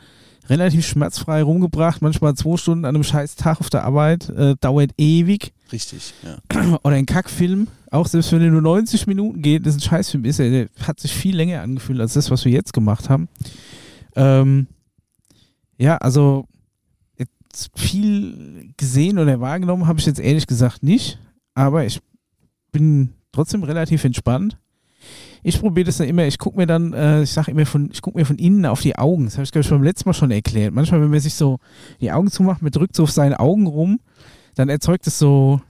relativ schmerzfrei rumgebracht, manchmal zwei Stunden an einem scheiß Tag auf der Arbeit, äh, dauert ewig. Richtig, ja. Oder ein Kackfilm, auch selbst wenn er nur 90 Minuten geht, das ein Scheißfilm ist, der hat sich viel länger angefühlt als das, was wir jetzt gemacht haben. Ähm, ja, also viel gesehen oder wahrgenommen habe ich jetzt ehrlich gesagt nicht, aber ich bin trotzdem relativ entspannt. ich probiere das dann immer, ich gucke mir dann, äh, ich sage immer von, ich gucke mir von innen auf die Augen. Das habe ich, glaube ich, beim letzten Mal schon erklärt. Manchmal, wenn man sich so die Augen zumacht, man drückt so auf seine Augen rum, dann erzeugt es so,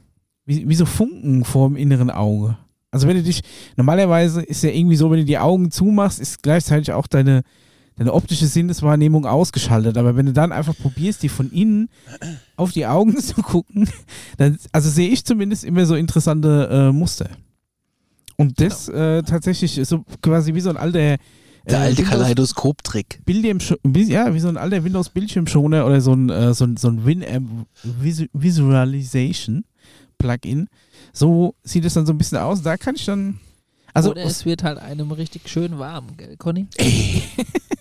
wie, wie so Funken vor dem inneren Auge. Also wenn du dich, normalerweise ist ja irgendwie so, wenn du die Augen zumachst, ist gleichzeitig auch deine, deine optische Sinneswahrnehmung ausgeschaltet. Aber wenn du dann einfach probierst, die von innen auf die Augen zu gucken, dann, also sehe ich zumindest immer so interessante äh, Muster. Und das äh, tatsächlich ist so quasi wie so ein alter Der alte Windows- Kaleidoskop-Trick. Ja, wie so ein alter Windows Bildschirmschoner oder so ein, äh, so ein, so ein Winamp Visu Visualization Plugin. So sieht es dann so ein bisschen aus. Da kann ich dann. Also, Oder es wird halt einem richtig schön warm, gell, Conny?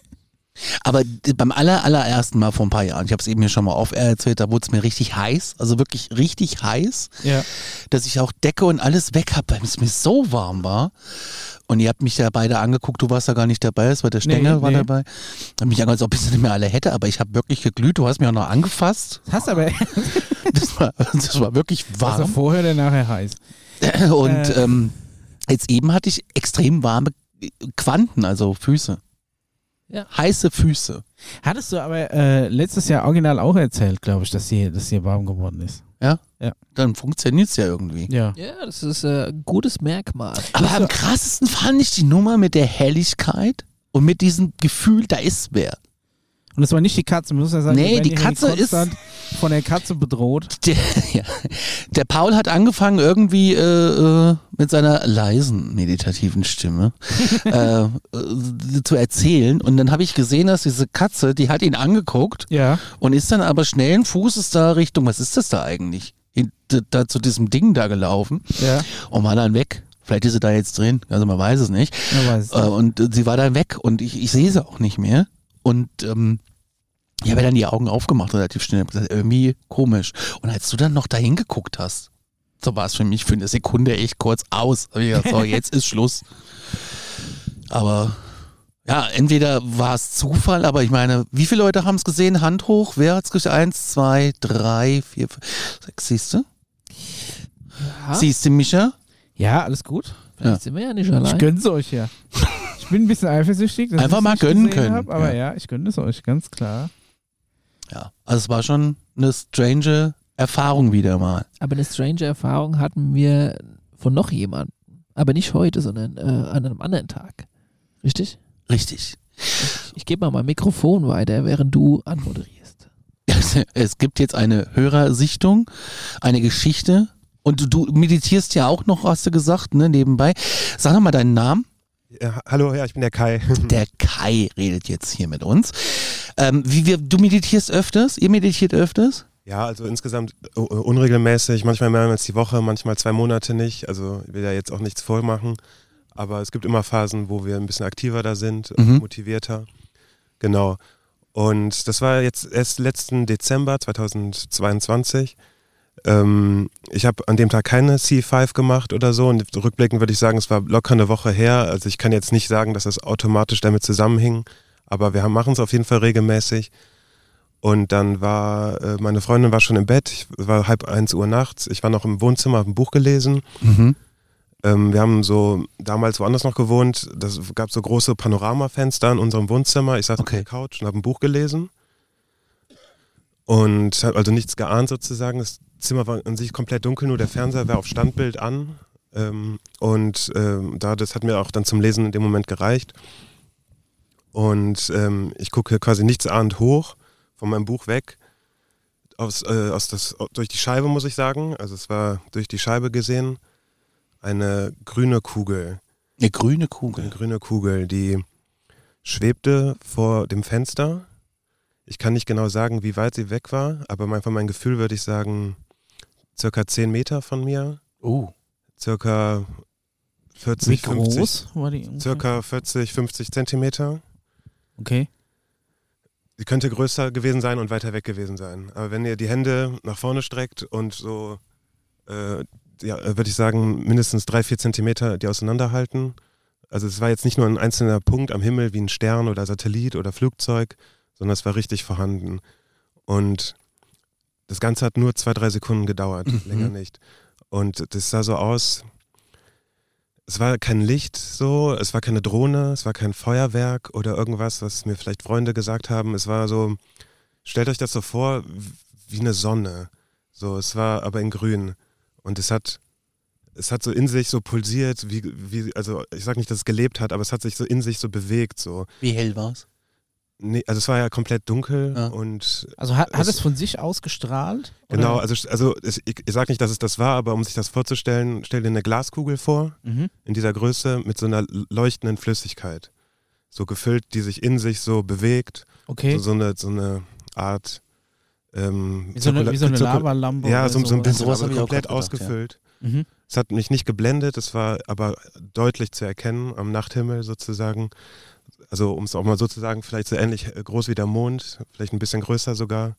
Aber beim aller, allerersten Mal vor ein paar Jahren, ich habe es eben hier schon mal auf erzählt, da wurde es mir richtig heiß, also wirklich richtig heiß, ja. dass ich auch Decke und alles weg habe, weil es mir so warm war. Und ihr habt mich ja beide angeguckt, du warst ja gar nicht dabei, es war der Stängel Nee, war nee. dabei. Hab mich angeguckt, als ob ich es nicht mehr alle hätte, aber ich habe wirklich geglüht, du hast mich auch noch angefasst. Hast aber Das war, das war wirklich warm. vorher oder nachher heiß. Und Äh. ähm, jetzt eben hatte ich extrem warme Quanten, also Füße. Ja. Heiße Füße. Hattest du aber äh, letztes Jahr original auch erzählt, glaube ich, dass hier, dass hier warm geworden ist. Dann funktioniert es ja irgendwie. Ja. Ja, das ist äh, ein gutes Merkmal. Aber am krassesten fand ich die Nummer mit der Helligkeit und mit diesem Gefühl, da ist wer. Und es war nicht die Katze, man muss ja sagen, Nee, die Katze ist- von der Katze bedroht. Der, ja. der Paul hat angefangen irgendwie äh, äh, mit seiner leisen meditativen Stimme äh, äh, zu erzählen und dann habe ich gesehen, dass diese Katze, die hat ihn angeguckt Ja. und ist dann aber schnellen Fußes da Richtung, was ist das da eigentlich? Da, zu diesem Ding da gelaufen Ja. und war dann weg. Vielleicht ist sie da jetzt drin, also man weiß es nicht. Man weiß es Äh, und äh, sie war dann weg und ich, ich sehe sie auch nicht mehr. Und ähm, ich habe dann die Augen aufgemacht relativ schnell. Gesagt, irgendwie komisch. Und als du dann noch dahin geguckt hast, so war es für mich für eine Sekunde echt kurz aus. So, jetzt ist Schluss. Aber ja, entweder war es Zufall, aber ich meine, wie viele Leute haben es gesehen? Hand hoch. Wer hat es gesehen? Eins, zwei, drei, vier, fünf, sechs. Siehst du? Ja, Siehst du, Micha? Ja, alles gut. vielleicht sind wir ja nicht Ich allein. gönn's euch ja. Ich bin ein bisschen eifersüchtig. dass Einfach mal nicht gönnen können. Hab, aber Ja. ja. ich gönne es euch, ganz klar. Ja. Also es war schon eine strange Erfahrung wieder mal. Aber eine strange Erfahrung hatten wir von noch jemandem. Aber nicht heute, sondern äh, an einem anderen Tag. Richtig? Richtig. Ich, ich gebe mal mein Mikrofon weiter, während du anmoderierst. Es gibt jetzt eine Hörersichtung, eine Geschichte. Und du, du meditierst ja auch noch, hast du gesagt, ne, nebenbei. Sag doch mal deinen Namen. Ja, hallo, ja, ich bin der Kai. Der Kai redet jetzt hier mit uns. Ähm, wie wir, du meditierst öfters? Ihr meditiert öfters? Ja, also insgesamt äh, unregelmäßig, manchmal mehrmals die Woche, manchmal zwei Monate nicht. Also ich will ja jetzt auch nichts vormachen. Aber es gibt immer Phasen, wo wir ein bisschen aktiver da sind, Mhm. motivierter. Genau. Und das war jetzt erst letzten Dezember 2022. Ähm, ich habe an dem Tag keine C5 gemacht oder so. Und rückblickend würde ich sagen, es war locker eine Woche her. Also ich kann jetzt nicht sagen, dass das automatisch damit zusammenhing. Aber wir machen es auf jeden Fall regelmäßig. Und dann war, äh, meine Freundin war schon im Bett, ich, es war halb eins Uhr nachts, ich war noch im Wohnzimmer, habe ein Buch gelesen. Mhm. Ähm, wir haben so damals woanders noch gewohnt, das gab so große Panoramafenster in unserem Wohnzimmer. Ich saß Okay. auf der Couch und habe ein Buch gelesen. Und habe also nichts geahnt sozusagen. Das Zimmer war an sich komplett dunkel, nur der Fernseher war auf Standbild an. Ähm, und ähm, da, das hat mir auch dann zum Lesen in dem Moment gereicht. Und ähm, ich gucke quasi nichtsahnd hoch von meinem Buch weg. Aus, äh, aus das, durch die Scheibe, muss ich sagen. Also es war durch die Scheibe gesehen. Eine grüne Kugel. Eine grüne Eine Kugel. grüne Kugel, die schwebte vor dem Fenster. Ich kann nicht genau sagen, wie weit sie weg war, aber mein, von meinem Gefühl würde ich sagen, circa 10 Meter von mir. Oh. Circa Wie 40, 50, groß war die? ungefähr? circa 40, 50 Zentimeter. Okay. Sie könnte größer gewesen sein und weiter weg gewesen sein. Aber wenn ihr die Hände nach vorne streckt und so, äh, ja, würde ich sagen, mindestens drei, vier Zentimeter die auseinanderhalten. Also es war jetzt nicht nur ein einzelner Punkt am Himmel wie ein Stern oder Satellit oder Flugzeug, sondern es war richtig vorhanden. Und das Ganze hat nur zwei, drei Sekunden gedauert, Mhm. länger nicht. Und das sah so aus, es war kein Licht so, es war keine Drohne, es war kein Feuerwerk oder irgendwas, was mir vielleicht Freunde gesagt haben. Es war so, stellt euch das so vor, wie eine Sonne. So, es war aber in grün. Und es hat, es hat so in sich so pulsiert, wie, wie, also ich sag nicht, dass es gelebt hat, aber es hat sich so in sich so bewegt. So. Wie hell war's? Nee, also es war ja komplett dunkel Ja. und Also hat, hat Es- es von sich ausgestrahlt? genau, Oder? also, also es, ich, ich sag nicht, dass es das war, aber um sich das vorzustellen, stell dir eine Glaskugel vor, Mhm. in dieser Größe mit so einer leuchtenden Flüssigkeit. So gefüllt, die sich in sich so bewegt. Okay. So, so, eine, so eine Art. Ähm, wie so eine, wie so eine Lavalampe. Ja, so, so ein bisschen, aber komplett gedacht, ja. ausgefüllt. Mhm. Es hat mich nicht geblendet, es war aber deutlich zu erkennen am Nachthimmel sozusagen. Also um es auch mal so zu sagen, vielleicht so ähnlich äh, groß wie der Mond, vielleicht ein bisschen größer sogar.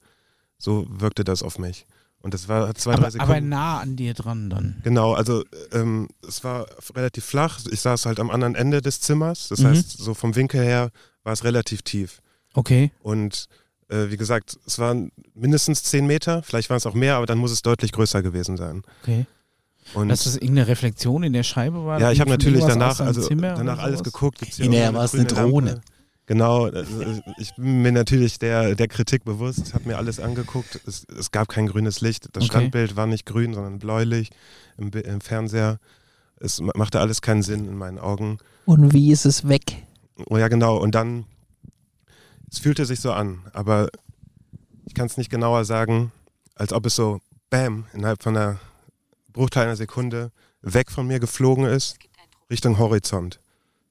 So wirkte das auf mich. Und das war zwei, drei Aber, Sekunden. aber nah an dir dran dann. Genau, also ähm, es war relativ flach. Ich saß halt am anderen Ende des Zimmers. Das Mhm. heißt, so vom Winkel her war es relativ tief. Okay. Und äh, wie gesagt, es waren mindestens zehn Meter, vielleicht waren es auch mehr, aber dann muss es deutlich größer gewesen sein. Okay. Und Dass das irgendeine Reflexion in der Scheibe war? ja, ich habe natürlich danach, also Zimmer danach alles geguckt. Gibt's Nee, irgendwo war es eine grüne Lampe? Drohne. Genau, also ich bin mir natürlich der, der Kritik bewusst, habe mir alles angeguckt. Es, es gab kein grünes Licht. Das Okay. Standbild war nicht grün, sondern bläulich im, im Fernseher. Es ma- machte alles keinen Sinn in meinen Augen. Und wie ist es weg? Oh ja, genau. Und dann, es fühlte sich so an, aber ich kann es nicht genauer sagen, als ob es so, bam, innerhalb von einer Bruchteil einer Sekunde weg von mir geflogen ist, Richtung Horizont.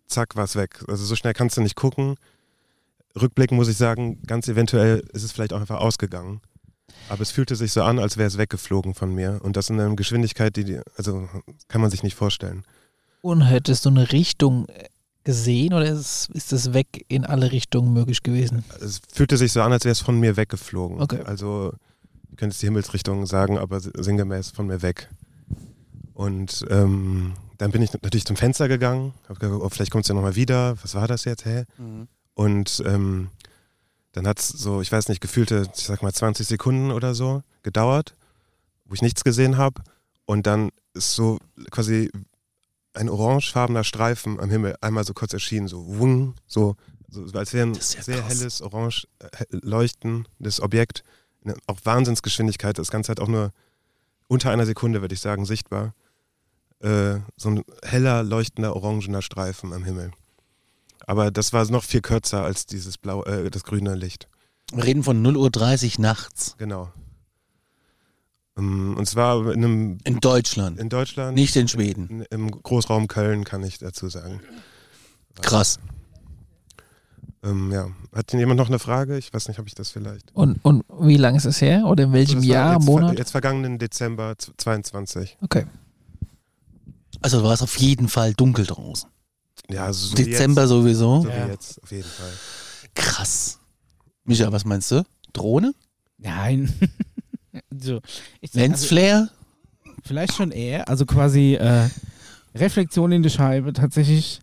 Zack, war es weg. Also so schnell kannst du nicht gucken. Rückblickend muss ich sagen, ganz eventuell ist es vielleicht auch einfach ausgegangen. Aber es fühlte sich so an, als wäre es weggeflogen von mir. Und das in einer Geschwindigkeit, die, die also kann man sich nicht vorstellen. Und hättest du eine Richtung äh, gesehen oder ist, ist es weg in alle Richtungen möglich gewesen? es fühlte sich so an, als wäre es von mir weggeflogen. Okay. Also, ich könnte es die Himmelsrichtung sagen, aber sinngemäß von mir weg. Und ähm, dann bin ich natürlich zum Fenster gegangen, habe gedacht, oh, vielleicht kommt es ja nochmal wieder. Was war das jetzt, hä? Und ähm, dann hat es so, ich weiß nicht, gefühlte, ich sag mal 20 Sekunden oder so gedauert, wo ich nichts gesehen habe. Und dann ist so quasi ein orangefarbener Streifen am Himmel einmal so kurz erschienen, so wung, so, so als wäre ein ja sehr krass. helles, orange äh, leuchtendes Objekt, in auch Wahnsinnsgeschwindigkeit, das Ganze halt auch nur unter einer Sekunde, würde ich sagen, sichtbar. Äh, so ein heller, leuchtender, orangener Streifen am Himmel. Aber das war noch viel kürzer als dieses blau, äh, das grüne Licht. Wir reden von 0.30 Uhr nachts Genau. Ähm, Und zwar in, einem, in Deutschland, in Deutschland, nicht in Schweden. in, im Großraum Köln, kann ich dazu sagen. Krass. Ähm, ja. Hat denn jemand noch eine Frage? Ich weiß nicht, ob ich das vielleicht. Und, und wie lange ist es her? Oder in welchem Das war Jahr, jetzt, Monat? Jetzt vergangenen Dezember 22. Okay. Also war es auf jeden Fall dunkel draußen. Ja, so Dezember Jetzt, sowieso. so Ja. wie jetzt, auf jeden Fall. Krass. Micha, was meinst du? Drohne? Nein. so, ich, also, Lensflare? vielleicht schon eher. Also quasi äh, Reflexion in die Scheibe. Tatsächlich.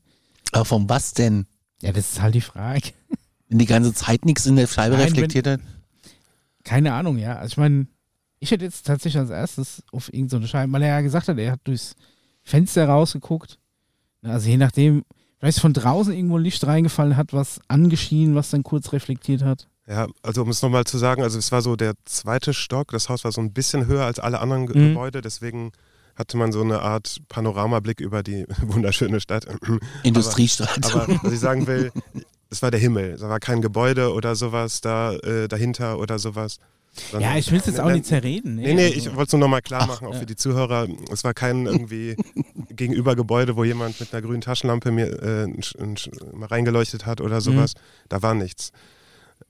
Aber von was denn? Ja, das ist halt die Frage. Wenn die ganze Zeit nichts in der Scheibe Nein, reflektiert hat? Keine Ahnung, ja. Also ich meine, ich hätte jetzt tatsächlich als erstes auf irgendeine so Scheibe, weil er ja gesagt hat, er hat durchs Fenster rausgeguckt. Na, Also je nachdem, vielleicht von draußen irgendwo Licht reingefallen hat, was angeschienen, was dann kurz reflektiert hat. Ja, also um es nochmal zu sagen, also es war so der zweite Stock, das Haus war so ein bisschen höher als alle anderen Mhm. Gebäude, deswegen hatte man so eine Art Panoramablick über die wunderschöne Stadt. Industriestraße. Aber was ich sagen will, es war der Himmel, da war kein Gebäude oder sowas da äh, dahinter oder sowas. Sondern- Ja, ich will es jetzt auch nicht zerreden. Nee, nee, also- ich wollte es nur nochmal klar machen, auch ja. für die Zuhörer. Es war kein irgendwie gegenüber Gebäude, wo jemand mit einer grünen Taschenlampe mir äh, mal reingeleuchtet hat oder sowas. Da war nichts.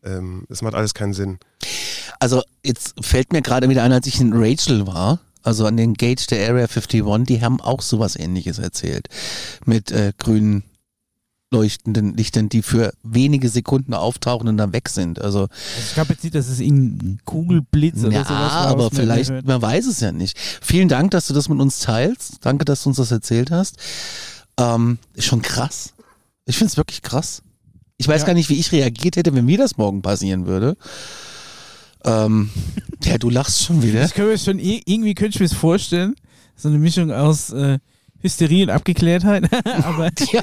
Ähm, es macht alles keinen Sinn. Also jetzt fällt mir gerade wieder ein, als ich in Rachel war, also an den Gate der Area 51, die haben auch sowas ähnliches erzählt. Mit äh, grünen leuchtenden Lichtern, die für wenige Sekunden auftauchen und dann weg sind. Also Also ich glaube jetzt nicht, dass es irgendein Kugelblitz oder ja, sowas war. aber man vielleicht, hört. man weiß es ja nicht. Vielen Dank, dass du das mit uns teilst. Danke, dass du uns das erzählt hast. Ähm, ist schon krass. Ich finde es wirklich krass. Ich weiß Ja. gar nicht, wie ich reagiert hätte, wenn mir das morgen passieren würde. Ähm, ja, du lachst schon wieder. Ich kann mir schon, ir- irgendwie könnte ich mir das vorstellen. So eine Mischung aus äh, Hysterie und Abgeklärtheit. aber Ja,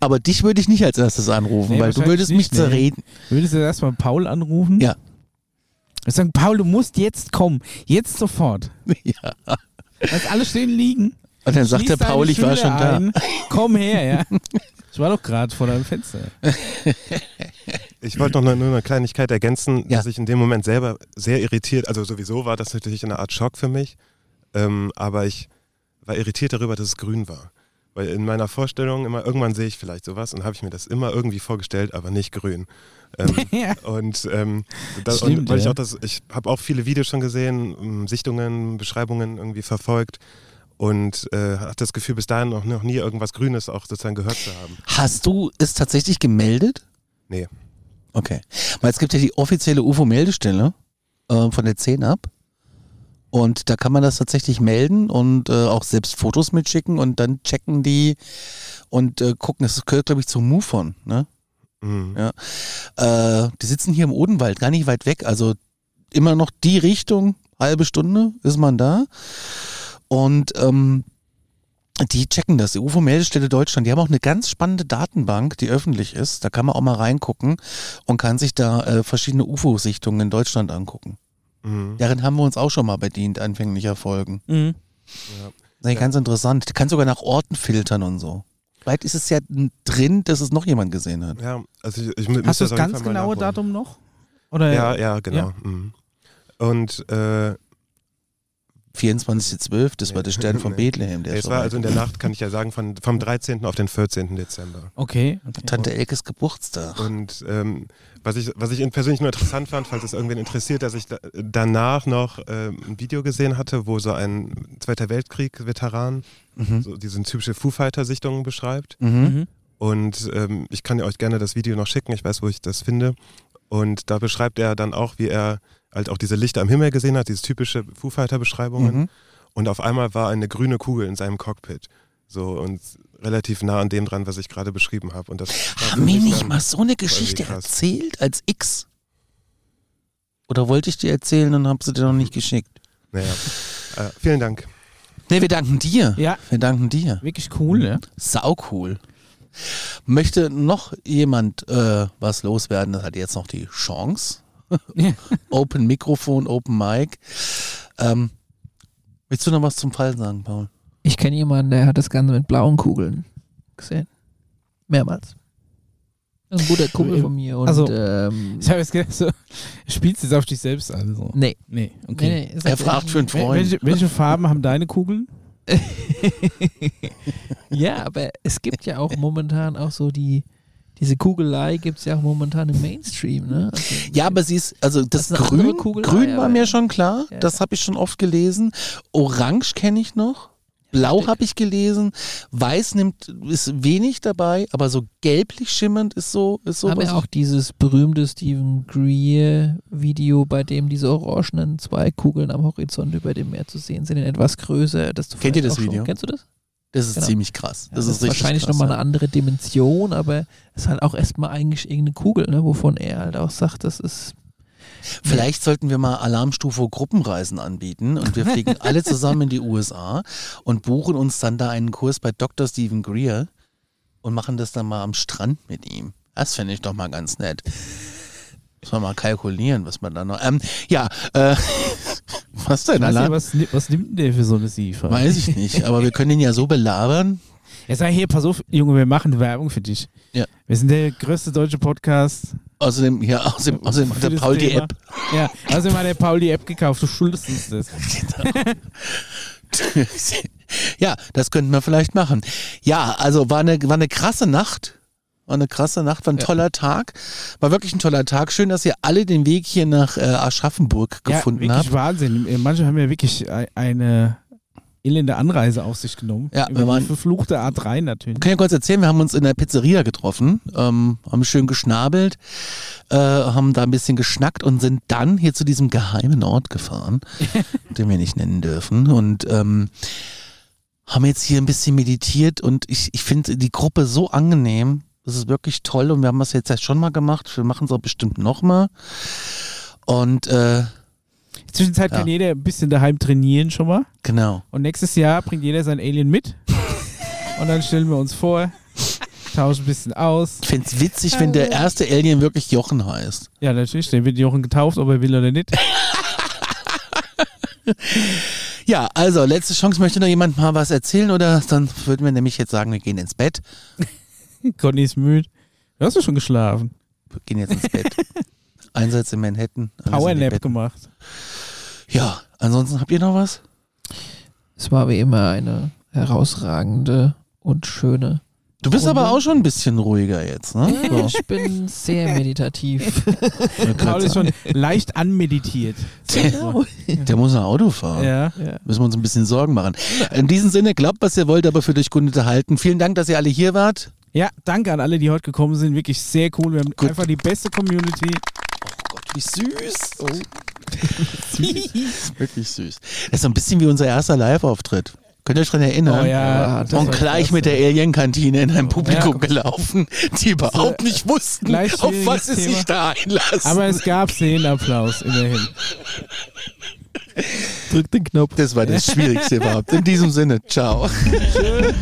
aber dich würde ich nicht als erstes anrufen, Nee, weil du würdest mich nicht, nee. zerreden. würdest du erstmal Paul anrufen? Ja. Und sagen, Paul, du musst jetzt kommen. Jetzt sofort. Ja. Lass alle stehen liegen. Und dann sagt Schließ der Paul, ich war schon da. ein. Komm her, ja. Ich war doch gerade vor deinem Fenster. Ich wollte noch nur nur eine Kleinigkeit ergänzen, Ja. dass ich in dem Moment selber sehr irritiert, also sowieso war das natürlich eine Art Schock für mich, ähm, aber ich war irritiert darüber, dass es grün war. Weil in meiner Vorstellung immer, irgendwann sehe ich vielleicht sowas und habe ich mir das immer irgendwie vorgestellt, aber nicht grün. Ähm, ja. und ähm, da, Stimmt, und weil ich ja. auch das, ich habe auch viele Videos schon gesehen, ähm, Sichtungen, Beschreibungen irgendwie verfolgt und äh, hatte das Gefühl, bis dahin noch, noch nie irgendwas Grünes auch sozusagen gehört zu haben. Hast du es tatsächlich gemeldet? Nee. Okay. Weil es gibt ja die offizielle UFO-Meldestelle äh, von der 10 ab. Und da kann man das tatsächlich melden und äh, auch selbst Fotos mitschicken und dann checken die und äh, gucken. Das gehört, glaube ich, zu MUFON. Ne? Mhm. Ja. Äh, die sitzen hier im Odenwald, gar nicht weit weg. Also immer noch die Richtung, halbe Stunde ist man da. Und ähm, die checken das, die UFO-Meldestelle Deutschland. Die haben auch eine ganz spannende Datenbank, die öffentlich ist. Da kann man auch mal reingucken und kann sich da äh, verschiedene UFO-Sichtungen in Deutschland angucken. Mhm. Darin haben wir uns auch schon mal bedient, anfänglicher Folgen. Mhm. Das ist ja. ganz interessant. Die kann sogar nach Orten filtern und so. Vielleicht ist es ja drin, dass es noch jemand gesehen hat. Ja, also ich, ich Hast du das ganz genaue. Datum noch? Oder Ja, ja, genau. Mhm. Und äh, 24.12., das war der Stern von. Bethlehem. Der es war so also in der Nacht, kann ich ja sagen, von, vom 13. auf den 14. Dezember. Okay. okay. Tante Elkes Geburtstag. Und ähm, was, ich, was ich persönlich nur interessant fand, falls es irgendwen interessiert, dass ich da, danach noch ähm, ein Video gesehen hatte, wo so ein Zweiter Weltkrieg-Veteran Mhm. so diese typische Foo Fighter-Sichtung beschreibt. Mhm. Mhm. Und ähm, ich kann euch gerne das Video noch schicken, ich weiß, wo ich das finde. Und da beschreibt er dann auch, wie er halt auch diese Lichter am Himmel gesehen hat, diese typische Foo Fighter-Beschreibungen. Mhm. Und auf einmal war eine grüne Kugel in seinem Cockpit. So und relativ nah an dem dran, was ich gerade beschrieben habe. Und das Haben mich nicht mal so eine Geschichte erzählt als X? Oder wollte ich dir erzählen und habe sie dir noch nicht geschickt? Naja. Äh, vielen Dank. Nee, wir danken dir. Ja, Wir danken dir. wirklich cool, ja. Sau cool. Möchte noch jemand äh, was loswerden? Das hat jetzt noch die Chance. Open Mikrofon, Open Mic. Ähm, willst du noch was zum Fall sagen, Paul? Ich kenne jemanden, der hat das Ganze mit blauen Kugeln gesehen. Mehrmals. Ein guter Kumpel von mir und Also, ähm, Ich habe jetzt gedacht, so, spielst du es auf dich selbst an? So. nee. Nee, okay. nee, nee Er halt fragt für einen Freund. Welche, welche Farben haben deine Kugeln? ja, aber es gibt ja auch momentan auch so die, diese Kugelei gibt es ja auch momentan im Mainstream, ne? Also, Ja, aber sie ist, also das, Das ist Grün, Kugel, Grün war mir schon klar, Ja. das habe ich schon oft gelesen. Orange kenne ich noch. Blau habe ich gelesen. Weiß nimmt, ist wenig dabei, aber so gelblich schimmernd ist so, ist so haben ja auch dieses berühmte Stephen Greer Video, bei dem diese orangenen zwei Kugeln am Horizont über dem Meer zu sehen sind, in etwas größer. Das du Kennt ihr das auch schon- Video? Kennst du das? Das ist Genau. ziemlich krass. Ja, Das, ist, wahrscheinlich krass, nochmal ja. eine andere Dimension, aber es ist halt auch erstmal eigentlich irgendeine Kugel, ne, wovon er halt auch sagt, das ist. Vielleicht sollten wir mal Alarmstufe Gruppenreisen anbieten und wir fliegen alle zusammen in die USA und buchen uns dann da einen Kurs bei Dr. Stephen Greer und machen das dann mal am Strand mit ihm. Das fände ich doch mal ganz nett. Muss man mal kalkulieren, was man da noch. Ähm, ja, äh, was denn, Alarm? ihr, was, was nimmt denn der für so eine Siefer? Weiß ich nicht, aber wir können ihn ja so belabern. Ja, sag hier, pass auf, Junge, wir machen Werbung für dich. Ja. Wir sind der größte deutsche Podcast. Außerdem, ja, außerdem, außerdem hat der Paul die Thema. App. Ja, außerdem hat der Paul die App gekauft, du schuldest uns das. ja, das könnten wir vielleicht machen. Ja, also war eine, war eine krasse Nacht. War eine krasse Nacht, war ein Ja. toller Tag. War wirklich ein toller Tag. Schön, dass ihr alle den Weg hier nach äh, Aschaffenburg gefunden ja, wirklich habt. Wahnsinn. Manche haben ja wirklich ei- eine elende Anreise auf sich genommen. Ja, Über wir waren- die verfluchte A3 natürlich. Ich kann ja kurz erzählen, wir haben uns in der Pizzeria getroffen, ähm, haben schön geschnabelt, äh, haben da ein bisschen geschnackt und sind dann hier zu diesem geheimen Ort gefahren, den wir nicht nennen dürfen. Und ähm, haben jetzt hier ein bisschen meditiert und ich, ich finde die Gruppe so angenehm. Das ist wirklich toll und wir haben das jetzt ja schon mal gemacht. Wir machen es auch bestimmt nochmal. Und äh, Zwischenzeit Ja. kann jeder ein bisschen daheim trainieren schon mal. genau. Und nächstes Jahr bringt jeder sein Alien mit. Und dann stellen wir uns vor, tauschen ein bisschen aus. Ich find's witzig, wenn der erste Alien wirklich Jochen heißt. Ja, natürlich, der wird Jochen getauft, ob er will oder nicht. Ja, also letzte Chance. Möchte noch jemand mal was erzählen oder dann würden wir nämlich jetzt sagen, wir gehen ins Bett. Conny ist müde. Du hast ja schon geschlafen. Wir gehen jetzt ins Bett. Einsatz in Manhattan. Powernap gemacht. Ja, ansonsten habt ihr noch was? Es war wie immer eine herausragende und schöne. Du bist Runde. aber auch schon ein bisschen ruhiger jetzt, ne? So. Ich bin sehr meditativ. Paul ist schon leicht anmeditiert. genau. Der muss ein Auto fahren. Ja. Ja. Müssen wir uns ein bisschen Sorgen machen. In diesem Sinne, glaubt, was ihr wollt, aber für euch gut unterhalten. Vielen Dank, dass ihr alle hier wart. Ja, danke an alle, die heute gekommen sind. Wirklich sehr cool. Wir haben Gut. einfach die beste Community. Oh Gott, wie süß. Wirklich süß. Das ist so ein bisschen wie unser erster Live-Auftritt. Könnt ihr euch dran erinnern? Oh ja. Ja, Und gleich mit der Alien-Kantine in ein Publikum gelaufen, die überhaupt nicht wussten, auf was sie sich da einlassen. Aber es gab Szenenapplaus, immerhin. Drück den Knopf. das war das Schwierigste überhaupt. In diesem Sinne, ciao. Tschö.